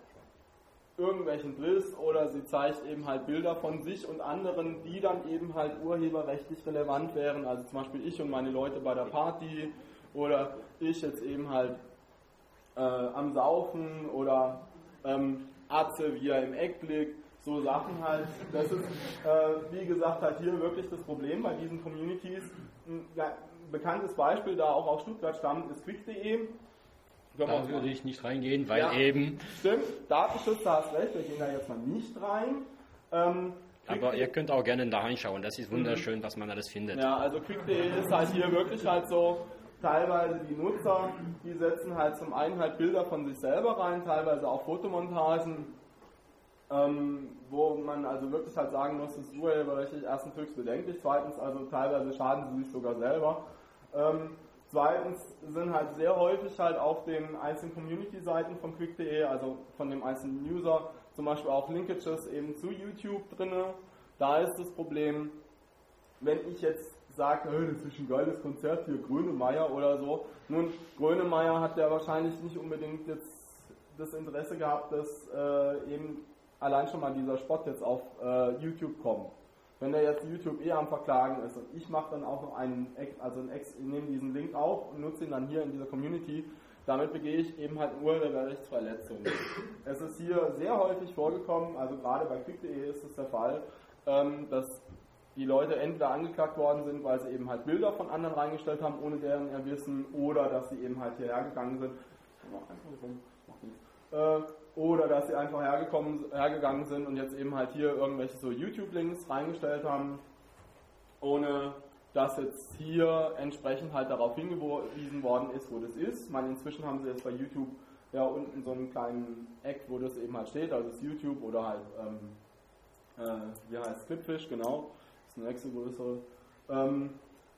irgendwelchen Driss oder sie zeigt eben halt Bilder von sich und anderen, die dann eben halt urheberrechtlich relevant wären, also zum Beispiel ich und meine Leute bei der Party oder ich jetzt eben halt äh, am Saufen oder ähm, Atze, er im Eck blickt, so Sachen halt. Das ist, äh, wie gesagt, halt hier wirklich das Problem bei diesen Communities. Ein bekanntes Beispiel, da auch aus Stuttgart stammt, ist quick.de.
Da würde ich nicht reingehen, weil ja, eben.
Stimmt, Datenschutz, da hast recht, wir gehen da jetzt mal nicht rein. Ähm,
aber ihr könnt auch gerne da reinschauen, das ist wunderschön, mhm. was man alles findet.
Ja, also quick.de ist halt hier wirklich halt so, teilweise die Nutzer, die setzen halt zum einen halt Bilder von sich selber rein, teilweise auch Fotomontagen, ähm, wo man also wirklich halt sagen muss, das ist urheberrechtlich erstens höchst bedenklich, zweitens also teilweise schaden sie sich sogar selber. Ähm, Zweitens sind halt sehr häufig halt auf den einzelnen Community-Seiten von quick.de, also von dem einzelnen User, zum Beispiel auch Linkages eben zu YouTube drin. Da ist das Problem, wenn ich jetzt sage, hey, das ist ein geiles Konzert hier, Grönemeyer oder so. Nun, Grönemeyer hat ja wahrscheinlich nicht unbedingt jetzt das Interesse gehabt, dass äh, eben allein schon mal dieser Spot jetzt auf äh, YouTube kommt. Wenn der jetzt YouTube eh am Verklagen ist und ich mache dann auch noch einen, also einen Ex, nehme diesen Link auf und nutze ihn dann hier in dieser Community, damit begehe ich eben halt Urheberrechtsverletzung. Es ist hier sehr häufig vorgekommen, also gerade bei quick.de ist es der Fall, ähm, dass die Leute entweder angeklagt worden sind, weil sie eben halt Bilder von anderen reingestellt haben, ohne deren Erwissen, oder dass sie eben halt hierher gegangen sind. Oder dass sie einfach hergekommen, hergegangen sind und jetzt eben halt hier irgendwelche so YouTube-Links reingestellt haben, ohne dass jetzt hier entsprechend halt darauf hingewiesen worden ist, wo das ist. Ich meine, inzwischen haben sie jetzt bei YouTube ja unten so einen kleinen Eck, wo das eben halt steht, also das YouTube oder halt, ähm, äh, wie heißt Clipfish, genau, das ist eine nächste größere. Ähm,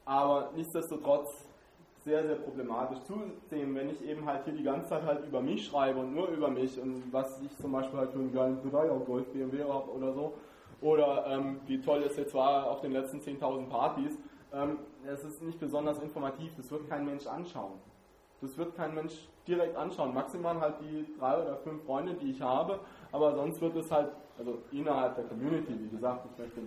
aber nichtsdestotrotz sehr, sehr problematisch. Zudem, wenn ich eben halt hier die ganze Zeit halt über mich schreibe und nur über mich und was ich zum Beispiel halt für einen geilen Toyota Golf BMW habe oder so, oder ähm, wie toll es jetzt war auf den letzten 10.000 Partys, ähm, es ist nicht besonders informativ, das wird kein Mensch anschauen. Das wird kein Mensch direkt anschauen. Maximal halt die drei oder fünf Freunde, die ich habe, aber sonst wird es halt, also innerhalb der Community, wie gesagt, ich möchte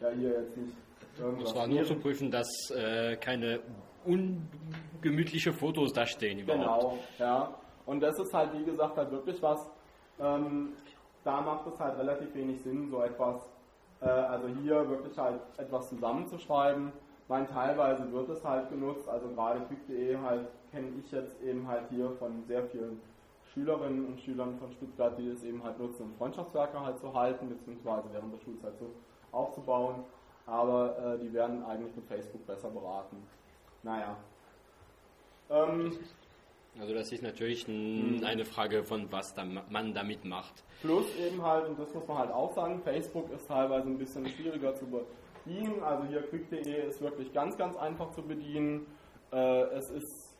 ja hier jetzt nicht
irgendwas. Es war nur zu prüfen, dass äh, keine ungemütliche Fotos da stehen
überhaupt. Genau, ja. Und das ist halt, wie gesagt, halt wirklich was, ähm, da macht es halt relativ wenig Sinn, so etwas, äh, also hier wirklich halt etwas zusammenzuschreiben. Ich meine, teilweise wird es halt genutzt, also gerade quick.de halt kenne ich jetzt eben halt hier von sehr vielen Schülerinnen und Schülern von Stuttgart, die es eben halt nutzen, um Freundschaftswerke halt zu halten, beziehungsweise während der Schulzeit so aufzubauen. Aber äh, die werden eigentlich mit Facebook besser beraten. Naja. Ähm,
also das ist natürlich ein, eine Frage von was man damit macht.
Plus eben halt, und das muss man halt auch sagen, Facebook ist teilweise ein bisschen schwieriger zu bedienen. Also hier quick.de ist wirklich ganz, ganz einfach zu bedienen. Äh, es ist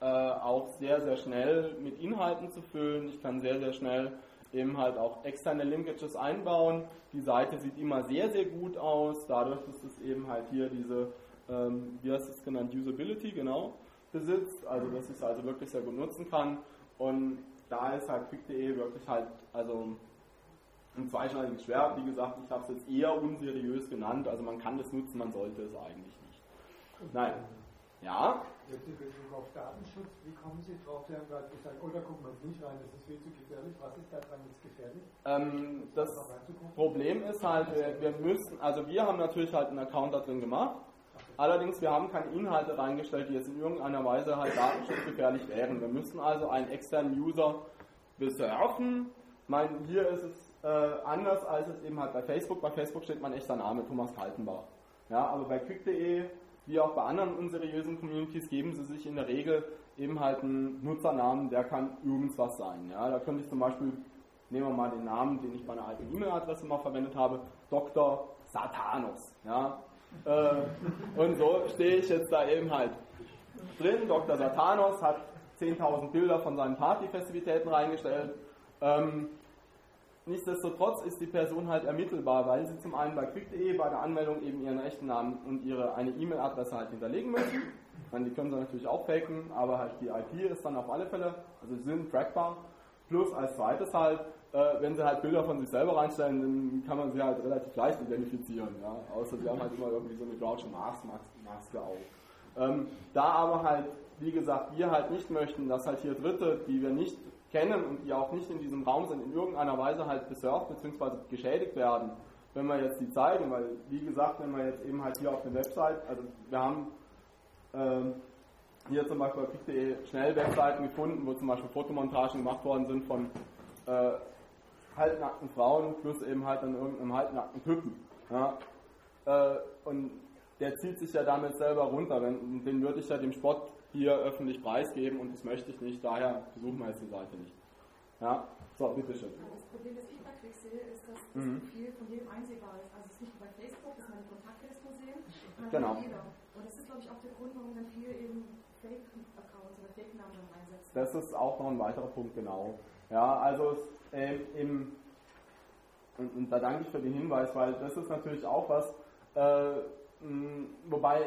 äh, auch sehr, sehr schnell mit Inhalten zu füllen. Ich kann sehr, sehr schnell eben halt auch externe Linkages einbauen. Die Seite sieht immer sehr, sehr gut aus, dadurch, dass es eben halt hier diese, ähm, wie heißt es genannt, Usability, genau, besitzt, also dass ich es also wirklich sehr gut nutzen kann. Und da ist halt quick.de wirklich halt, also ein zweischneidiges Schwert. Wie gesagt, ich habe es jetzt eher unseriös genannt, also man kann das nutzen, man sollte es eigentlich nicht. Nein. Ja?
Jetzt in Bezug auf Datenschutz, wie kommen Sie drauf? Sie haben gerade gesagt, oh, da gucken wir nicht rein, das ist viel zu gefährlich. Was ist daran jetzt gefährlich?
Ähm, das Problem ist halt, wir müssen, also wir haben natürlich halt einen Account da drin gemacht. Allerdings, wir haben keine Inhalte reingestellt, die jetzt in irgendeiner Weise halt datenschutzgefährlich wären. Wir müssen also einen externen User besurfen. Ich hier ist es äh, anders als es eben halt bei Facebook. Bei Facebook steht mein echter Name, Thomas Kaltenbach. Ja, aber bei quick.de wie auch bei anderen unseriösen Communities geben sie sich in der Regel eben halt einen Nutzernamen, der kann irgendwas sein. Ja, da könnte ich zum Beispiel, nehmen wir mal den Namen, den ich bei einer alten E-Mail-Adresse mal verwendet habe, Dr. Satanos. Ja, äh, und so stehe ich jetzt da eben halt drin. Dr. Satanos hat 10.000 Bilder von seinen Partyfestivitäten reingestellt. Ähm, Nichtsdestotrotz ist die Person halt ermittelbar, weil sie zum einen bei quick.de bei der Anmeldung eben ihren rechten Namen und ihre eine E-Mail-Adresse halt hinterlegen müssen. Meine, die können sie natürlich auch faken, aber halt die IP ist dann auf alle Fälle, also sie sind trackbar. Plus als zweites halt, äh, wenn sie halt Bilder von sich selber reinstellen, dann kann man sie halt relativ leicht identifizieren. Ja? Außer sie haben halt immer irgendwie so eine Groucho Maske auf. Ähm, da aber halt, wie gesagt, wir halt nicht möchten, dass halt hier Dritte, die wir nicht kennen und die auch nicht in diesem Raum sind, in irgendeiner Weise halt besurft bzw. geschädigt werden, wenn wir jetzt die zeigen, weil wie gesagt, wenn wir jetzt eben halt hier auf der Website, also wir haben ähm, hier zum Beispiel bei pick.de schnell Webseiten gefunden, wo zum Beispiel Fotomontagen gemacht worden sind von äh, halbnackten Frauen plus eben halt an irgendeinem halbnackten Typen. Ja? Äh, und der zieht sich ja damit selber runter, wenn, den würde ich ja dem Sport hier öffentlich preisgeben und das möchte ich nicht, daher besuchen wir jetzt die Seite nicht. Ja, so, bitteschön.
Das Problem, das ich bei Quick sehe, ist, dass das mhm. Profil von jedem einsehbar ist. Also es ist nicht nur bei Facebook, dass man die Kontaktliste sehen, sondern
genau.
jeder. Und das ist, glaube ich, auch der Grund, warum dann viele eben
Das ist auch noch ein weiterer Punkt, genau. Ja, also äh, im, und, und, da danke ich für den Hinweis, weil das ist natürlich auch was, äh, wobei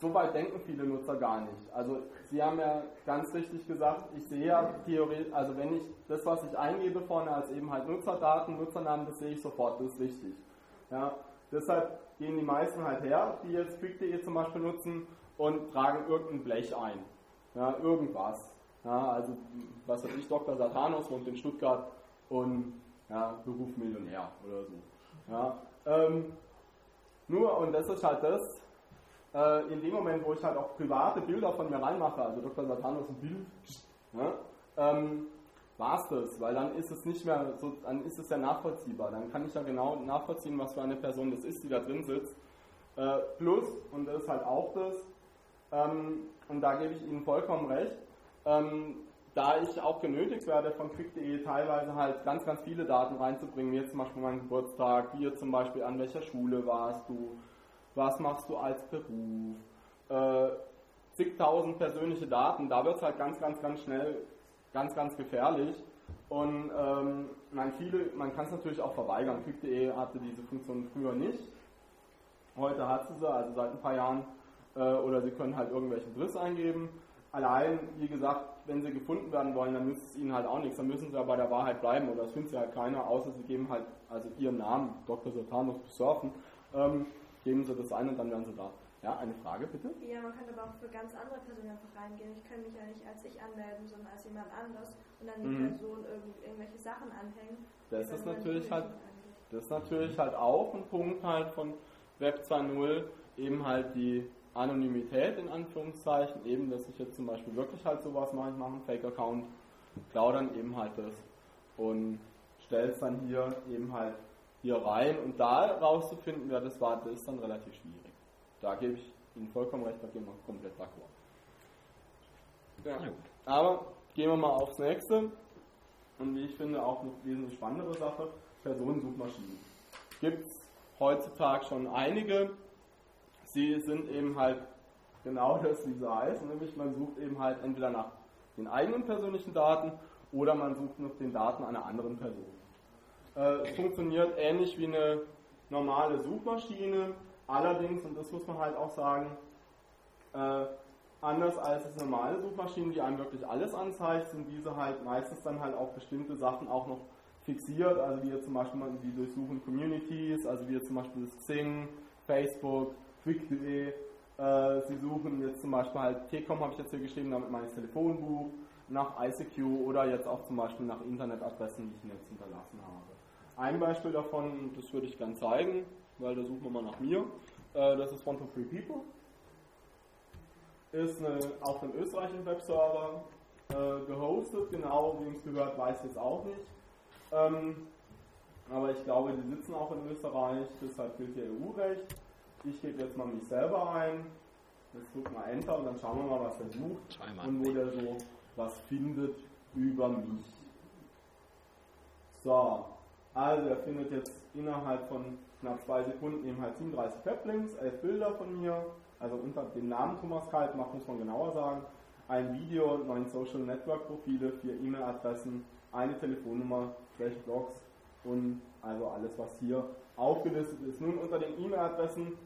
so weit denken viele Nutzer gar nicht. Also Sie haben ja ganz richtig gesagt, ich sehe ja theoretisch, also wenn ich das, was ich eingebe vorne als eben halt Nutzerdaten, Nutzernamen, das sehe ich sofort, das ist richtig. Ja, deshalb gehen die meisten halt her, die jetzt Quick.de zum Beispiel nutzen und tragen irgendein Blech ein. Ja, irgendwas. Ja, also, was weiß ich, Dr. Satanos wohnt in Stuttgart und ja, Beruf Millionär oder so. Ja, ähm, nur, und das ist halt das, äh, in dem Moment, wo ich halt auch private Bilder von mir reinmache, also Dr. Satanos ein Bild, ne, ähm, war es das, weil dann ist es nicht mehr so, dann ist es ja nachvollziehbar. Dann kann ich ja genau nachvollziehen, was für eine Person das ist, die da drin sitzt. Äh, plus, und das ist halt auch das, ähm, und da gebe ich Ihnen vollkommen recht, ähm, da ich auch genötigt werde von quick.de teilweise halt ganz, ganz viele Daten reinzubringen, jetzt zum Beispiel mein Geburtstag, jetzt zum Beispiel an welcher Schule warst du, was machst du als Beruf, äh, zigtausend persönliche Daten, da wird es halt ganz, ganz, ganz schnell ganz, ganz gefährlich. Und ähm, man, man kann es natürlich auch verweigern. Quick.de hatte diese Funktion früher nicht. Heute hat sie sie, also seit ein paar Jahren. Äh, oder Sie können halt irgendwelchen Driss eingeben. Allein, wie gesagt, wenn Sie gefunden werden wollen, dann nützt es Ihnen halt auch nichts. Dann müssen Sie ja bei der Wahrheit bleiben oder es findet Sie halt keiner, außer Sie geben halt also Ihren Namen, Dr. Sultanus Surfen. Ähm, geben Sie das ein und dann werden Sie da. Ja, eine Frage bitte?
Ja, man kann aber auch für ganz andere Personen einfach reingehen. Ich kann mich ja nicht als ich anmelden, sondern als jemand anderes und dann die mhm. Person irgend, irgendwelche Sachen anhängen.
Das ist natürlich halt, das ist natürlich halt auch ein Punkt halt von Web 2.0, eben halt die Anonymität in Anführungszeichen, eben, dass ich jetzt zum Beispiel wirklich halt sowas mache, ich mache einen Fake-Account klaue dann eben halt das und stelle es dann hier eben halt hier rein und da rauszufinden, wer das war, das ist dann relativ schwierig. Da gebe ich Ihnen vollkommen recht, da gehen wir komplett d'accord. Ja. Aber gehen wir mal aufs nächste und wie ich finde auch eine wesentlich spannendere Sache, Personensuchmaschinen. Gibt es heutzutage schon einige. Sie sind eben halt genau das, wie sie heißen, nämlich man sucht eben halt entweder nach den eigenen persönlichen Daten oder man sucht nach den Daten einer anderen Person. Äh, es funktioniert ähnlich wie eine normale Suchmaschine, allerdings, und das muss man halt auch sagen, äh, anders als es normale Suchmaschinen, die einem wirklich alles anzeigt, sind diese halt meistens dann halt auch bestimmte Sachen auch noch fixiert, also wie zum Beispiel die durchsuchen Communities, also wie zum Beispiel das Xing, Facebook, Quick.de, äh, sie suchen jetzt zum Beispiel halt T-Com habe ich jetzt hier geschrieben, damit mein Telefonbuch, nach ICQ oder jetzt auch zum Beispiel nach Internetadressen, die ich jetzt hinterlassen habe. Ein Beispiel davon, das würde ich gerne zeigen, weil da suchen wir mal nach mir. Äh, das ist One to Three People. Ist eine, auf einem österreichischen Webserver äh, gehostet, genau wie es gehört, weiß ich jetzt auch nicht. Ähm, aber ich glaube, die sitzen auch in Österreich, deshalb gilt hier EU-Recht. Ich gebe jetzt mal mich selber ein. Jetzt drückt mal Enter und dann schauen wir mal, was er sucht und wo der so was findet über mich. So, also er findet jetzt innerhalb von knapp zwei Sekunden eben halt 37 Weblinks, 11 Bilder von mir, also unter dem Namen Thomas Kaltmach muss man genauer sagen, ein Video, neun Social Network Profile, vier E-Mail-Adressen, eine Telefonnummer, slash Blogs und also alles, was hier aufgelistet ist. Nun unter den E-Mail-Adressen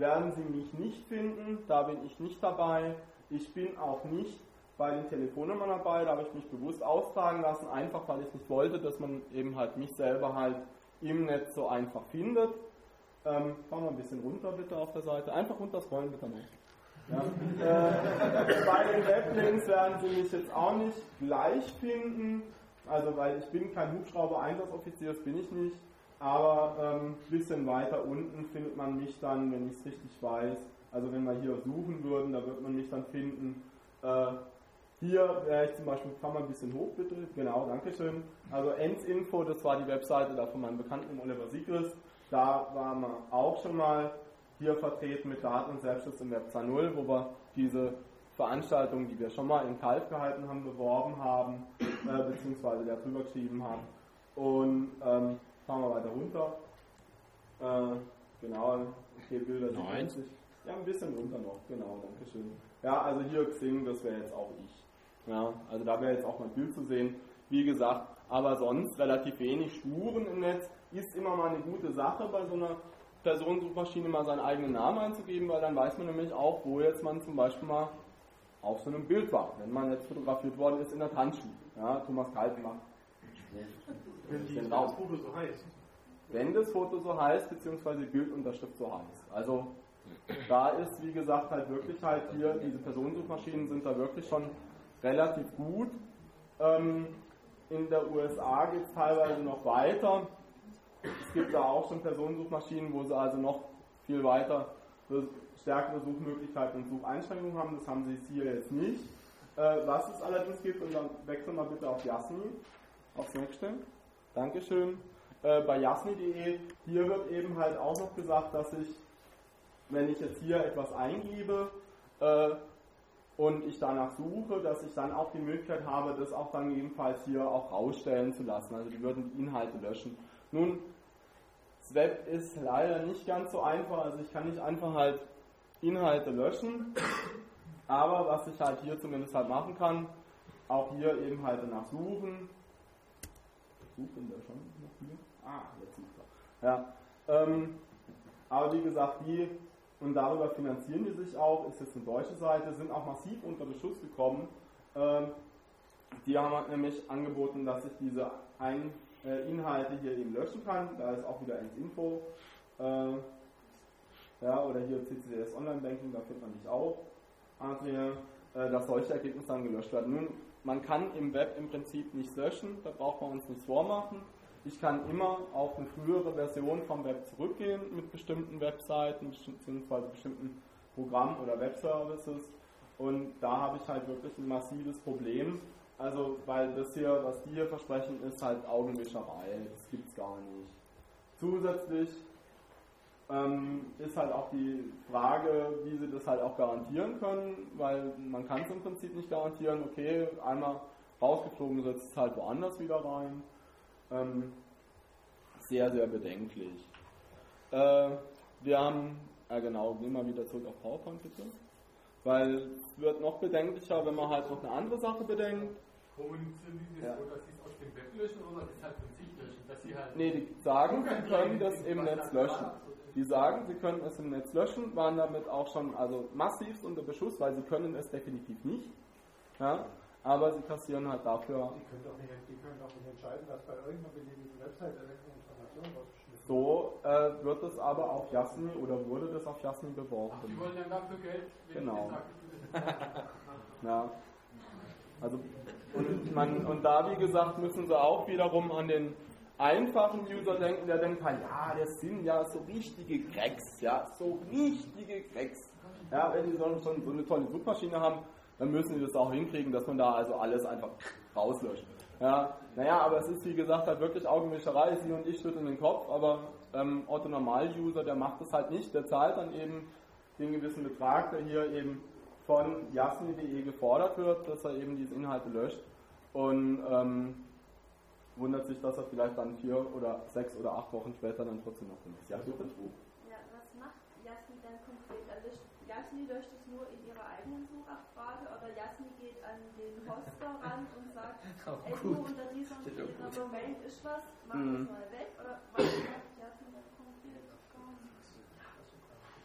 werden Sie mich nicht finden, da bin ich nicht dabei. Ich bin auch nicht bei den Telefonnummern dabei, da habe ich mich bewusst austragen lassen, einfach weil ich nicht wollte, dass man eben halt mich selber halt im Netz so einfach findet. Ähm, fahren wir ein bisschen runter bitte auf der Seite, einfach runter scrollen bitte noch. Ja. äh, bei den Weblinks werden Sie mich jetzt auch nicht gleich finden, also weil ich bin kein Hubschrauber-Einsatzoffizier, das bin ich nicht, aber ein ähm, bisschen weiter unten findet man mich dann, wenn ich es richtig weiß. Also wenn wir hier suchen würden, da wird man mich dann finden. Äh, hier wäre ich zum Beispiel, fahren wir ein bisschen hoch bitte, genau, Dankeschön. Also Ensinfo, das war die Webseite da von meinem Bekannten Oliver Sigrist. Da waren wir auch schon mal hier vertreten mit Daten und Selbstschutz im Web 2.0, wo wir diese Veranstaltungen, die wir schon mal in Kalb gehalten haben, beworben haben, äh, beziehungsweise da drüber geschrieben haben. Und ähm, fahren wir weiter runter. Äh, genau, okay, Bilder 90. Ja, ein bisschen runter noch, genau, danke schön. Ja, also hier Xing, das wäre jetzt auch ich. Ja, also da wäre jetzt auch mein Bild zu sehen. Wie gesagt, aber sonst relativ wenig Spuren im Netz. Ist immer mal eine gute Sache bei so einer Personensuchmaschine mal seinen eigenen Namen einzugeben, weil dann weiß man nämlich auch, wo jetzt man zum Beispiel mal auf so einem Bild war, wenn man jetzt fotografiert worden ist in der Tanzschule. Ja, Thomas Kalten macht. Wenn das Foto so heißt. Wenn das Foto so heißt, beziehungsweise Bildunterschrift so heißt. Also da ist, wie gesagt, halt wirklich halt hier, diese Personensuchmaschinen sind da wirklich schon relativ gut. Ähm, in der USA geht es teilweise noch weiter. Es gibt da auch schon Personensuchmaschinen, wo sie also noch viel weiter stärkere Suchmöglichkeiten und Sucheinschränkungen haben. Das haben sie hier jetzt nicht. Äh, was es allerdings gibt, und dann wechseln wir bitte auf Jasmin, aufs nächste. Dankeschön. Äh, bei jasni.de, hier wird eben halt auch noch gesagt, dass ich, wenn ich jetzt hier etwas eingebe, äh, und ich danach suche, dass ich dann auch die Möglichkeit habe, das auch dann jedenfalls hier auch rausstellen zu lassen. Also die würden die Inhalte löschen. Nun, das Web ist leider nicht ganz so einfach, also ich kann nicht einfach halt Inhalte löschen, aber was ich halt hier zumindest halt machen kann, auch hier eben halt danach suchen. Suchen wir schon noch hier? Ah, jetzt sucht er. Ja, ähm, aber wie gesagt, die und darüber finanzieren die sich auch, ist jetzt eine deutsche Seite, sind auch massiv unter Beschuss gekommen. Ähm, die haben halt nämlich angeboten, dass ich diese ein, äh, Inhalte hier eben löschen kann. Da ist auch wieder ins Info. Äh, ja, oder hier CCS Online Banking, da findet man dich auch. Adrian, äh, dass solche Ergebnisse dann gelöscht werden. Nun, man kann im Web im Prinzip nichts löschen, da braucht man uns nichts vormachen. Ich kann immer auf eine frühere Version vom Web zurückgehen mit bestimmten Webseiten bzw. bestimmten Programmen oder Webservices und da habe ich halt wirklich ein massives Problem, Also, weil das hier, was die hier versprechen, ist halt Augenwischerei. Das gibt's gar nicht. Zusätzlich ähm, ist halt auch die Frage, wie sie das halt auch garantieren können, weil man kann es im Prinzip nicht garantieren, okay, einmal rausgeflogen setzt es halt woanders wieder rein. Ähm, sehr, sehr bedenklich. Äh, wir haben, ja genau, gehen wir wieder zurück auf PowerPoint bitte. Weil es wird noch bedenklicher, wenn man halt noch eine andere Sache bedenkt.
Kommunizieren die
Ja.
so, dass sie es aus dem Web löschen oder das halt von sich löschen? Dass sie halt
Nee, die sagen, sie können das im Netz löschen. Die sagen, sie können es im Netz löschen, waren damit auch schon also massivst unter Beschuss, weil sie können es definitiv nicht. Ja, aber sie kassieren halt dafür
Die können doch nicht, die können doch nicht entscheiden, dass bei irgendeiner beliebigen Website irgendeine Information rausgeschmissen
So äh, wird es aber auf Jasni oder wurde das auf Jasni
Die
beworben.
wollen dann dafür Geld,
Genau. Ja. Also, und, man, und da, wie gesagt, müssen sie auch wiederum an den einfachen User denken, der denkt halt, ja, das sind ja so richtige Cracks, ja, so richtige Cracks. Ja, wenn die so, schon so eine tolle Suchmaschine haben, dann müssen die das auch hinkriegen, dass man da also alles einfach rauslöscht. Ja, naja, aber es ist wie gesagt halt wirklich Augenwischerei, Sie und ich schütteln den Kopf, aber ähm, Otto Normal-User, der macht das halt nicht, der zahlt dann eben den gewissen Betrag, der hier eben von jasni.de gefordert wird, dass er eben diese Inhalte löscht und ähm, wundert sich, dass er vielleicht dann vier oder sechs oder acht Wochen später dann trotzdem noch drin ist. Ja, bitte.
Ja, was macht Jasni dann konkret? Löscht, Jasni löscht es nur in ihrer eigenen Suchabfrage oder Jasni geht an den Hoster ran und sagt,
Oh,
ey du,
gut.
unter
gut.
Domain ist was, mach
Mhm.
das mal weg oder was macht Jasni dann konkret?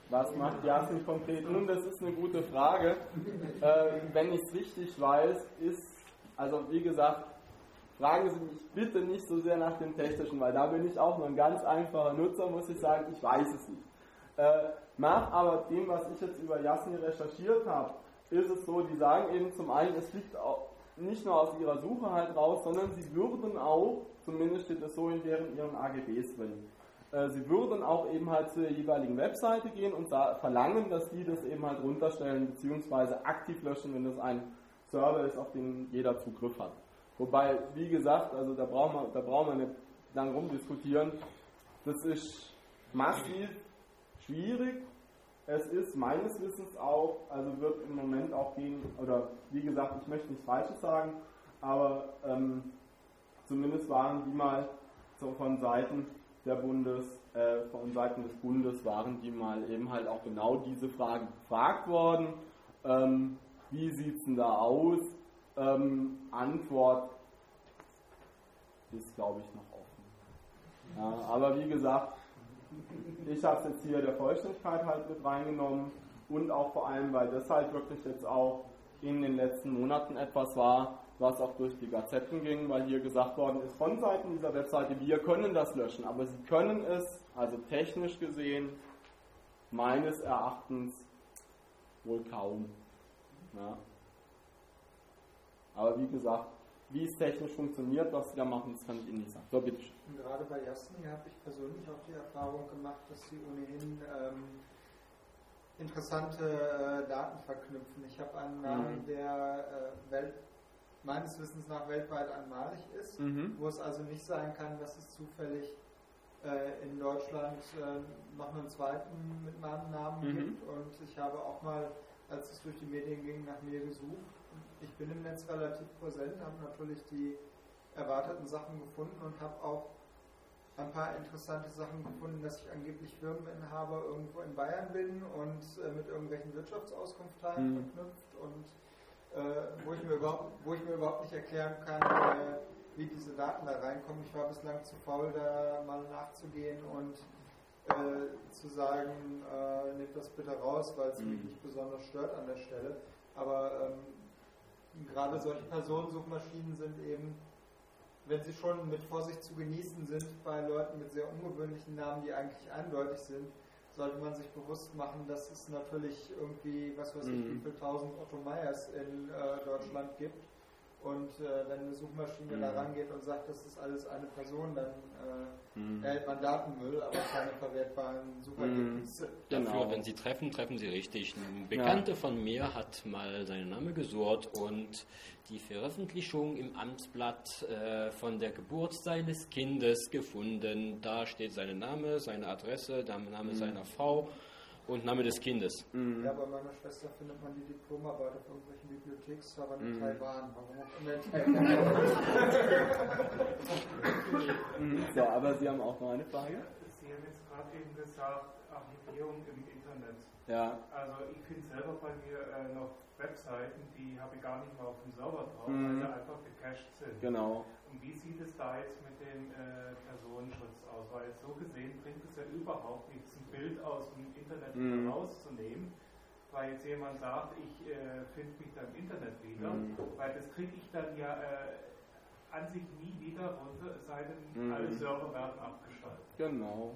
Was macht Jasmin konkret? Nun, das ist eine gute Frage. Äh, wenn ich es richtig weiß, ist, also wie gesagt, fragen Sie mich bitte nicht so sehr nach dem Technischen, weil da bin ich auch nur ein ganz einfacher Nutzer, muss ich sagen, ich weiß es nicht. Äh, nach aber dem, was ich jetzt über Jasmin recherchiert habe, ist es so, die sagen eben zum einen, es liegt auch nicht nur aus ihrer Suche halt raus, sondern sie würden auch, zumindest steht es so in deren ihren AGBs drin, äh, sie würden auch eben halt zur jeweiligen Webseite gehen und da verlangen, dass die das eben halt runterstellen bzw. aktiv löschen, wenn das ein Server ist, auf den jeder Zugriff hat. Wobei, wie gesagt, also da brauchen wir, da brauchen wir nicht lang rumdiskutieren. Das ist massiv schwierig. Es ist meines Wissens auch, also wird im Moment auch gegen, oder wie gesagt, ich möchte nichts Falsches sagen, aber ähm, zumindest waren die mal so von Seiten der Bundes, äh, von Seiten des Bundes waren die mal eben halt auch genau diese Fragen gefragt worden. Ähm, wie sieht es denn da aus? Ähm, Antwort ist, glaube ich, noch offen. Ja, aber wie gesagt, ich habe es jetzt hier der Vollständigkeit halt mit reingenommen und auch vor allem, weil das halt wirklich jetzt auch in den letzten Monaten etwas war, was auch durch die Gazetten ging, weil hier gesagt worden ist von Seiten dieser Webseite, wir können das löschen, aber sie können es, also technisch gesehen, meines Erachtens wohl kaum. Ja. Aber wie gesagt, wie es technisch funktioniert, was sie da machen, das kann ich Ihnen nicht sagen. So, bitte. schön.
Und gerade bei Jasni habe ich persönlich auch die Erfahrung gemacht, dass sie ohnehin ähm, interessante äh, Daten verknüpfen. Ich habe einen Namen,
Mhm.
der äh, Welt, meines Wissens nach weltweit einmalig ist,
Mhm.
wo es also nicht sein kann, dass es zufällig äh, in Deutschland äh, noch einen zweiten mit meinem Namen
Mhm.
gibt. Und ich habe auch mal, als es durch die Medien ging, nach mir gesucht. Ich bin im Netz relativ präsent, habe natürlich die erwarteten Sachen gefunden und habe auch ein paar interessante Sachen gefunden, dass ich angeblich Firmeninhaber irgendwo in Bayern bin und äh, mit irgendwelchen Wirtschaftsauskunftsteilen
Mhm.
verknüpft und äh, wo, ich mir überhaupt, wo ich mir überhaupt nicht erklären kann, äh, wie diese Daten da reinkommen. Ich war bislang zu faul, da mal nachzugehen und äh, zu sagen, äh, nehmt das bitte raus, weil es mich
Mhm.
nicht besonders stört an der Stelle. Aber ähm, gerade solche Personensuchmaschinen sind eben wenn sie schon mit Vorsicht zu genießen sind bei Leuten mit sehr ungewöhnlichen Namen, die eigentlich eindeutig sind, sollte man sich bewusst machen, dass es natürlich irgendwie, was weiß ich,
Mhm.
wie viel tausend Otto Meyers in äh, Deutschland gibt Und äh, wenn eine Suchmaschine
Mhm.
da rangeht und sagt, das ist alles eine Person, dann äh,
Mhm.
erhält man Datenmüll, aber keine verwertbaren Suchergebnisse.
Genau.
Dafür, wenn Sie treffen, treffen Sie richtig. Ein Bekannter von mir hat mal seinen Namen gesucht und die Veröffentlichung im Amtsblatt äh, von der Geburt seines Kindes gefunden. Da steht sein Name, seine Adresse, der Name
Mhm.
seiner Frau und Name des Kindes.
Ja, bei meiner Schwester findet man die Diplomarbeit auf irgendwelchen Bibliotheksservern in
Mhm.
Taiwan. Warum auch immer in
Mhm. So, aber Sie haben auch noch eine Frage?
Sie haben jetzt gerade eben gesagt, Archivierung im Internet.
Ja.
Also ich finde selber bei mir äh, noch Webseiten, die habe ich gar nicht mehr auf dem Server drauf,
Mhm.
weil sie einfach gecached sind.
Genau.
Und wie sieht es da jetzt mit dem äh, Personenschutz aus? Weil so gesehen bringt es ja überhaupt nichts, ein Bild aus dem Internet
Mhm.
wieder rauszunehmen, weil jetzt jemand sagt, ich äh, finde mich da im Internet wieder,
Mhm.
weil das kriege ich dann ja äh, an sich nie wieder runter, es sei denn,
Mhm.
alle Server werden abgeschaltet.
Genau.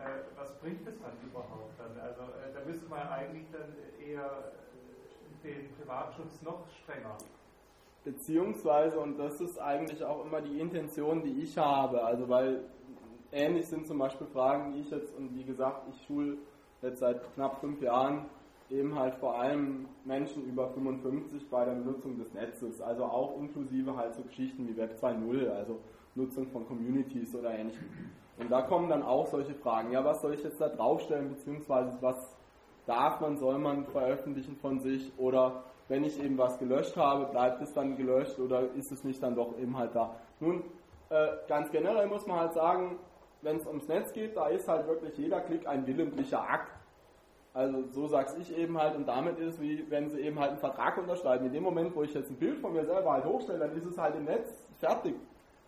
Äh, was bringt es dann überhaupt dann? Also äh, da müsste man eigentlich dann eher äh, den Privatschutz noch strenger.
Beziehungsweise, und das ist eigentlich auch immer die Intention, die ich habe, also weil ähnlich sind zum Beispiel Fragen, die ich jetzt, und wie gesagt, ich schule jetzt seit knapp fünf Jahren eben halt vor allem Menschen über 55 bei der Benutzung des Netzes, also auch inklusive halt so Geschichten wie Web 2.0, also Nutzung von Communities oder ähnlichem. Und da kommen dann auch solche Fragen, ja, was soll ich jetzt da draufstellen, beziehungsweise was darf man, soll man veröffentlichen von sich oder wenn ich eben was gelöscht habe, bleibt es dann gelöscht oder ist es nicht dann doch eben halt da. Nun, äh, ganz generell muss man halt sagen, wenn es ums Netz geht, da ist halt wirklich jeder Klick ein willentlicher Akt. Also so sag's ich eben halt und damit ist wie wenn sie eben halt einen Vertrag unterschreiben. In dem Moment, wo ich jetzt ein Bild von mir selber halt hochstelle, dann ist es halt im Netz fertig.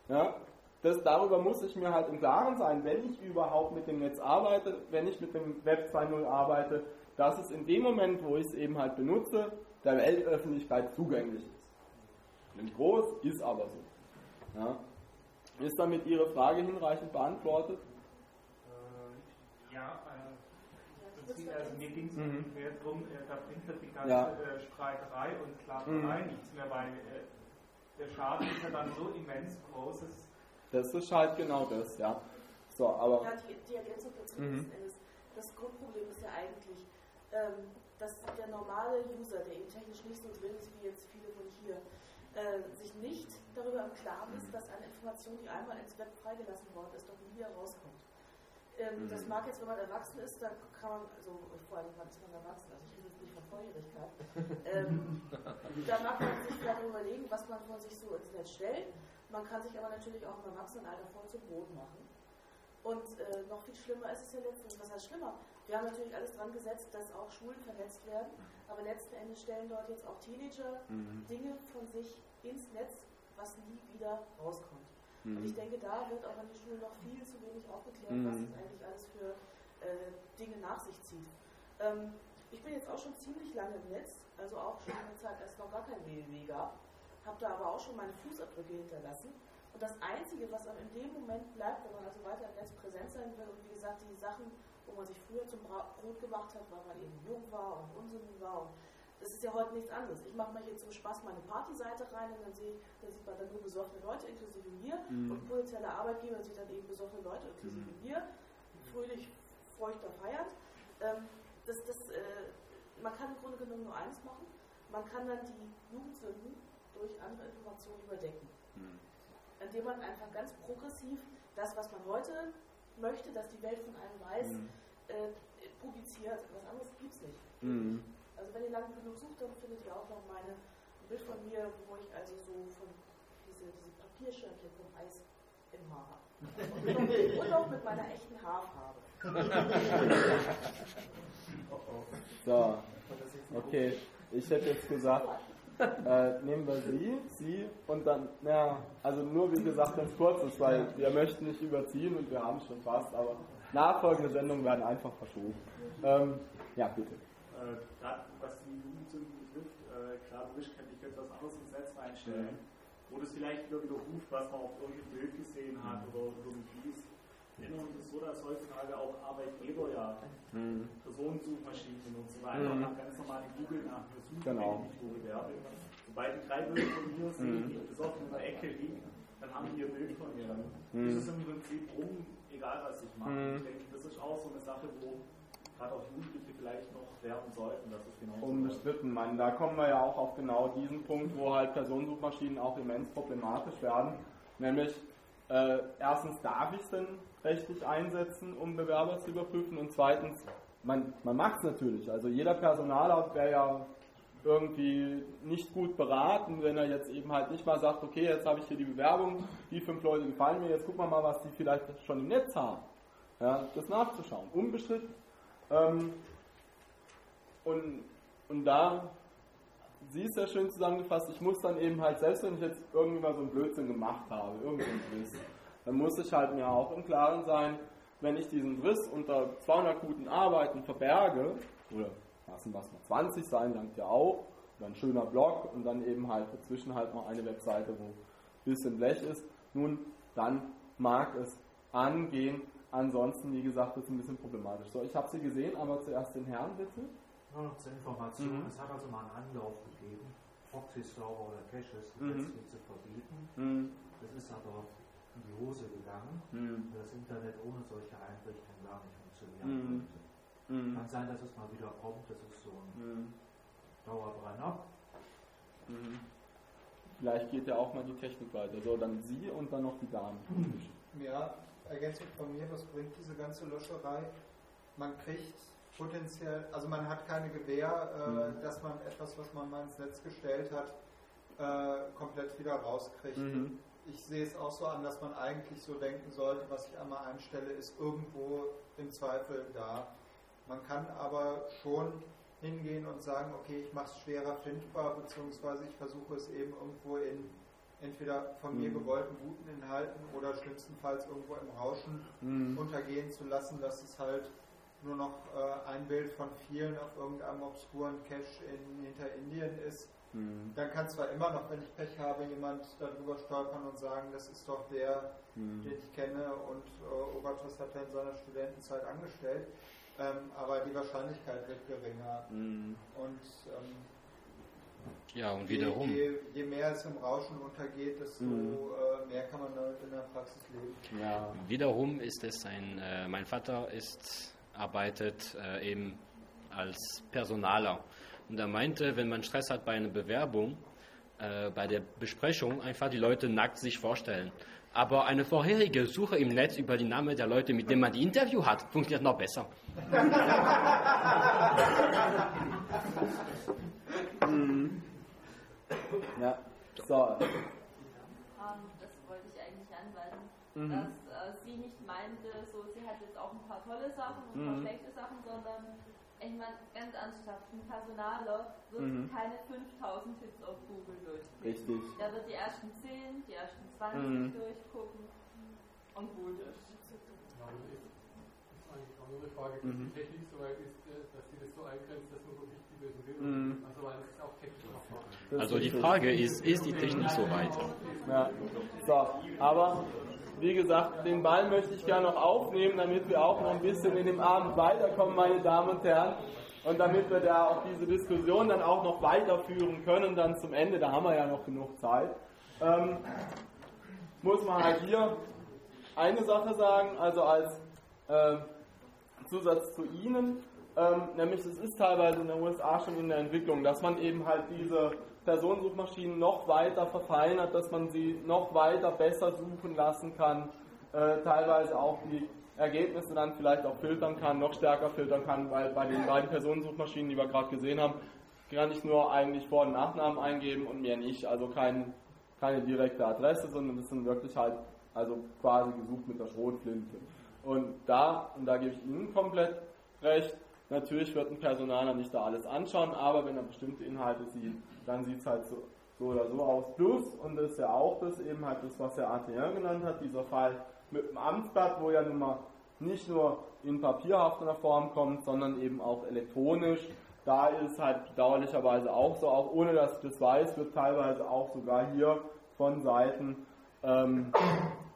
Ja? Das, darüber muss ich mir halt im Klaren sein, wenn ich überhaupt mit dem Netz arbeite, wenn ich mit dem Web 2.0 arbeite, dass es in dem Moment, wo ich es eben halt benutze, der Weltöffentlichkeit zugänglich ist. Nicht groß, ist aber so. Ja? Ist damit Ihre Frage hinreichend beantwortet?
Äh, ja, äh, das sieht, also mir ging es
Mhm.
mehr darum, äh, da bringt das die ganze
Ja.
äh, Streiterei und Klapperei
Mhm.
nichts mehr, weil äh, der Schaden ist ja dann so immens groß. Es
Das ist halt genau das, ja. So, aber.
Ja, die, die Ergänzung dazu
Mhm.
Endes. Das Grundproblem ist ja eigentlich, ähm, dass der normale User, der eben technisch nicht so drin ist wie jetzt viele von hier, äh, sich nicht darüber im Klaren ist, dass eine Information, die einmal ins Web freigelassen worden ist, doch nie wieder rauskommt. Ähm,
Mhm.
Das mag jetzt, wenn man erwachsen ist, dann kann man, also vor allem, wann ist man erwachsen, also ich rede jetzt nicht von Volljährigkeit, ähm, da mag man sich vielleicht überlegen, was man von sich so ins Netz stellt. Man kann sich aber natürlich auch im Erwachsenenalter voll zum Brot machen. Und äh, noch viel schlimmer ist es ja letztendlich, was heißt schlimmer? Wir haben natürlich alles dran gesetzt, dass auch Schulen vernetzt werden, aber letzten Endes stellen dort jetzt auch Teenager
Mhm.
Dinge von sich ins Netz, was nie wieder rauskommt. Und
Mhm.
ich denke, da wird auch an den Schulen noch viel zu wenig aufgeklärt,
Mhm.
was es eigentlich alles für äh, Dinge nach sich zieht. Ähm, ich bin jetzt auch schon ziemlich lange im Netz, also auch schon in der Zeit, als es noch gar kein WWW gab, habe da aber auch schon meine Fußabdrücke hinterlassen. Und das Einzige, was einem in dem Moment bleibt, wenn man also weiter im Netz präsent sein will, und wie gesagt, die Sachen, wo man sich früher zum Brot gemacht hat, weil man eben jung war und unsinnig war. Und das ist ja heute nichts anderes. Ich mache mal hier zum Spaß meine Partyseite rein und dann, sehe, dann sieht man dann nur besoffene Leute, inklusive mir.
Mhm.
Und potenzielle Arbeitgeber sieht dann eben besoffene Leute, inklusive mir. Fröhlich, feuchter feiernd. Ähm, das, das, äh, man kann im Grunde genommen nur eins machen. Man kann dann die Jugendsünden durch andere Informationen überdecken. Indem man einfach ganz progressiv das, was man heute möchte, dass die Welt von einem weiß,
Mhm.
äh, publiziert. Was anderes gibt es nicht.
Mhm.
Also wenn ihr lange genug sucht, dann findet ihr auch noch meine ein Bild von mir, wo ich also so von diese, diese Papierschirmchen vom Eis im Haar habe. Und, und auch mit meiner echten Haarfarbe.
So, okay. Ich hätte jetzt gesagt, äh, nehmen wir Sie, Sie und dann, ja, also nur wie gesagt ganz kurzes, weil wir möchten nicht überziehen und wir haben schon fast, aber nachfolgende Sendungen werden einfach verschoben. Ähm, ja, bitte.
Äh, Gerade was die Jugendzünden betrifft, äh, klar, logisch könnte ich jetzt was anderes ins Netz reinstellen, wo das vielleicht wieder widerruft, was man auf irgendeinem Bild gesehen hat oder irgendwie ist. Erinnern uns so, dass heutzutage auch Arbeitgeber ja
Mhm.
Personensuchmaschinen und so weiter
Mhm.
nach ganz normalen Google nach einer Suche
Genau.
nicht Werbung. Sobald die drei Bilder von mir sehen,
Mhm.
die besoffen in der Ecke liegen, dann haben die ihr Bild von mir.
Mhm.
ist es im Prinzip rum, egal was ich mache.
Mhm.
Ich denke, das ist auch so eine Sache, wo gerade auch Jugendliche vielleicht noch werden sollten, dass es genau
Unbestritten, Mann. Da kommen wir ja auch auf genau diesen Punkt, wo halt Personensuchmaschinen auch immens problematisch werden. Nämlich, äh, erstens darf ich es denn rechtlich einsetzen, um Bewerber zu überprüfen und zweitens, man, man macht es natürlich. Also jeder Personaler wäre ja irgendwie nicht gut beraten, wenn er jetzt eben halt nicht mal sagt, okay, jetzt habe ich hier die Bewerbung, die fünf Leute gefallen mir, jetzt gucken wir mal, was die vielleicht schon im Netz haben. Ja, das nachzuschauen, unbestritten. Ähm, und, und da, sie ist ja schön zusammengefasst, ich muss dann eben halt, selbst wenn ich jetzt irgendwie mal so einen Blödsinn gemacht habe, irgendeinen Riss, dann muss ich halt mir auch im Klaren sein, wenn ich diesen Riss unter 200 guten Arbeiten verberge, oder lassen was mal 20 sein, langt ja auch, oder ein schöner Blog und dann eben halt dazwischen halt noch eine Webseite, wo ein bisschen Blech ist, nun, dann mag es angehen, ansonsten, wie gesagt, es ein bisschen problematisch. So, ich habe sie gesehen, aber zuerst den Herrn bitte.
Nur noch zur Information,
Mhm.
es hat also mal einen Anlauf gegeben, Proxy-Server oder Caches
Mhm.
letztlich zu verbieten.
Mhm.
Das ist aber in die Hose gegangen,
Mhm.
weil das Internet ohne solche Einrichtungen gar nicht funktionieren
Mhm.
konnte.
Mhm.
Kann sein, dass es mal wieder kommt, das ist so ein
Mhm.
Dauerbrenner.
Mhm. Vielleicht geht ja auch mal die Technik weiter. So, dann Sie und dann noch die Damen.
Ja, Ergänzung von mir, was bringt diese ganze Löscherei? Man kriegt potenziell, also man hat keine Gewähr, äh,
Mhm.
dass man etwas, was man mal ins Netz gestellt hat, äh, komplett wieder rauskriegt.
Mhm.
Ich sehe es auch so an, dass man eigentlich so denken sollte, was ich einmal einstelle, ist irgendwo im Zweifel da. Man kann aber schon hingehen und sagen, okay, ich mache es schwerer findbar, beziehungsweise ich versuche es eben irgendwo in entweder von mir
Mhm.
gewollten guten Inhalten oder schlimmstenfalls irgendwo im Rauschen
Mhm.
untergehen zu lassen, dass es halt nur noch äh, ein Bild von vielen auf irgendeinem obskuren Cache in, hinter Indien ist.
Mhm.
Dann kann zwar immer noch, wenn ich Pech habe, jemand darüber stolpern und sagen, das ist doch der,
Mhm.
den ich kenne und äh, Obertus hat er in seiner Studentenzeit angestellt. Ähm, aber die Wahrscheinlichkeit wird geringer.
Mhm.
Und ähm,
Ja, und
je,
wiederum.
je, je mehr es im Rauschen untergeht, desto
Mhm.
äh, mehr kann man damit in der Praxis leben.
Ja.
Wiederum ist es ein, äh, mein Vater ist, arbeitet äh, eben als Personaler. Und er meinte, wenn man Stress hat bei einer Bewerbung, äh, bei der Besprechung einfach die Leute nackt sich vorstellen. Aber eine vorherige Suche im Netz über die Namen der Leute, mit denen man die Interview hat, funktioniert noch besser.
Mhm. Ja, so.
Ähm, das wollte ich eigentlich anweisen,
Mhm.
Dass sie nicht meinte, so sie hat jetzt auch ein paar tolle Sachen und ein
Mhm.
paar schlechte Sachen, sondern ich meine, ganz ernsthaft, ein Personaler wird
Mhm.
keine 5000 Hits auf Google durchklicken.
Richtig.
Der wird die ersten 10, die ersten 20
Mhm.
durchgucken und gut ist.
Ja, das ist, das ist eigentlich auch nur eine Frage,
Mhm.
die Technik so weit ist, äh, dass sie das so eingrenzt, dass man wirklich die bösen Bilder
Mhm.
Also weil das ist auch technisch machbar.
Also die. Frage ist, ist die Technik so weit?
Ja. So, aber wie gesagt, den Ball möchte ich gerne noch aufnehmen, damit wir auch noch ein bisschen in dem Abend weiterkommen, meine Damen und Herren. Und damit wir da auch diese Diskussion dann auch noch weiterführen können, dann zum Ende, da haben wir ja noch genug Zeit, ähm, muss man halt hier eine Sache sagen, also als äh, Zusatz zu Ihnen, ähm, nämlich es ist teilweise in den USA schon in der Entwicklung, dass man eben halt diese Personensuchmaschinen noch weiter verfeinert, dass man sie noch weiter besser suchen lassen kann, äh, teilweise auch die Ergebnisse dann vielleicht auch filtern kann, noch stärker filtern kann, weil bei den beiden Personensuchmaschinen, die wir gerade gesehen haben, kann ich nur eigentlich Vor- und Nachnamen eingeben und mehr nicht, also kein, keine direkte Adresse, sondern das sind wirklich halt also quasi gesucht mit der Schrotflinte. Und da, und da gebe ich Ihnen komplett recht, natürlich wird ein Personaler nicht da alles anschauen, aber wenn er bestimmte Inhalte sieht, dann sieht es halt so, so oder so aus. Plus, und das ist ja auch das eben halt das, was der ATR genannt hat, dieser Fall mit dem Amtsblatt, wo ja nun mal nicht nur in papierhafter Form kommt, sondern eben auch elektronisch. Da ist halt bedauerlicherweise auch so, auch ohne dass ich das weiß, wird teilweise auch sogar hier von Seiten ähm,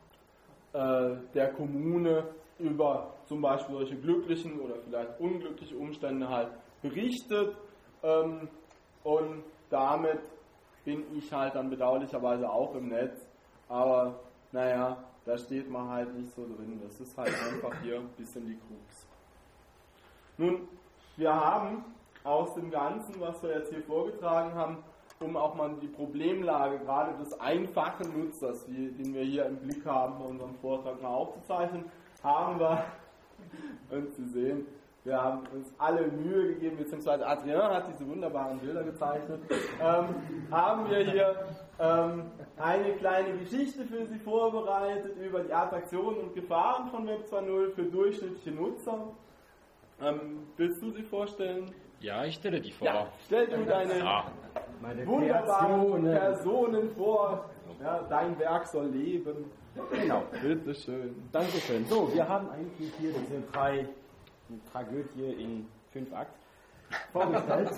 äh, der Kommune über zum Beispiel solche glücklichen oder vielleicht unglückliche Umstände halt berichtet ähm, und damit bin ich halt dann bedauerlicherweise auch im Netz. Aber naja, da steht man halt nicht so drin. Das ist halt einfach hier ein bisschen die Krux. Nun, wir haben aus dem Ganzen, was wir jetzt hier vorgetragen haben, um auch mal die Problemlage gerade des einfachen Nutzers, den wir hier im Blick haben, bei unserem Vortrag mal aufzuzeichnen, haben wir, und Sie sehen, wir haben uns alle Mühe gegeben, beziehungsweise Adrien hat diese wunderbaren Bilder gezeichnet, ähm, haben wir hier ähm, eine kleine Geschichte für Sie vorbereitet über die Attraktionen und Gefahren von Web 2.0 für durchschnittliche Nutzer. Ähm, willst du sie vorstellen?
Ja, ich stelle die vor.
Ja, stell du deine
Ja.
wunderbaren Personen vor. Ja, dein Werk soll leben.
Genau.
Bitteschön.
Dankeschön. So, wir haben eigentlich hier diese drei Tragödie in fünf Akt vorgestellt.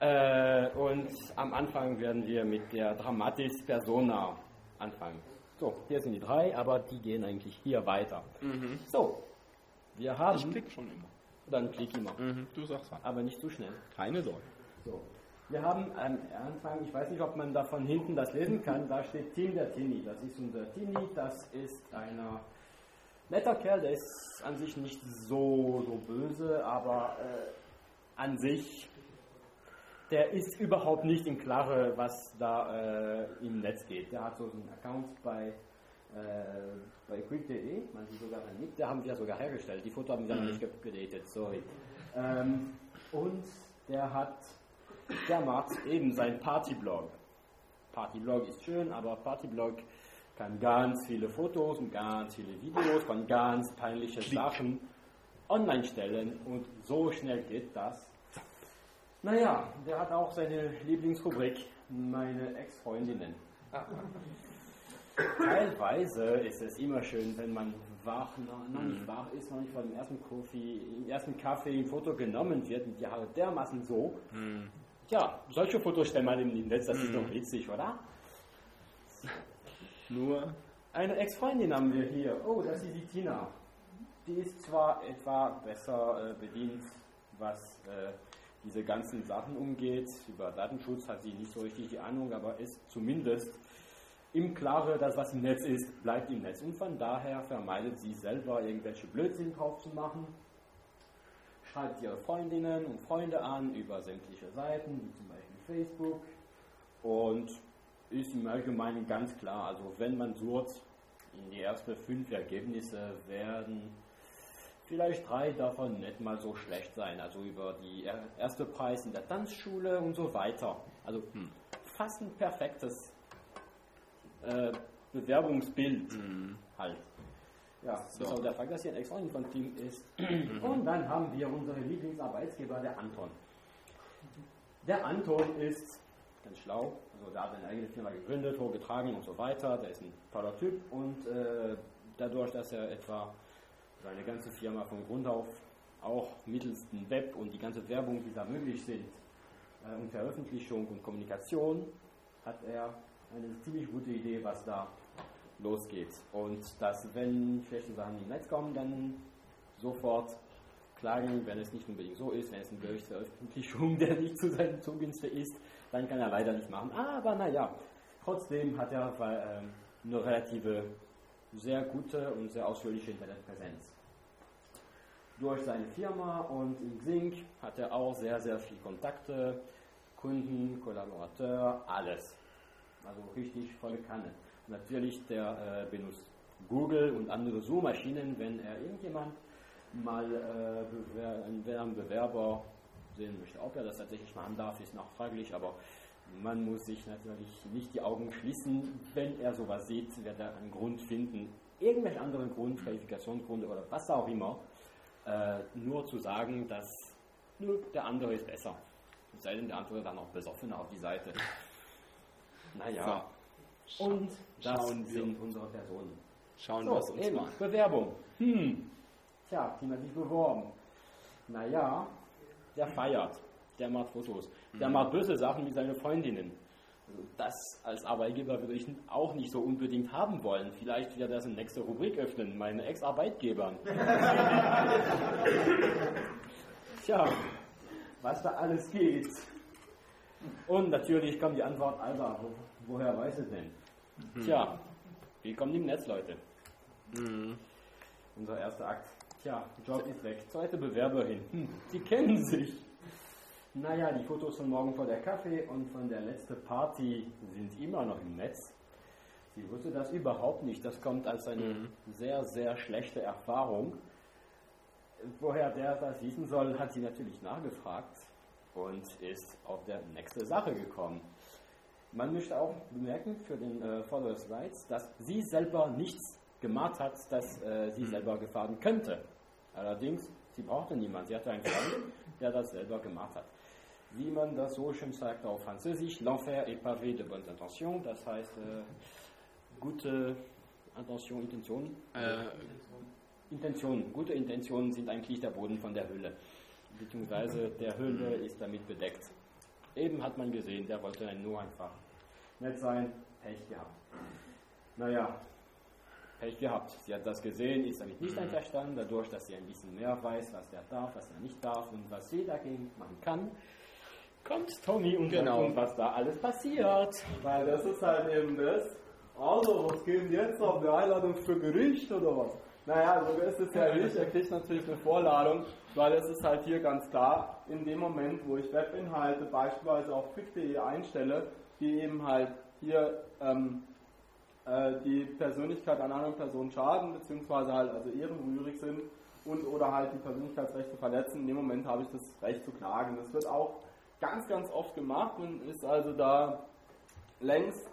äh, und am Anfang werden wir mit der Dramatis Persona anfangen. So, hier sind die drei, aber die gehen eigentlich hier weiter.
Mhm.
So, wir haben.
Ich klick schon immer.
Dann klick immer.
Mhm, du sagst was.
Aber nicht zu schnell.
Keine Sorge.
So. Wir haben am Anfang, ich weiß nicht, ob man da von hinten das lesen kann, da steht Tim der Tini. Das ist unser Tini, das ist einer netter Kerl, der ist an sich nicht so, so böse, aber äh, an sich, der ist überhaupt nicht im Klare, was da äh, im Netz geht. Der hat so einen Account bei, äh, bei quick.de, man sieht sogar einen Nick, der haben wir sogar hergestellt. Die Foto haben noch
Mhm.
nicht ge- gedatet, sorry. Ähm, und der hat, der macht eben seinen Partyblog. Partyblog ist schön, aber Partyblog kann ganz viele Fotos und ganz viele Videos von ganz peinlichen Sachen online stellen und so schnell geht das. Naja, der hat auch seine Lieblingsrubrik, meine Ex-Freundinnen. Teilweise ist es immer schön, wenn man wach, noch, noch nicht wach ist, noch nicht vor dem ersten Kaffee, im ersten Kaffee ein Foto genommen wird und die Haare dermaßen so. Ja, solche Fotos stellt man im Netz, das ist
Mhm.
doch witzig, oder?
Nur
Eine Ex-Freundin haben wir hier. Oh, das ist die Tina. Die ist zwar etwa besser äh, bedient, was äh, diese ganzen Sachen umgeht. Über Datenschutz hat sie nicht so richtig die Ahnung, aber ist zumindest im Klare, dass was im Netz ist, bleibt im Netz. Und von daher vermeidet sie selber irgendwelche Blödsinn drauf zu machen. Schreibt ihre Freundinnen und Freunde an über sämtliche Seiten, wie zum Beispiel Facebook. Und ist im Allgemeinen ganz klar, also wenn man sucht, in die ersten fünf Ergebnisse werden vielleicht drei davon nicht mal so schlecht sein. Also über die er- erste Preis in der Tanzschule und so weiter. Also fast ein perfektes äh, Bewerbungsbild halt. Ja,
So.
das ist auch der Fakt, dass hier ein extra von Team ist. Und dann haben wir unseren Lieblingsarbeitsgeber, der Anton. Der Anton ist ganz schlau, also der hat seine eigene Firma gegründet, hochgetragen und so weiter. Der ist ein toller Typ und äh, dadurch, dass er etwa seine ganze Firma von Grund auf auch mittels dem Web und die ganze Werbung, die da möglich sind, äh, und Veröffentlichung und Kommunikation, hat er eine ziemlich gute Idee, was da losgeht. Und dass, wenn schlechte Sachen im Netz kommen, dann sofort klagen, wenn es nicht unbedingt so ist, wenn es ein Bericht Veröffentlichung, der nicht zu seinem Zugunste ist, dann kann er leider nicht machen. Aber naja, trotzdem hat er ähm, eine relative, sehr gute und sehr ausführliche Internetpräsenz. Durch seine Firma und in Xing hat er auch sehr, sehr viele Kontakte, Kunden, Kollaborateur, alles. Also richtig volle Kanne. Natürlich, der äh, benutzt Google und andere Suchmaschinen, wenn er irgendjemand mal äh, einen Bewerber sehen möchte. Ob er das tatsächlich machen darf, ist noch fraglich, aber man muss sich natürlich nicht die Augen schließen. Wenn er sowas sieht, wird er einen Grund finden, irgendwelche anderen Grund, Qualifikationsgründe oder was auch immer, äh, nur zu sagen, dass nur der andere ist besser. Es sei denn, der andere dann auch besoffener auf die Seite. Naja. Und das
Schauen wir.
sind unsere Personen.
Schauen
so,
wir es uns
eben,
mal.
Bewerbung. Hm. Tja, Team hat sich beworben. Naja, der feiert. Der macht Fotos. Der
Mhm.
macht böse Sachen mit seinen Freundinnen. Also das als Arbeitgeber würde ich auch nicht so unbedingt haben wollen. Vielleicht wird das eine nächste Rubrik öffnen, meine Ex-Arbeitgebern. Tja, was da alles geht. Und natürlich kommt die Antwort, Alter, wo, woher weiß es denn?
Mhm.
Tja, willkommen im Netz, Leute. Unser erster Akt. Tja, Job ist weg. Zweite Bewerberin. Hm, die kennen sich. Naja, die Fotos von morgen vor der Kaffee und von der letzten Party sind immer noch im Netz. Sie wusste das überhaupt nicht. Das kommt als eine sehr, sehr schlechte Erfahrung. Woher der das wissen soll, hat sie natürlich nachgefragt und ist auf der nächste Sache gekommen. Man möchte auch bemerken für den äh, Followers Rights, dass sie selber nichts gemacht hat, das äh, sie selber gefahren könnte. Allerdings, sie brauchte niemanden. Sie hatte einen Freund, der das selber gemacht hat. Wie man das so schön sagt auf Französisch, l'enfer est pavé de bonnes intentions, das heißt äh, gute Intention, Intention,
Äh,
Intentionen, gute Intentionen sind eigentlich der Boden von der Höhle, beziehungsweise der Höhle ist damit bedeckt. Eben hat man gesehen, der wollte nur einfach nett sein, Pech gehabt. Naja, Pech gehabt. Sie hat das gesehen, ist damit nicht einverstanden, dadurch, dass sie ein bisschen mehr weiß, was er darf, was er nicht darf und was sie dagegen machen kann. Kommt Tommy und
Genau.
uns, was da alles passiert.
Weil das ist halt eben das. Also, was geht denn jetzt auf eine Einladung für Gericht oder was? Naja, so ist es ja nicht. Er kriegt natürlich eine Vorladung, weil es ist halt hier ganz klar, in dem Moment, wo ich Webinhalte beispielsweise auf quick.de einstelle, die eben halt hier ähm, äh, die Persönlichkeit einer anderen Person schaden, beziehungsweise halt also ehrenrührig sind und oder halt die Persönlichkeitsrechte verletzen, in dem Moment habe ich das Recht zu klagen. Das wird auch ganz, ganz oft gemacht und ist also da längst,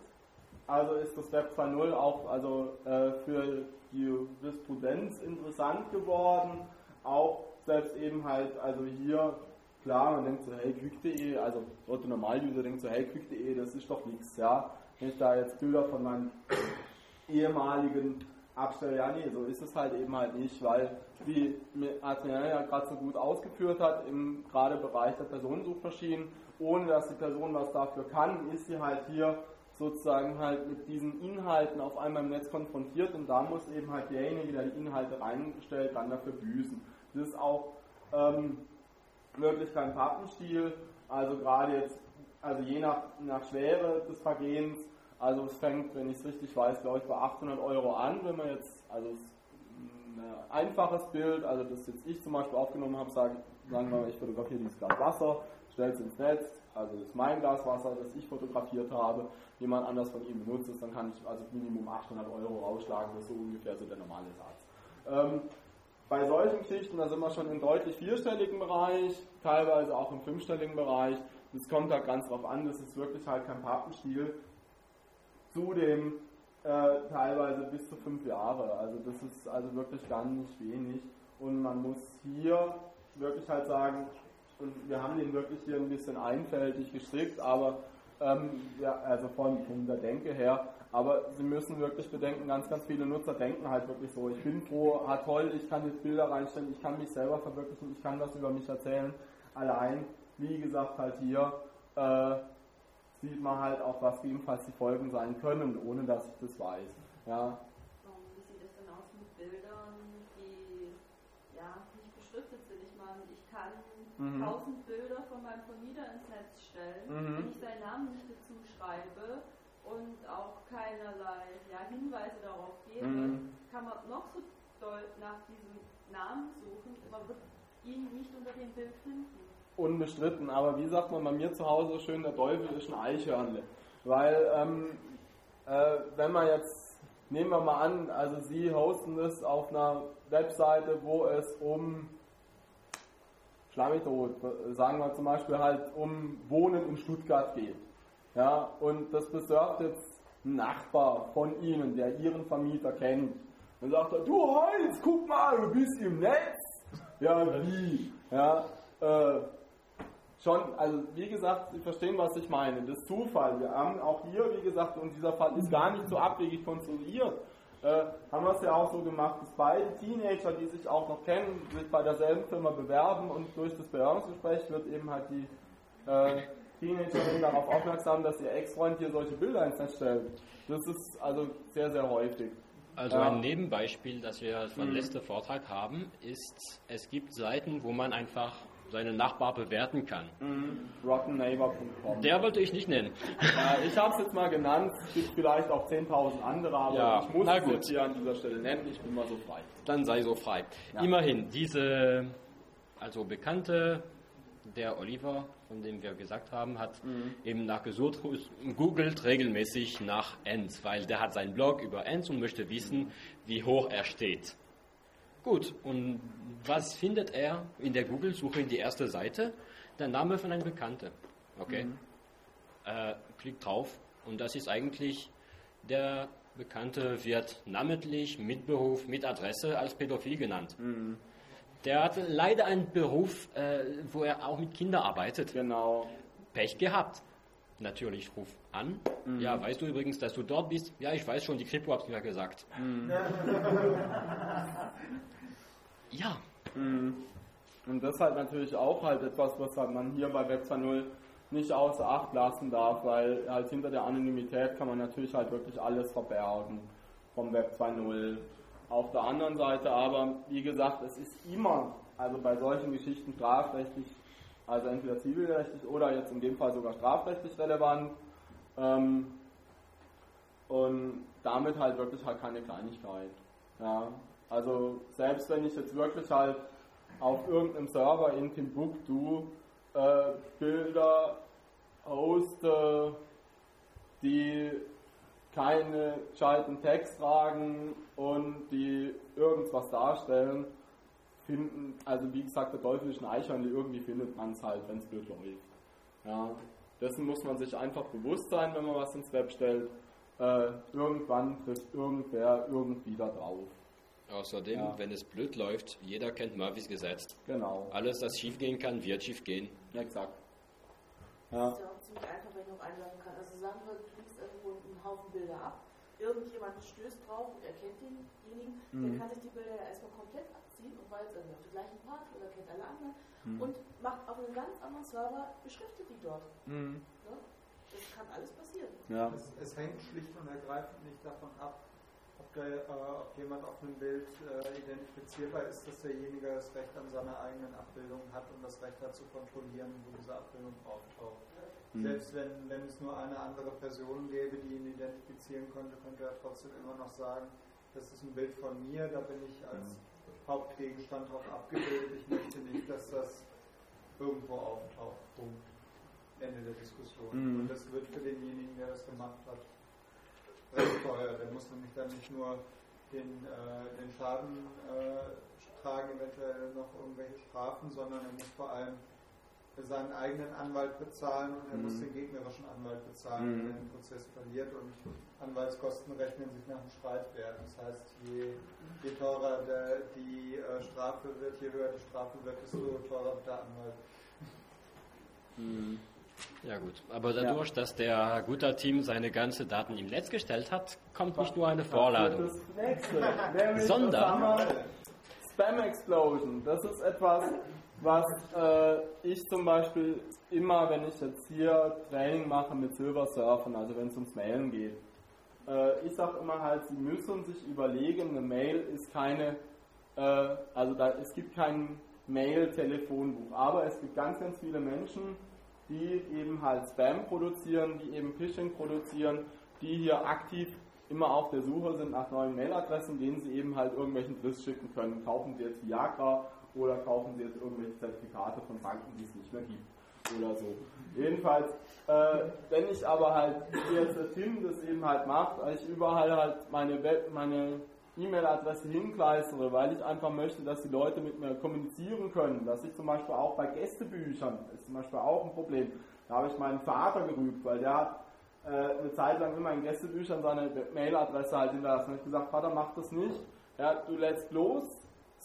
also ist das Web 2.0 auch also äh, für die Jurisprudenz interessant geworden, auch selbst eben halt, also hier, klar, man denkt so, hey, quick.de, also Otto Normaluser denkt so, hey, quick.de, das ist doch nichts, ja, wenn ich da jetzt Bilder von meinen ehemaligen abstelle, ja, nee, so ist es halt eben halt nicht, weil, wie Adrian ja gerade so gut ausgeführt hat, im gerade Bereich der Personensuchmaschinen, ohne dass die Person was dafür kann, ist sie halt hier sozusagen halt mit diesen Inhalten auf einmal im Netz konfrontiert und da muss eben halt derjenige, der die Inhalte reinstellt, dann dafür büßen. Das ist auch ähm, wirklich kein Pappenstiel, also gerade jetzt, also je nach, nach Schwere des Vergehens, also es fängt, wenn ich es richtig weiß, glaube ich bei 800 Euro an, wenn man jetzt, also es ist ein einfaches Bild, also das jetzt ich zum Beispiel aufgenommen habe, sage, sagen wir mal, ich fotografiere dieses Glas Wasser, stelle es ins Netz, also das ist mein Glas Wasser, das ich fotografiert habe, jemand anders von ihm benutzt es, dann kann ich also Minimum 800 Euro rausschlagen, das ist so ungefähr so der normale Satz. Ähm, bei solchen Geschichten, da sind wir schon im deutlich vierstelligen Bereich, teilweise auch im fünfstelligen Bereich. Das kommt halt ganz drauf an, das ist wirklich halt kein Pappenstiel. Zudem äh, teilweise bis zu fünf Jahre. Also das ist also wirklich gar nicht wenig. Und man muss hier wirklich halt sagen, und wir haben den wirklich hier ein bisschen einfältig gestrickt, aber ähm, ja, also von, von der Denke her, aber Sie müssen wirklich bedenken, ganz, ganz viele Nutzer denken halt wirklich so, ich bin froh, ah toll, ich kann jetzt Bilder reinstellen, ich kann mich selber verwirklichen, ich kann was über mich erzählen. Allein, wie gesagt, halt hier äh, sieht man halt auch, was gegebenenfalls die Folgen sein können, ohne dass ich das weiß. Ja,
Wie sieht es denn aus mit Bildern, die ja nicht beschriftet sind? Ich meine, ich kann
Mhm.
tausend Bilder von meinem Vermieter ins Netz stellen,
Mhm.
wenn ich seinen Namen nicht dazu schreibe und auch keinerlei ja, Hinweise darauf gebe,
Mhm.
kann man noch so doll nach diesem Namen suchen, man wird ihn nicht unter dem Bild finden.
Unbestritten, aber wie sagt man bei mir zu Hause schön, der Teufel ist ein Eichhörnle. Weil, ähm, äh, wenn man jetzt, nehmen wir mal an, also Sie hosten das auf einer Webseite, wo es um, tot, sagen wir zum Beispiel halt um Wohnen in Stuttgart geht. Ja, und das besorgt jetzt ein Nachbar von Ihnen, der Ihren Vermieter kennt. Dann sagt er, du Heinz, guck mal, du bist im Netz. Ja, wie? Ja, äh, schon, also wie gesagt, Sie verstehen, was ich meine. Das ist Zufall. Wir haben auch hier, wie gesagt, und dieser Fall ist gar nicht so abwegig konstruiert. Äh, haben wir es ja auch so gemacht, dass beide Teenager, die sich auch noch kennen, sich bei derselben Firma bewerben und durch das Bewerbungsgespräch wird eben halt die äh, Teenagerin darauf aufmerksam, dass ihr Ex-Freund hier solche Bilder ins Netz stellt. Das ist also sehr, sehr häufig.
Also ein Nebenbeispiel, das wir von
Mhm.
letzter Vortrag haben, ist, es gibt Seiten, wo man einfach seinen Nachbar bewerten kann.
Mhm. RottenNeighbor.com.
Der wollte ich nicht nennen.
Ja, ich habe es jetzt mal genannt, es gibt vielleicht auch 10.000 andere, aber
Ja,
ich muss es jetzt hier an dieser Stelle nennen, ich bin mal so frei.
Dann sei so frei.
Ja.
Immerhin, diese, also Bekannte, der Oliver, von dem wir gesagt haben, hat
Mhm.
eben nachgesucht, googelt regelmäßig nach Enz, weil der hat seinen Blog über Enz und möchte wissen, wie hoch er steht. Gut, und was findet er in der Google-Suche in die erste Seite? Der Name von einem Bekannten. Okay.
Mhm.
Äh, klickt drauf und das ist eigentlich der Bekannte wird namentlich mit Beruf, mit Adresse als pädophil genannt.
Mhm.
Der hat leider einen Beruf, äh, wo er auch mit Kindern arbeitet.
Genau.
Pech gehabt. Natürlich, ruf an.
Mhm.
Ja, weißt du übrigens, dass du dort bist? Ja, ich weiß schon, die Kripo hat mir gesagt. Ja.
Mhm. Und das ist halt natürlich auch halt etwas, was halt man hier bei Web 2.0 nicht außer Acht lassen darf, weil halt hinter der Anonymität kann man natürlich halt wirklich alles verbergen vom Web 2.0. Auf der anderen Seite aber, wie gesagt, es ist immer, also bei solchen Geschichten strafrechtlich, also entweder zivilrechtlich oder jetzt in dem Fall sogar strafrechtlich relevant. Ähm, und damit halt wirklich halt keine Kleinigkeit. Ja, also selbst wenn ich jetzt wirklich halt auf irgendeinem Server in Timbuktu äh, Bilder hoste, die keine gescheiten Text tragen und die irgendwas darstellen, finden, also wie gesagt, der ein Eichhörnchen, irgendwie findet man es halt, wenn es blöd läuft. Ja, dessen muss man sich einfach bewusst sein, wenn man was ins Web stellt. Äh, irgendwann trifft irgendwer irgendwie da drauf.
Außerdem,
Ja.
wenn es blöd läuft, jeder kennt Murphys Gesetz.
Genau.
Alles, das schief gehen kann, wird schief gehen.
Exakt.
Das ist ja auch ziemlich einfach, wenn ich noch einladen kann. Also sagen wir, du kriegst irgendwo einen Haufen Bilder ab, irgendjemand stößt drauf und erkennt denjenigen, der
Mhm.
kann sich die Bilder ja erstmal komplett abziehen und jetzt irgendwie auf der gleichen Party oder kennt alle anderen
Mhm.
und macht auf einem ganz anderen Server, beschriftet die dort.
Mhm.
Ne? Das kann alles passieren.
Ja.
Es, es hängt schlicht und ergreifend nicht davon ab, ob, der, äh, ob jemand auf einem Bild äh, identifizierbar ist, dass derjenige das Recht an seiner eigenen Abbildung hat und das Recht hat zu kontrollieren, wo diese Abbildung auftaucht.
Mhm.
Selbst wenn, wenn es nur eine andere Person gäbe, die ihn identifizieren könnte, könnte er trotzdem immer noch sagen, das ist ein Bild von mir, da bin ich als Hauptgegenstand drauf abgebildet. Ich möchte nicht, dass das irgendwo auftaucht. Punkt. Ende der Diskussion.
Mhm.
Und das wird für denjenigen, der das gemacht hat, recht teuer. Der muss nämlich dann nicht nur den, äh, den Schaden äh, tragen, eventuell noch irgendwelche Strafen, sondern er muss vor allem seinen eigenen Anwalt bezahlen und er
Mhm.
muss den gegnerischen Anwalt bezahlen,
Mhm.
wenn er den Prozess verliert. Und Anwaltskosten rechnen sich nach dem Streitwert. Das heißt, je, je teurer der, die äh, Strafe wird, je höher die Strafe wird, desto teurer wird der Anwalt.
Mhm.
Ja gut, aber dadurch, dass der Guter-Team seine ganzen Daten im Netz gestellt hat, kommt nicht nur eine Vorladung.
Das nächste,
Sondern-
das haben wir Spam Explosion. Das ist etwas, was äh, ich zum Beispiel immer, wenn ich jetzt hier Training mache mit Silver Surfen, also wenn es ums Mailen geht, äh, ich sage immer halt, Sie müssen sich überlegen, eine Mail ist keine, äh, also da, es gibt kein Mail-Telefonbuch, aber es gibt ganz, ganz viele Menschen, die eben halt Spam produzieren, die eben Phishing produzieren, die hier aktiv immer auf der Suche sind nach neuen Mailadressen, denen sie eben halt irgendwelchen Driss schicken können. Kaufen sie jetzt Viagra oder kaufen sie jetzt irgendwelche Zertifikate von Banken, die es nicht mehr gibt oder so. Jedenfalls, äh, wenn ich aber halt, wie jetzt der Tim das eben halt macht, ich überall halt meine Web, meine E-Mail-Adresse hinkleistere, weil ich einfach möchte, dass die Leute mit mir kommunizieren können. Dass ich zum Beispiel auch bei Gästebüchern, das ist zum Beispiel auch ein Problem, da habe ich meinen Vater gerügt, weil der hat äh, eine Zeit lang immer in Gästebüchern seine Mailadresse halt hinterlassen. Und ich gesagt, Vater, mach das nicht. Ja, du lädst bloß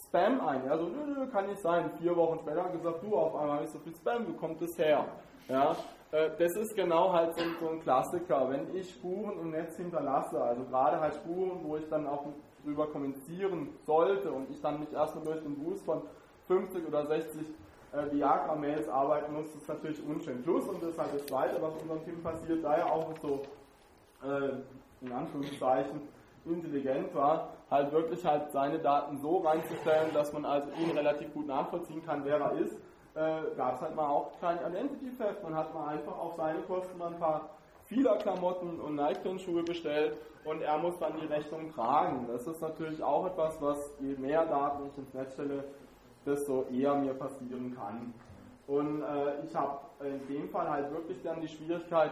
Spam ein. Ja, so, nö, nö, kann nicht sein. Vier Wochen später er gesagt, du, auf einmal ich so viel Spam, wo kommt das her? Ja, äh, das ist genau halt so, so ein Klassiker. Wenn ich Spuren im Netz hinterlasse, also gerade halt Spuren, wo ich dann auch drüber kommunizieren sollte und ich dann nicht erstmal durch den Boost von 50 oder 60 äh, Viagra-Mails arbeiten muss, ist natürlich unschön. Plus, und das ist halt das Zweite, was unserem Team passiert, da er auch so, äh, in Anführungszeichen, intelligent war, halt wirklich halt seine Daten so reinzustellen, dass man also ihn relativ gut nachvollziehen kann, wer er ist. äh, gab es halt mal auch kein Identity Theft. Man hat mal einfach auf seine Kosten mal ein paar Fila-Klamotten und Nike-Schuhe bestellt und er muss dann die Rechnung tragen. Das ist natürlich auch etwas, was je mehr Daten ich ins Netz stelle, desto eher mir passieren kann. Und äh, ich habe in dem Fall halt wirklich dann die Schwierigkeit,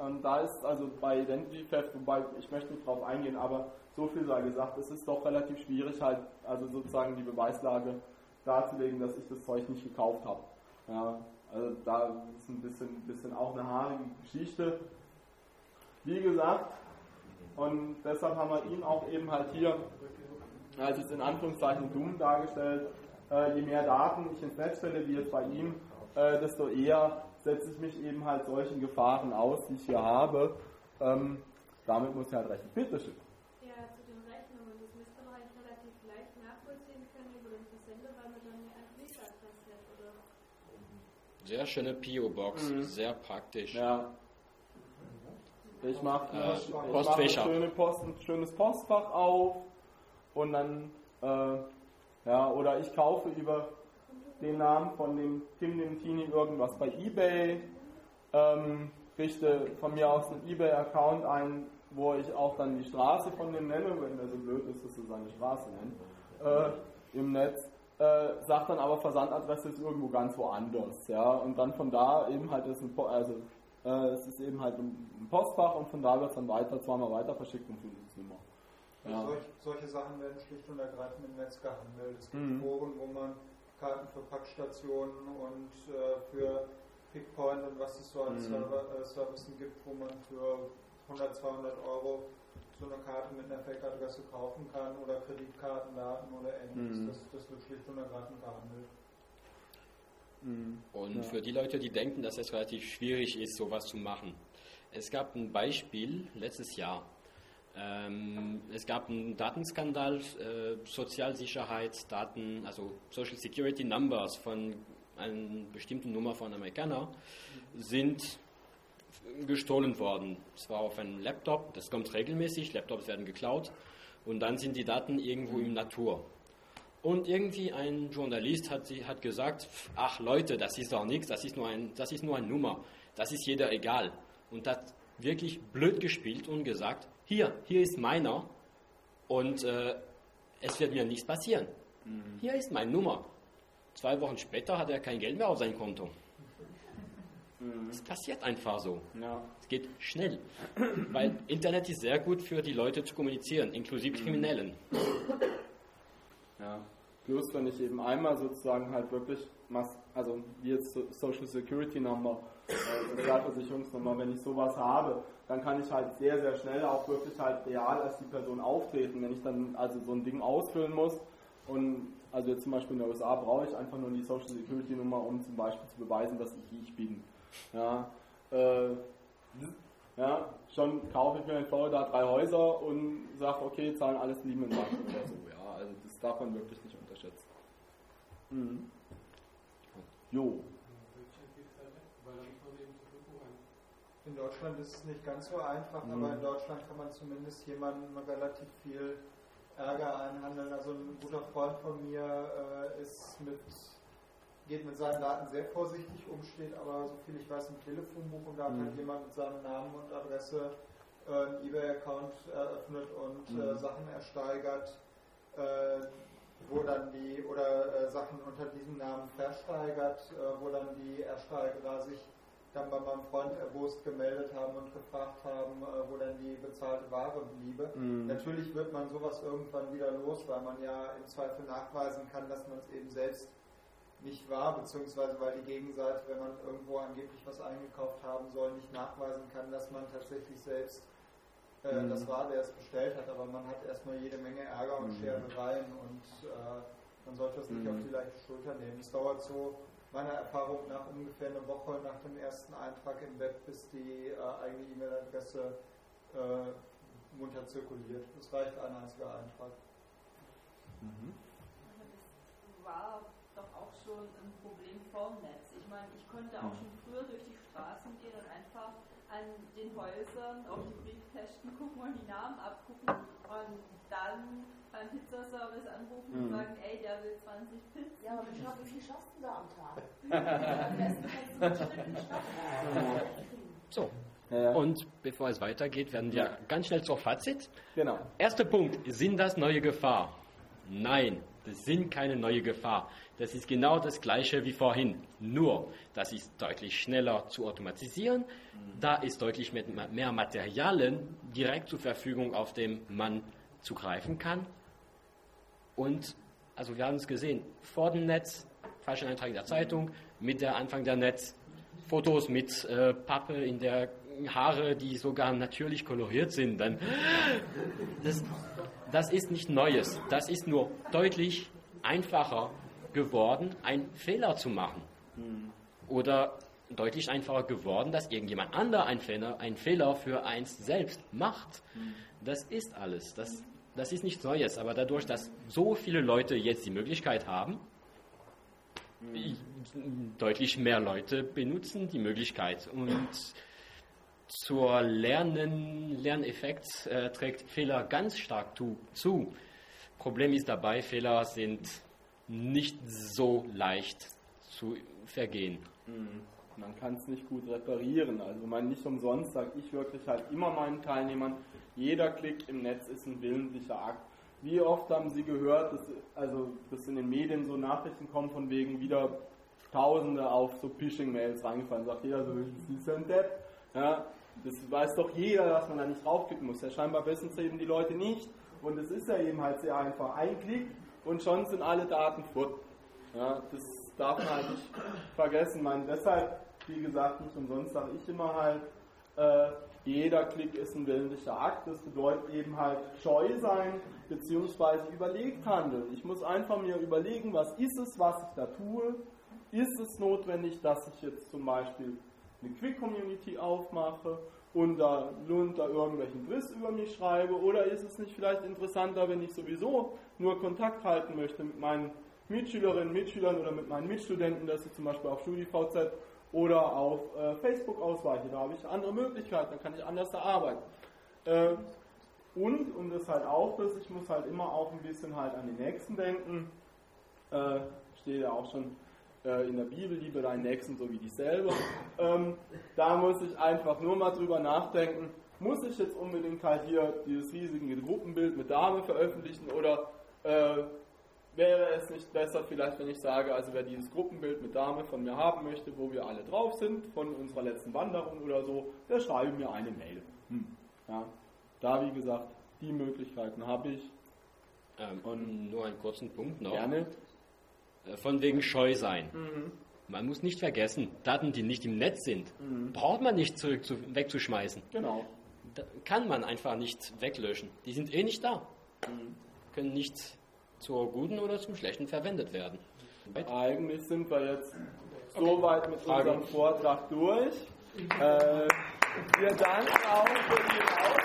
ähm, da ist also bei Identity Theft, wobei ich möchte nicht drauf eingehen, aber so viel sei gesagt, es ist doch relativ schwierig halt, also sozusagen die Beweislage darzulegen, dass ich das Zeug nicht gekauft habe. Ja, also da ist ein bisschen, bisschen auch eine haarige Geschichte. Wie gesagt, und deshalb haben wir ihn auch eben halt hier als es in Anführungszeichen dumm dargestellt, äh, je mehr Daten ich ins Netz stelle, wie jetzt bei ihm, äh, desto eher setze ich mich eben halt solchen Gefahren aus, die ich hier habe. Ähm, damit muss ich halt rechnen. Bitte schön.
Ja, zu den Rechnungen, das müsste man eigentlich relativ leicht nachvollziehen können über den Versender, weil man dann eine Briefadresse hat, oder?
Sehr schöne PO-Box,
Mhm.
sehr praktisch.
Ja. Ich mache
Äh,
ich mach ein schöne Post, ein schönes Postfach auf und dann, äh, ja, oder ich kaufe über den Namen von dem Tim dem Tini irgendwas bei Ebay, ähm, richte von mir aus einen Ebay-Account ein, wo ich auch dann die Straße von dem nenne, wenn der so blöd ist, dass er seine Straße nennt, äh, im Netz. Äh, sagt dann aber Versandadresse ist irgendwo ganz woanders, ja, und dann von da eben halt ist ein, Po- also äh, es ist eben halt ein Postfach und von da wird es dann weiter, zweimal weiter verschickt und findet es nimmer.
Also
Ja.
solch, solche Sachen werden schlicht und ergreifend im Netz gehandelt. Es gibt
Mhm.
Foren, wo man Karten für Packstationen und äh, für Pickpoint und was es so an
Mhm.
Server, äh, Services gibt, wo man für 100, 200 Euro so eine Karte mit einer Fake-Adresse kaufen kann oder Kreditkartendaten oder ähnliches.
Mhm.
Das, das wird schlicht und ergreifend gehandelt.
Und
Ja.
für die Leute, die denken, dass es relativ schwierig ist, sowas zu machen. Es gab ein Beispiel letztes Jahr. Ähm, es gab einen Datenskandal, äh, Sozialsicherheitsdaten, also Social Security Numbers von einer bestimmten Nummer von Amerikanern sind gestohlen worden. Es war auf einem Laptop, das kommt regelmäßig, Laptops werden geklaut und dann sind die Daten irgendwo im Natur. Und irgendwie ein Journalist hat, hat gesagt, ach Leute, das ist doch nichts, das ist nur ein, das ist nur eine Nummer, das ist jeder egal. Und hat wirklich blöd gespielt und gesagt, hier, hier ist meiner und äh, es wird mir nichts passieren. Hier ist meine Nummer. Zwei Wochen später hat er kein Geld mehr auf sein Konto. Es passiert einfach so. Es geht schnell. Weil Internet ist sehr gut für die Leute zu kommunizieren, inklusive Kriminellen.
Ja. Plus, wenn ich eben einmal sozusagen halt wirklich, also wie jetzt so- Social Security Number, äh, Sozialversicherungsnummer, wenn ich sowas habe, dann kann ich halt sehr, sehr schnell auch wirklich halt real als die Person auftreten, wenn ich dann also so ein Ding ausfüllen muss. Und also jetzt zum Beispiel in den USA brauche ich einfach nur die Social Security Nummer, um zum Beispiel zu beweisen, dass ich ich bin. Ja, äh, ja, schon kaufe ich mir in Florida drei Häuser und sage, okay, zahlen alles Lehman Bank oder so. Ja, also das darf man wirklich nicht unterschätzen. Mhm. Jo.
In Deutschland ist es nicht ganz so einfach,
Mhm.
aber in Deutschland kann man zumindest jemandem relativ viel Ärger einhandeln. Also ein guter Freund von mir äh, ist mit, geht mit seinen Daten sehr vorsichtig um, steht aber, so viel ich weiß, im Telefonbuch und da hat
Mhm.
halt jemand mit seinem Namen und Adresse äh, einen Ebay-Account eröffnet und äh,
Mhm.
Sachen ersteigert, äh, wo dann die, oder äh, Sachen unter diesem Namen versteigert, äh, wo dann die Ersteigerer sich dann bei meinem Freund erbost gemeldet haben und gefragt haben, äh, wo denn die bezahlte Ware bliebe.
Mhm.
Natürlich wird man sowas irgendwann wieder los, weil man ja im Zweifel nachweisen kann, dass man es eben selbst nicht war, beziehungsweise weil die Gegenseite, wenn man irgendwo angeblich was eingekauft haben soll, nicht nachweisen kann, dass man tatsächlich selbst äh,
Mhm.
das war, der es bestellt hat. Aber man hat erstmal jede Menge Ärger und
Mhm.
Scherereien und äh, man sollte es nicht
Mhm.
auf die leichte Schulter nehmen. Es dauert so meiner Erfahrung nach ungefähr eine Woche nach dem ersten Eintrag im Web, bis die äh, eigene E-Mail-Adresse äh, munter zirkuliert. Es reicht ein einziger Eintrag.
Das war doch auch schon ein Problem vorm Netz. Ich meine, ich konnte auch schon früher durch die Straßen gehen und einfach an den Häusern auf die Briefkästen gucken und die Namen abgucken. Und
dann beim Pizzaservice anrufen und
Mhm.
sagen, ey, der will 20 Pizzen.
Ja, aber wie, schaff, wie viel schaffst du da am Tag? Am besten kannst du einen.
So. Und bevor es weitergeht, werden wir ganz schnell zur Fazit.
Genau.
Erster Punkt, sind das neue Gefahr? Nein, das sind keine neue Gefahr. Das ist genau das gleiche wie vorhin. Nur, das ist deutlich schneller zu automatisieren. Da ist deutlich mehr mehr Materialien direkt zur Verfügung, auf dem man zugreifen kann. Und, also wir haben es gesehen, vor dem Netz, falschen Eintrag in der Zeitung, mit der Anfang der Netz, Fotos mit äh, Pappe in der Haare, die sogar natürlich koloriert sind. Dann, das, das ist nicht Neues. Das ist nur deutlich einfacher geworden, einen Fehler zu machen. Oder deutlich einfacher geworden, dass irgendjemand anderer einen Fehler, einen Fehler für eins selbst macht. Das ist alles. Das, das ist nichts Neues. Aber dadurch, dass so viele Leute jetzt die Möglichkeit haben, deutlich mehr Leute benutzen die Möglichkeit. Und zur Lernen, Lerneffekt äh, trägt Fehler ganz stark tu, zu. Problem ist dabei, Fehler sind nicht so leicht zu vergehen.
Mhm. Man kann es nicht gut reparieren. Also man nicht umsonst sage ich wirklich halt immer meinen Teilnehmern, jeder Klick im Netz ist ein willentlicher Akt. Wie oft haben Sie gehört, dass, also, dass in den Medien so Nachrichten kommen von wegen wieder Tausende auf so Phishing-Mails reingefallen. Sagt jeder so, Sie sind Depp. Ja, das weiß doch jeder, dass man da nicht draufklicken muss. Ja, scheinbar wissen es eben die Leute nicht. Und es ist ja eben halt sehr einfach. Ein Klick und schon sind alle Daten fort. Ja, das darf man halt nicht vergessen. Man, deshalb, wie gesagt, nicht umsonst sage ich immer halt, äh, jeder Klick ist ein willentlicher Akt. Das bedeutet eben halt scheu sein, beziehungsweise überlegt handeln. Ich muss einfach mir überlegen, was ist es, was ich da tue. Ist es notwendig, dass ich jetzt zum Beispiel eine Quick-Community aufmache und da unter irgendwelchen Driss über mich schreibe? Oder ist es nicht vielleicht interessanter, wenn ich sowieso nur Kontakt halten möchte mit meinen Mitschülerinnen, Mitschülern oder mit meinen Mitstudenten, dass ich zum Beispiel auf StudiVZ oder auf äh, Facebook ausweiche? Da habe ich andere Möglichkeiten, da kann ich anders da arbeiten. Äh, und, und das halt auch das, ich muss halt immer auch ein bisschen halt an den Nächsten denken. Äh, steht ja auch schon äh, in der Bibel, liebe deinen Nächsten so wie dich selber. Ähm, da muss ich einfach nur mal drüber nachdenken, muss ich jetzt unbedingt halt hier dieses riesige Gruppenbild mit Dame veröffentlichen oder äh, wäre es nicht besser vielleicht, wenn ich sage, also wer dieses Gruppenbild mit Dame von mir haben möchte, wo wir alle drauf sind, von unserer letzten Wanderung oder so, der schreibe mir eine Mail. Hm. Ja. Da, wie gesagt, die Möglichkeiten habe ich.
Ähm, und nur einen kurzen Punkt noch.
Gerne.
Äh, Von wegen Scheu sein.
Mhm.
Man muss nicht vergessen, Daten, die nicht im Netz sind,
Mhm.
braucht man nicht zurück zu, wegzuschmeißen.
Genau.
Da kann man einfach nicht weglöschen. Die sind eh nicht da.
Mhm.
Können nicht zur guten oder zum schlechten verwendet werden.
Eigentlich sind wir jetzt soweit mit
Fragen?
unserem Vortrag durch. Äh, wir danken auch für die Aufmerksamkeit.